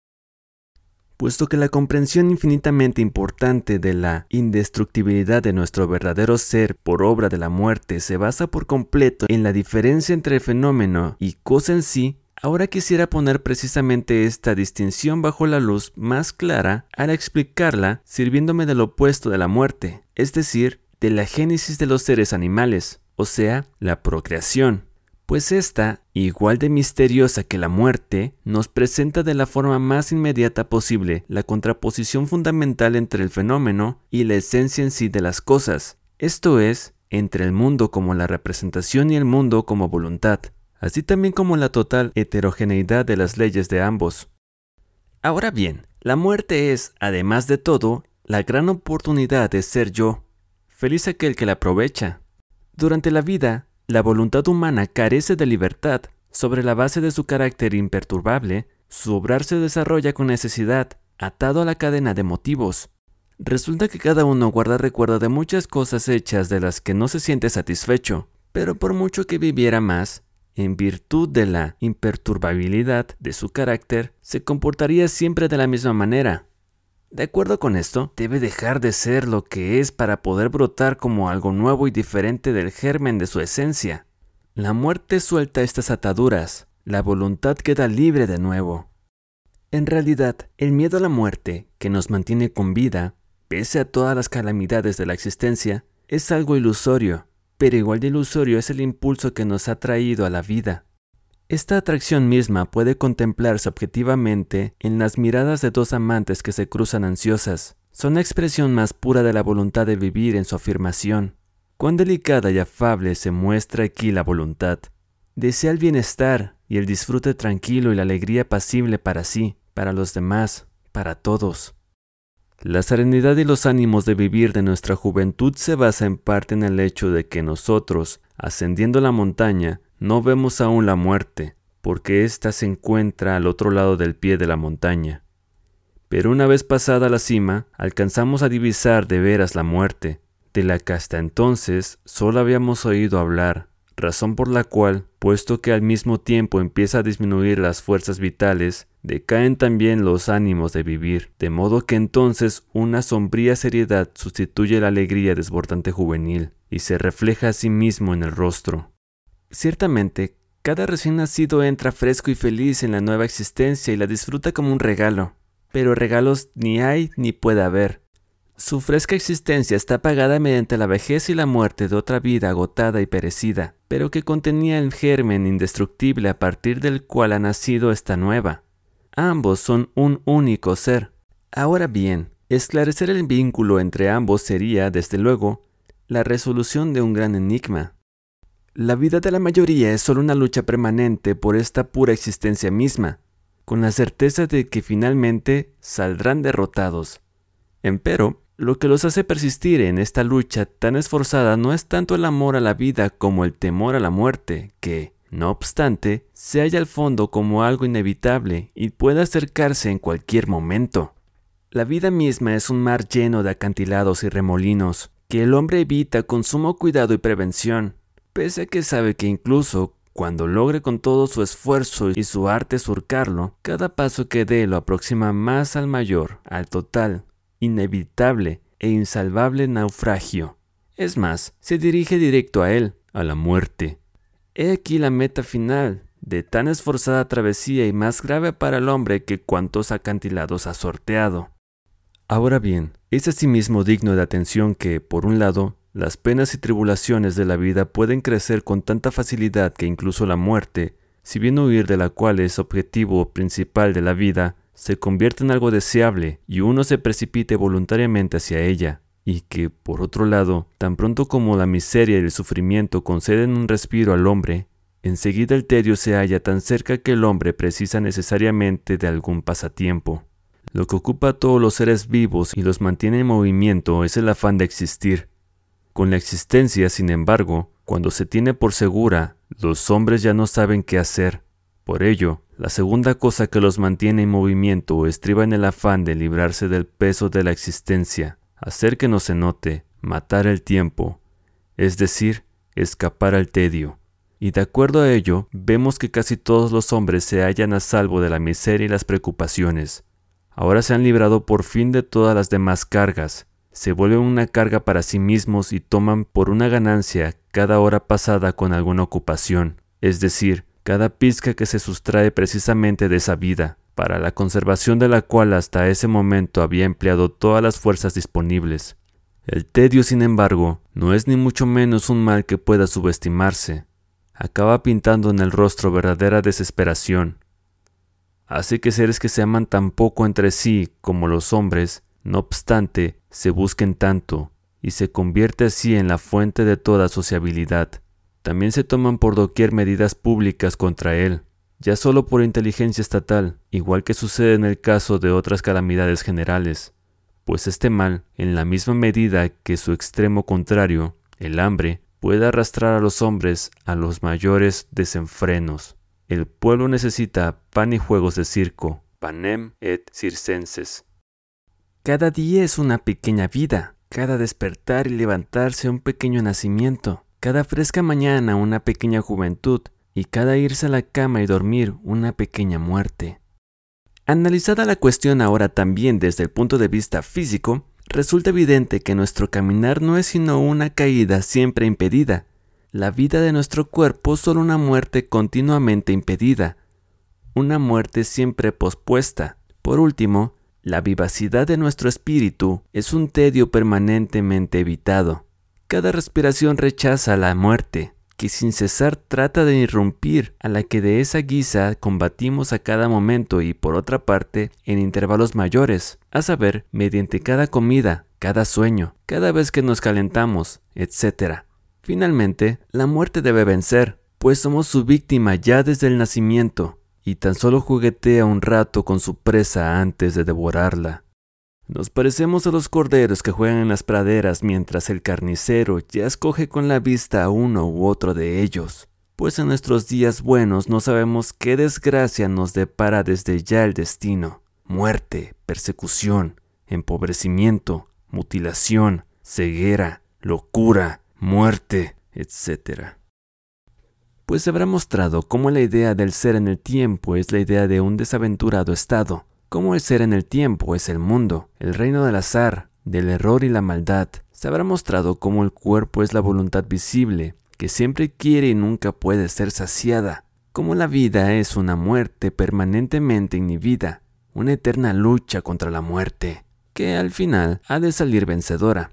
Puesto que la comprensión infinitamente importante de la indestructibilidad de nuestro verdadero ser por obra de la muerte se basa por completo en la diferencia entre fenómeno y cosa en sí, ahora quisiera poner precisamente esta distinción bajo la luz más clara al explicarla sirviéndome del opuesto de la muerte, es decir, de la génesis de los seres animales, o sea, la procreación pues esta, igual de misteriosa que la muerte, nos presenta de la forma más inmediata posible la contraposición fundamental entre el fenómeno y la esencia en sí de las cosas, esto es, entre el mundo como la representación y el mundo como voluntad, así también como la total heterogeneidad de las leyes de ambos. Ahora bien, la muerte es, además de todo, la gran oportunidad de ser yo. Feliz aquel que la aprovecha. Durante la vida, la voluntad humana carece de libertad. Sobre la base de su carácter imperturbable, su obrar se desarrolla con necesidad, atado a la cadena de motivos. Resulta que cada uno guarda recuerdo de muchas cosas hechas de las que no se siente satisfecho, pero por mucho que viviera más, en virtud de la imperturbabilidad de su carácter, se comportaría siempre de la misma manera. De acuerdo con esto, debe dejar de ser lo que es para poder brotar como algo nuevo y diferente del germen de su esencia. La muerte suelta estas ataduras, la voluntad queda libre de nuevo. En realidad, el miedo a la muerte, que nos mantiene con vida, pese a todas las calamidades de la existencia, es algo ilusorio, pero igual de ilusorio es el impulso que nos ha traído a la vida. Esta atracción misma puede contemplarse objetivamente en las miradas de dos amantes que se cruzan ansiosas. Son la expresión más pura de la voluntad de vivir en su afirmación. Cuán delicada y afable se muestra aquí la voluntad. Desea el bienestar y el disfrute tranquilo y la alegría pasible para sí, para los demás, para todos. La serenidad y los ánimos de vivir de nuestra juventud se basa en parte en el hecho de que nosotros, ascendiendo la montaña, no vemos aún la muerte, porque ésta se encuentra al otro lado del pie de la montaña. Pero una vez pasada la cima, alcanzamos a divisar de veras la muerte, de la que hasta entonces solo habíamos oído hablar, razón por la cual, puesto que al mismo tiempo empieza a disminuir las fuerzas vitales, decaen también los ánimos de vivir, de modo que entonces una sombría seriedad sustituye la alegría desbordante juvenil, y se refleja a sí mismo en el rostro. Ciertamente, cada recién nacido entra fresco y feliz en la nueva existencia y la disfruta como un regalo, pero regalos ni hay ni puede haber. Su fresca existencia está pagada mediante la vejez y la muerte de otra vida agotada y perecida, pero que contenía el germen indestructible a partir del cual ha nacido esta nueva. Ambos son un único ser. Ahora bien, esclarecer el vínculo entre ambos sería, desde luego, la resolución de un gran enigma. La vida de la mayoría es solo una lucha permanente por esta pura existencia misma, con la certeza de que finalmente saldrán derrotados. Empero, lo que los hace persistir en esta lucha tan esforzada no es tanto el amor a la vida como el temor a la muerte, que, no obstante, se halla al fondo como algo inevitable y puede acercarse en cualquier momento. La vida misma es un mar lleno de acantilados y remolinos, que el hombre evita con sumo cuidado y prevención, pese a que sabe que incluso cuando logre con todo su esfuerzo y su arte surcarlo, cada paso que dé lo aproxima más al mayor, al total, inevitable e insalvable naufragio. Es más, se dirige directo a él, a la muerte. He aquí la meta final de tan esforzada travesía y más grave para el hombre que cuantos acantilados ha sorteado. Ahora bien, es asimismo digno de atención que, por un lado, las penas y tribulaciones de la vida pueden crecer con tanta facilidad que incluso la muerte, si bien huir de la cual es objetivo principal de la vida, se convierte en algo deseable y uno se precipite voluntariamente hacia ella, y que, por otro lado, tan pronto como la miseria y el sufrimiento conceden un respiro al hombre, enseguida el tedio se halla tan cerca que el hombre precisa necesariamente de algún pasatiempo. Lo que ocupa a todos los seres vivos y los mantiene en movimiento es el afán de existir, con la existencia, sin embargo, cuando se tiene por segura, los hombres ya no saben qué hacer. Por ello, la segunda cosa que los mantiene en movimiento estriba en el afán de librarse del peso de la existencia, hacer que no se note, matar el tiempo, es decir, escapar al tedio. Y de acuerdo a ello, vemos que casi todos los hombres se hallan a salvo de la miseria y las preocupaciones. Ahora se han librado por fin de todas las demás cargas, se vuelven una carga para sí mismos y toman por una ganancia cada hora pasada con alguna ocupación, es decir, cada pizca que se sustrae precisamente de esa vida, para la conservación de la cual hasta ese momento había empleado todas las fuerzas disponibles. El tedio, sin embargo, no es ni mucho menos un mal que pueda subestimarse. Acaba pintando en el rostro verdadera desesperación. Hace que seres que se aman tan poco entre sí como los hombres, no obstante, se busquen tanto, y se convierte así en la fuente de toda sociabilidad. También se toman por doquier medidas públicas contra él, ya solo por inteligencia estatal, igual que sucede en el caso de otras calamidades generales, pues este mal, en la misma medida que su extremo contrario, el hambre, puede arrastrar a los hombres a los mayores desenfrenos. El pueblo necesita pan y juegos de circo, panem et circenses, cada día es una pequeña vida, cada despertar y levantarse un pequeño nacimiento. cada fresca mañana una pequeña juventud y cada irse a la cama y dormir una pequeña muerte. Analizada la cuestión ahora también desde el punto de vista físico, resulta evidente que nuestro caminar no es sino una caída siempre impedida, la vida de nuestro cuerpo solo una muerte continuamente impedida, una muerte siempre pospuesta. Por último, la vivacidad de nuestro espíritu es un tedio permanentemente evitado. Cada respiración rechaza la muerte, que sin cesar trata de irrumpir, a la que de esa guisa combatimos a cada momento y por otra parte en intervalos mayores, a saber, mediante cada comida, cada sueño, cada vez que nos calentamos, etc. Finalmente, la muerte debe vencer, pues somos su víctima ya desde el nacimiento, y tan solo juguetea un rato con su presa antes de devorarla. Nos parecemos a los corderos que juegan en las praderas mientras el carnicero ya escoge con la vista a uno u otro de ellos, pues en nuestros días buenos no sabemos qué desgracia nos depara desde ya el destino. Muerte, persecución, empobrecimiento, mutilación, ceguera, locura, muerte, etc. Pues se habrá mostrado cómo la idea del ser en el tiempo es la idea de un desaventurado estado, Cómo el ser en el tiempo es el mundo, el reino del azar, del error y la maldad. Se habrá mostrado cómo el cuerpo es la voluntad visible, que siempre quiere y nunca puede ser saciada. Cómo la vida es una muerte permanentemente inhibida, una eterna lucha contra la muerte, que al final ha de salir vencedora.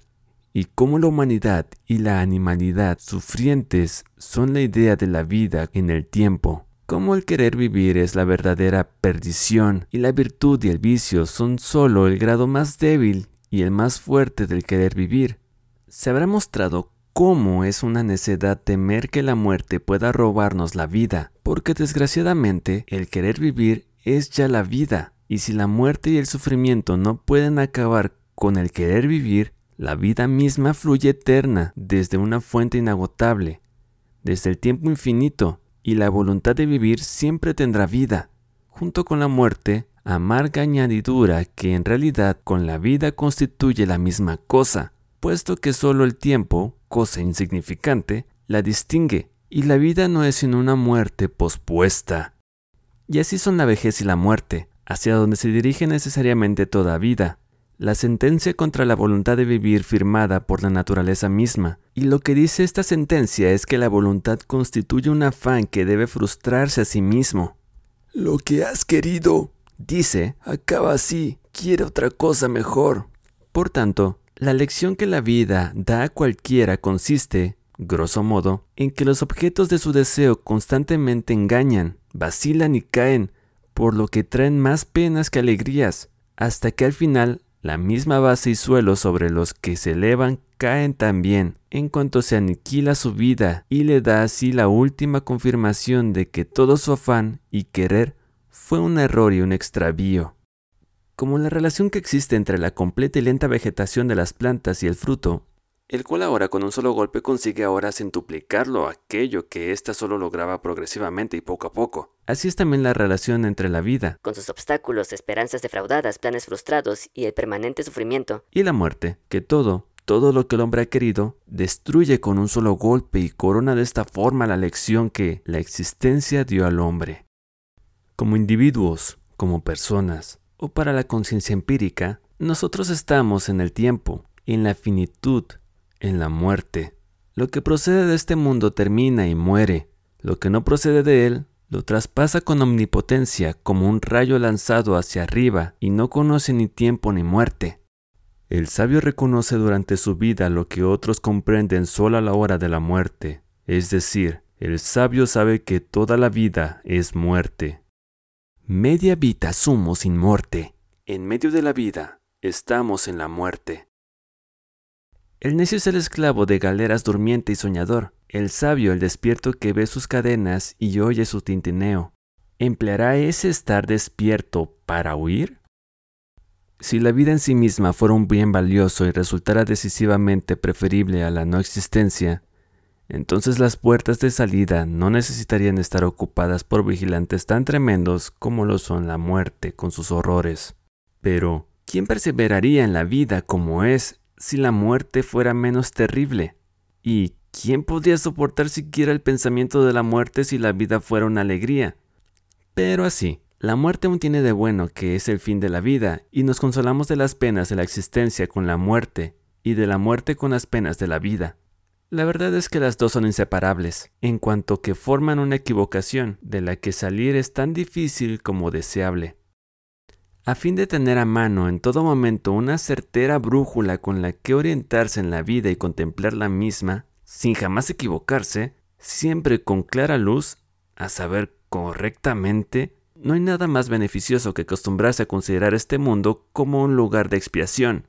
Y cómo la humanidad y la animalidad sufrientes son la idea de la vida en el tiempo, como el querer vivir es la verdadera perdición y la virtud y el vicio son solo el grado más débil y el más fuerte del querer vivir. Se habrá mostrado cómo es una necedad temer que la muerte pueda robarnos la vida, porque desgraciadamente el querer vivir es ya la vida, y si la muerte y el sufrimiento no pueden acabar con el querer vivir, la vida misma fluye eterna desde una fuente inagotable, desde el tiempo infinito, y la voluntad de vivir siempre tendrá vida, junto con la muerte, amarga añadidura que en realidad con la vida constituye la misma cosa, puesto que solo el tiempo, cosa insignificante, la distingue, y la vida no es sino una muerte pospuesta. Y así son la vejez y la muerte, hacia donde se dirige necesariamente toda vida, la sentencia contra la voluntad de vivir firmada por la naturaleza misma, y lo que dice esta sentencia es que la voluntad constituye un afán que debe frustrarse a sí mismo. Lo que has querido, dice, acaba así, quiere otra cosa mejor. Por tanto, la lección que la vida da a cualquiera consiste, grosso modo, en que los objetos de su deseo constantemente engañan, vacilan y caen, por lo que traen más penas que alegrías, hasta que al final la misma base y suelo sobre los que se elevan caen también, en cuanto se aniquila su vida y le da así la última confirmación de que todo su afán y querer fue un error y un extravío. Como la relación que existe entre la completa y lenta vegetación de las plantas y el fruto el cual ahora con un solo golpe consigue ahora centuplicarlo aquello que ésta solo lograba progresivamente y poco a poco. Así es también la relación entre la vida, con sus obstáculos, esperanzas defraudadas, planes frustrados y el permanente sufrimiento, y la muerte, que todo, todo lo que el hombre ha querido, destruye con un solo golpe y corona de esta forma la lección que la existencia dio al hombre. Como individuos, como personas, o para la conciencia empírica, nosotros estamos en el tiempo, en la finitud, en la muerte. Lo que procede de este mundo termina y muere. Lo que no procede de él lo traspasa con omnipotencia como un rayo lanzado hacia arriba y no conoce ni tiempo ni muerte. El sabio reconoce durante su vida lo que otros comprenden solo a la hora de la muerte, es decir, el sabio sabe que toda la vida es muerte. Media vita sumo sin muerte. En medio de la vida estamos en la muerte. El necio es el esclavo de galeras durmiente y soñador, el sabio el despierto que ve sus cadenas y oye su tintineo. ¿Empleará ese estar despierto para huir? Si la vida en sí misma fuera un bien valioso y resultara decisivamente preferible a la no existencia, entonces las puertas de salida no necesitarían estar ocupadas por vigilantes tan tremendos como lo son la muerte con sus horrores. Pero, ¿quién perseveraría en la vida como es si la muerte fuera menos terrible? ¿Y ¿quién podría soportar siquiera el pensamiento de la muerte si la vida fuera una alegría? Pero así, la muerte aún tiene de bueno que es el fin de la vida, y nos consolamos de las penas de la existencia con la muerte, y de la muerte con las penas de la vida. La verdad es que las dos son inseparables, en cuanto que forman una equivocación de la que salir es tan difícil como deseable. A fin de tener a mano en todo momento una certera brújula con la que orientarse en la vida y contemplar la misma, sin jamás equivocarse, siempre con clara luz, a saber correctamente, no hay nada más beneficioso que acostumbrarse a considerar este mundo como un lugar de expiación,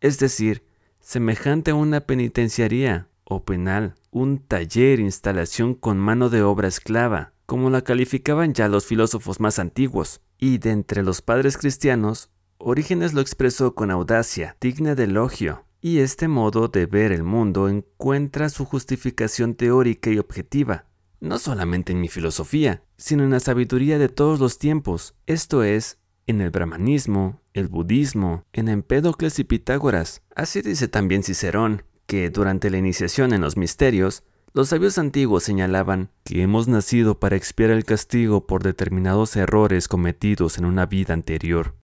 es decir, semejante a una penitenciaría o penal, un taller, instalación con mano de obra esclava, como la calificaban ya los filósofos más antiguos, y de entre los padres cristianos, Orígenes lo expresó con audacia, digna de elogio, y este modo de ver el mundo encuentra su justificación teórica y objetiva, no solamente en mi filosofía, sino en la sabiduría de todos los tiempos, esto es, en el brahmanismo, el budismo, en Empédocles y Pitágoras. Así dice también Cicerón, que durante la iniciación en los misterios, los sabios antiguos señalaban que hemos nacido para expiar el castigo por determinados errores cometidos en una vida anterior.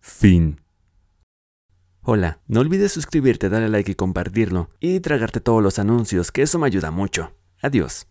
Fin. Hola, no olvides suscribirte, darle like y compartirlo, y tragarte todos los anuncios, que eso me ayuda mucho. Adiós.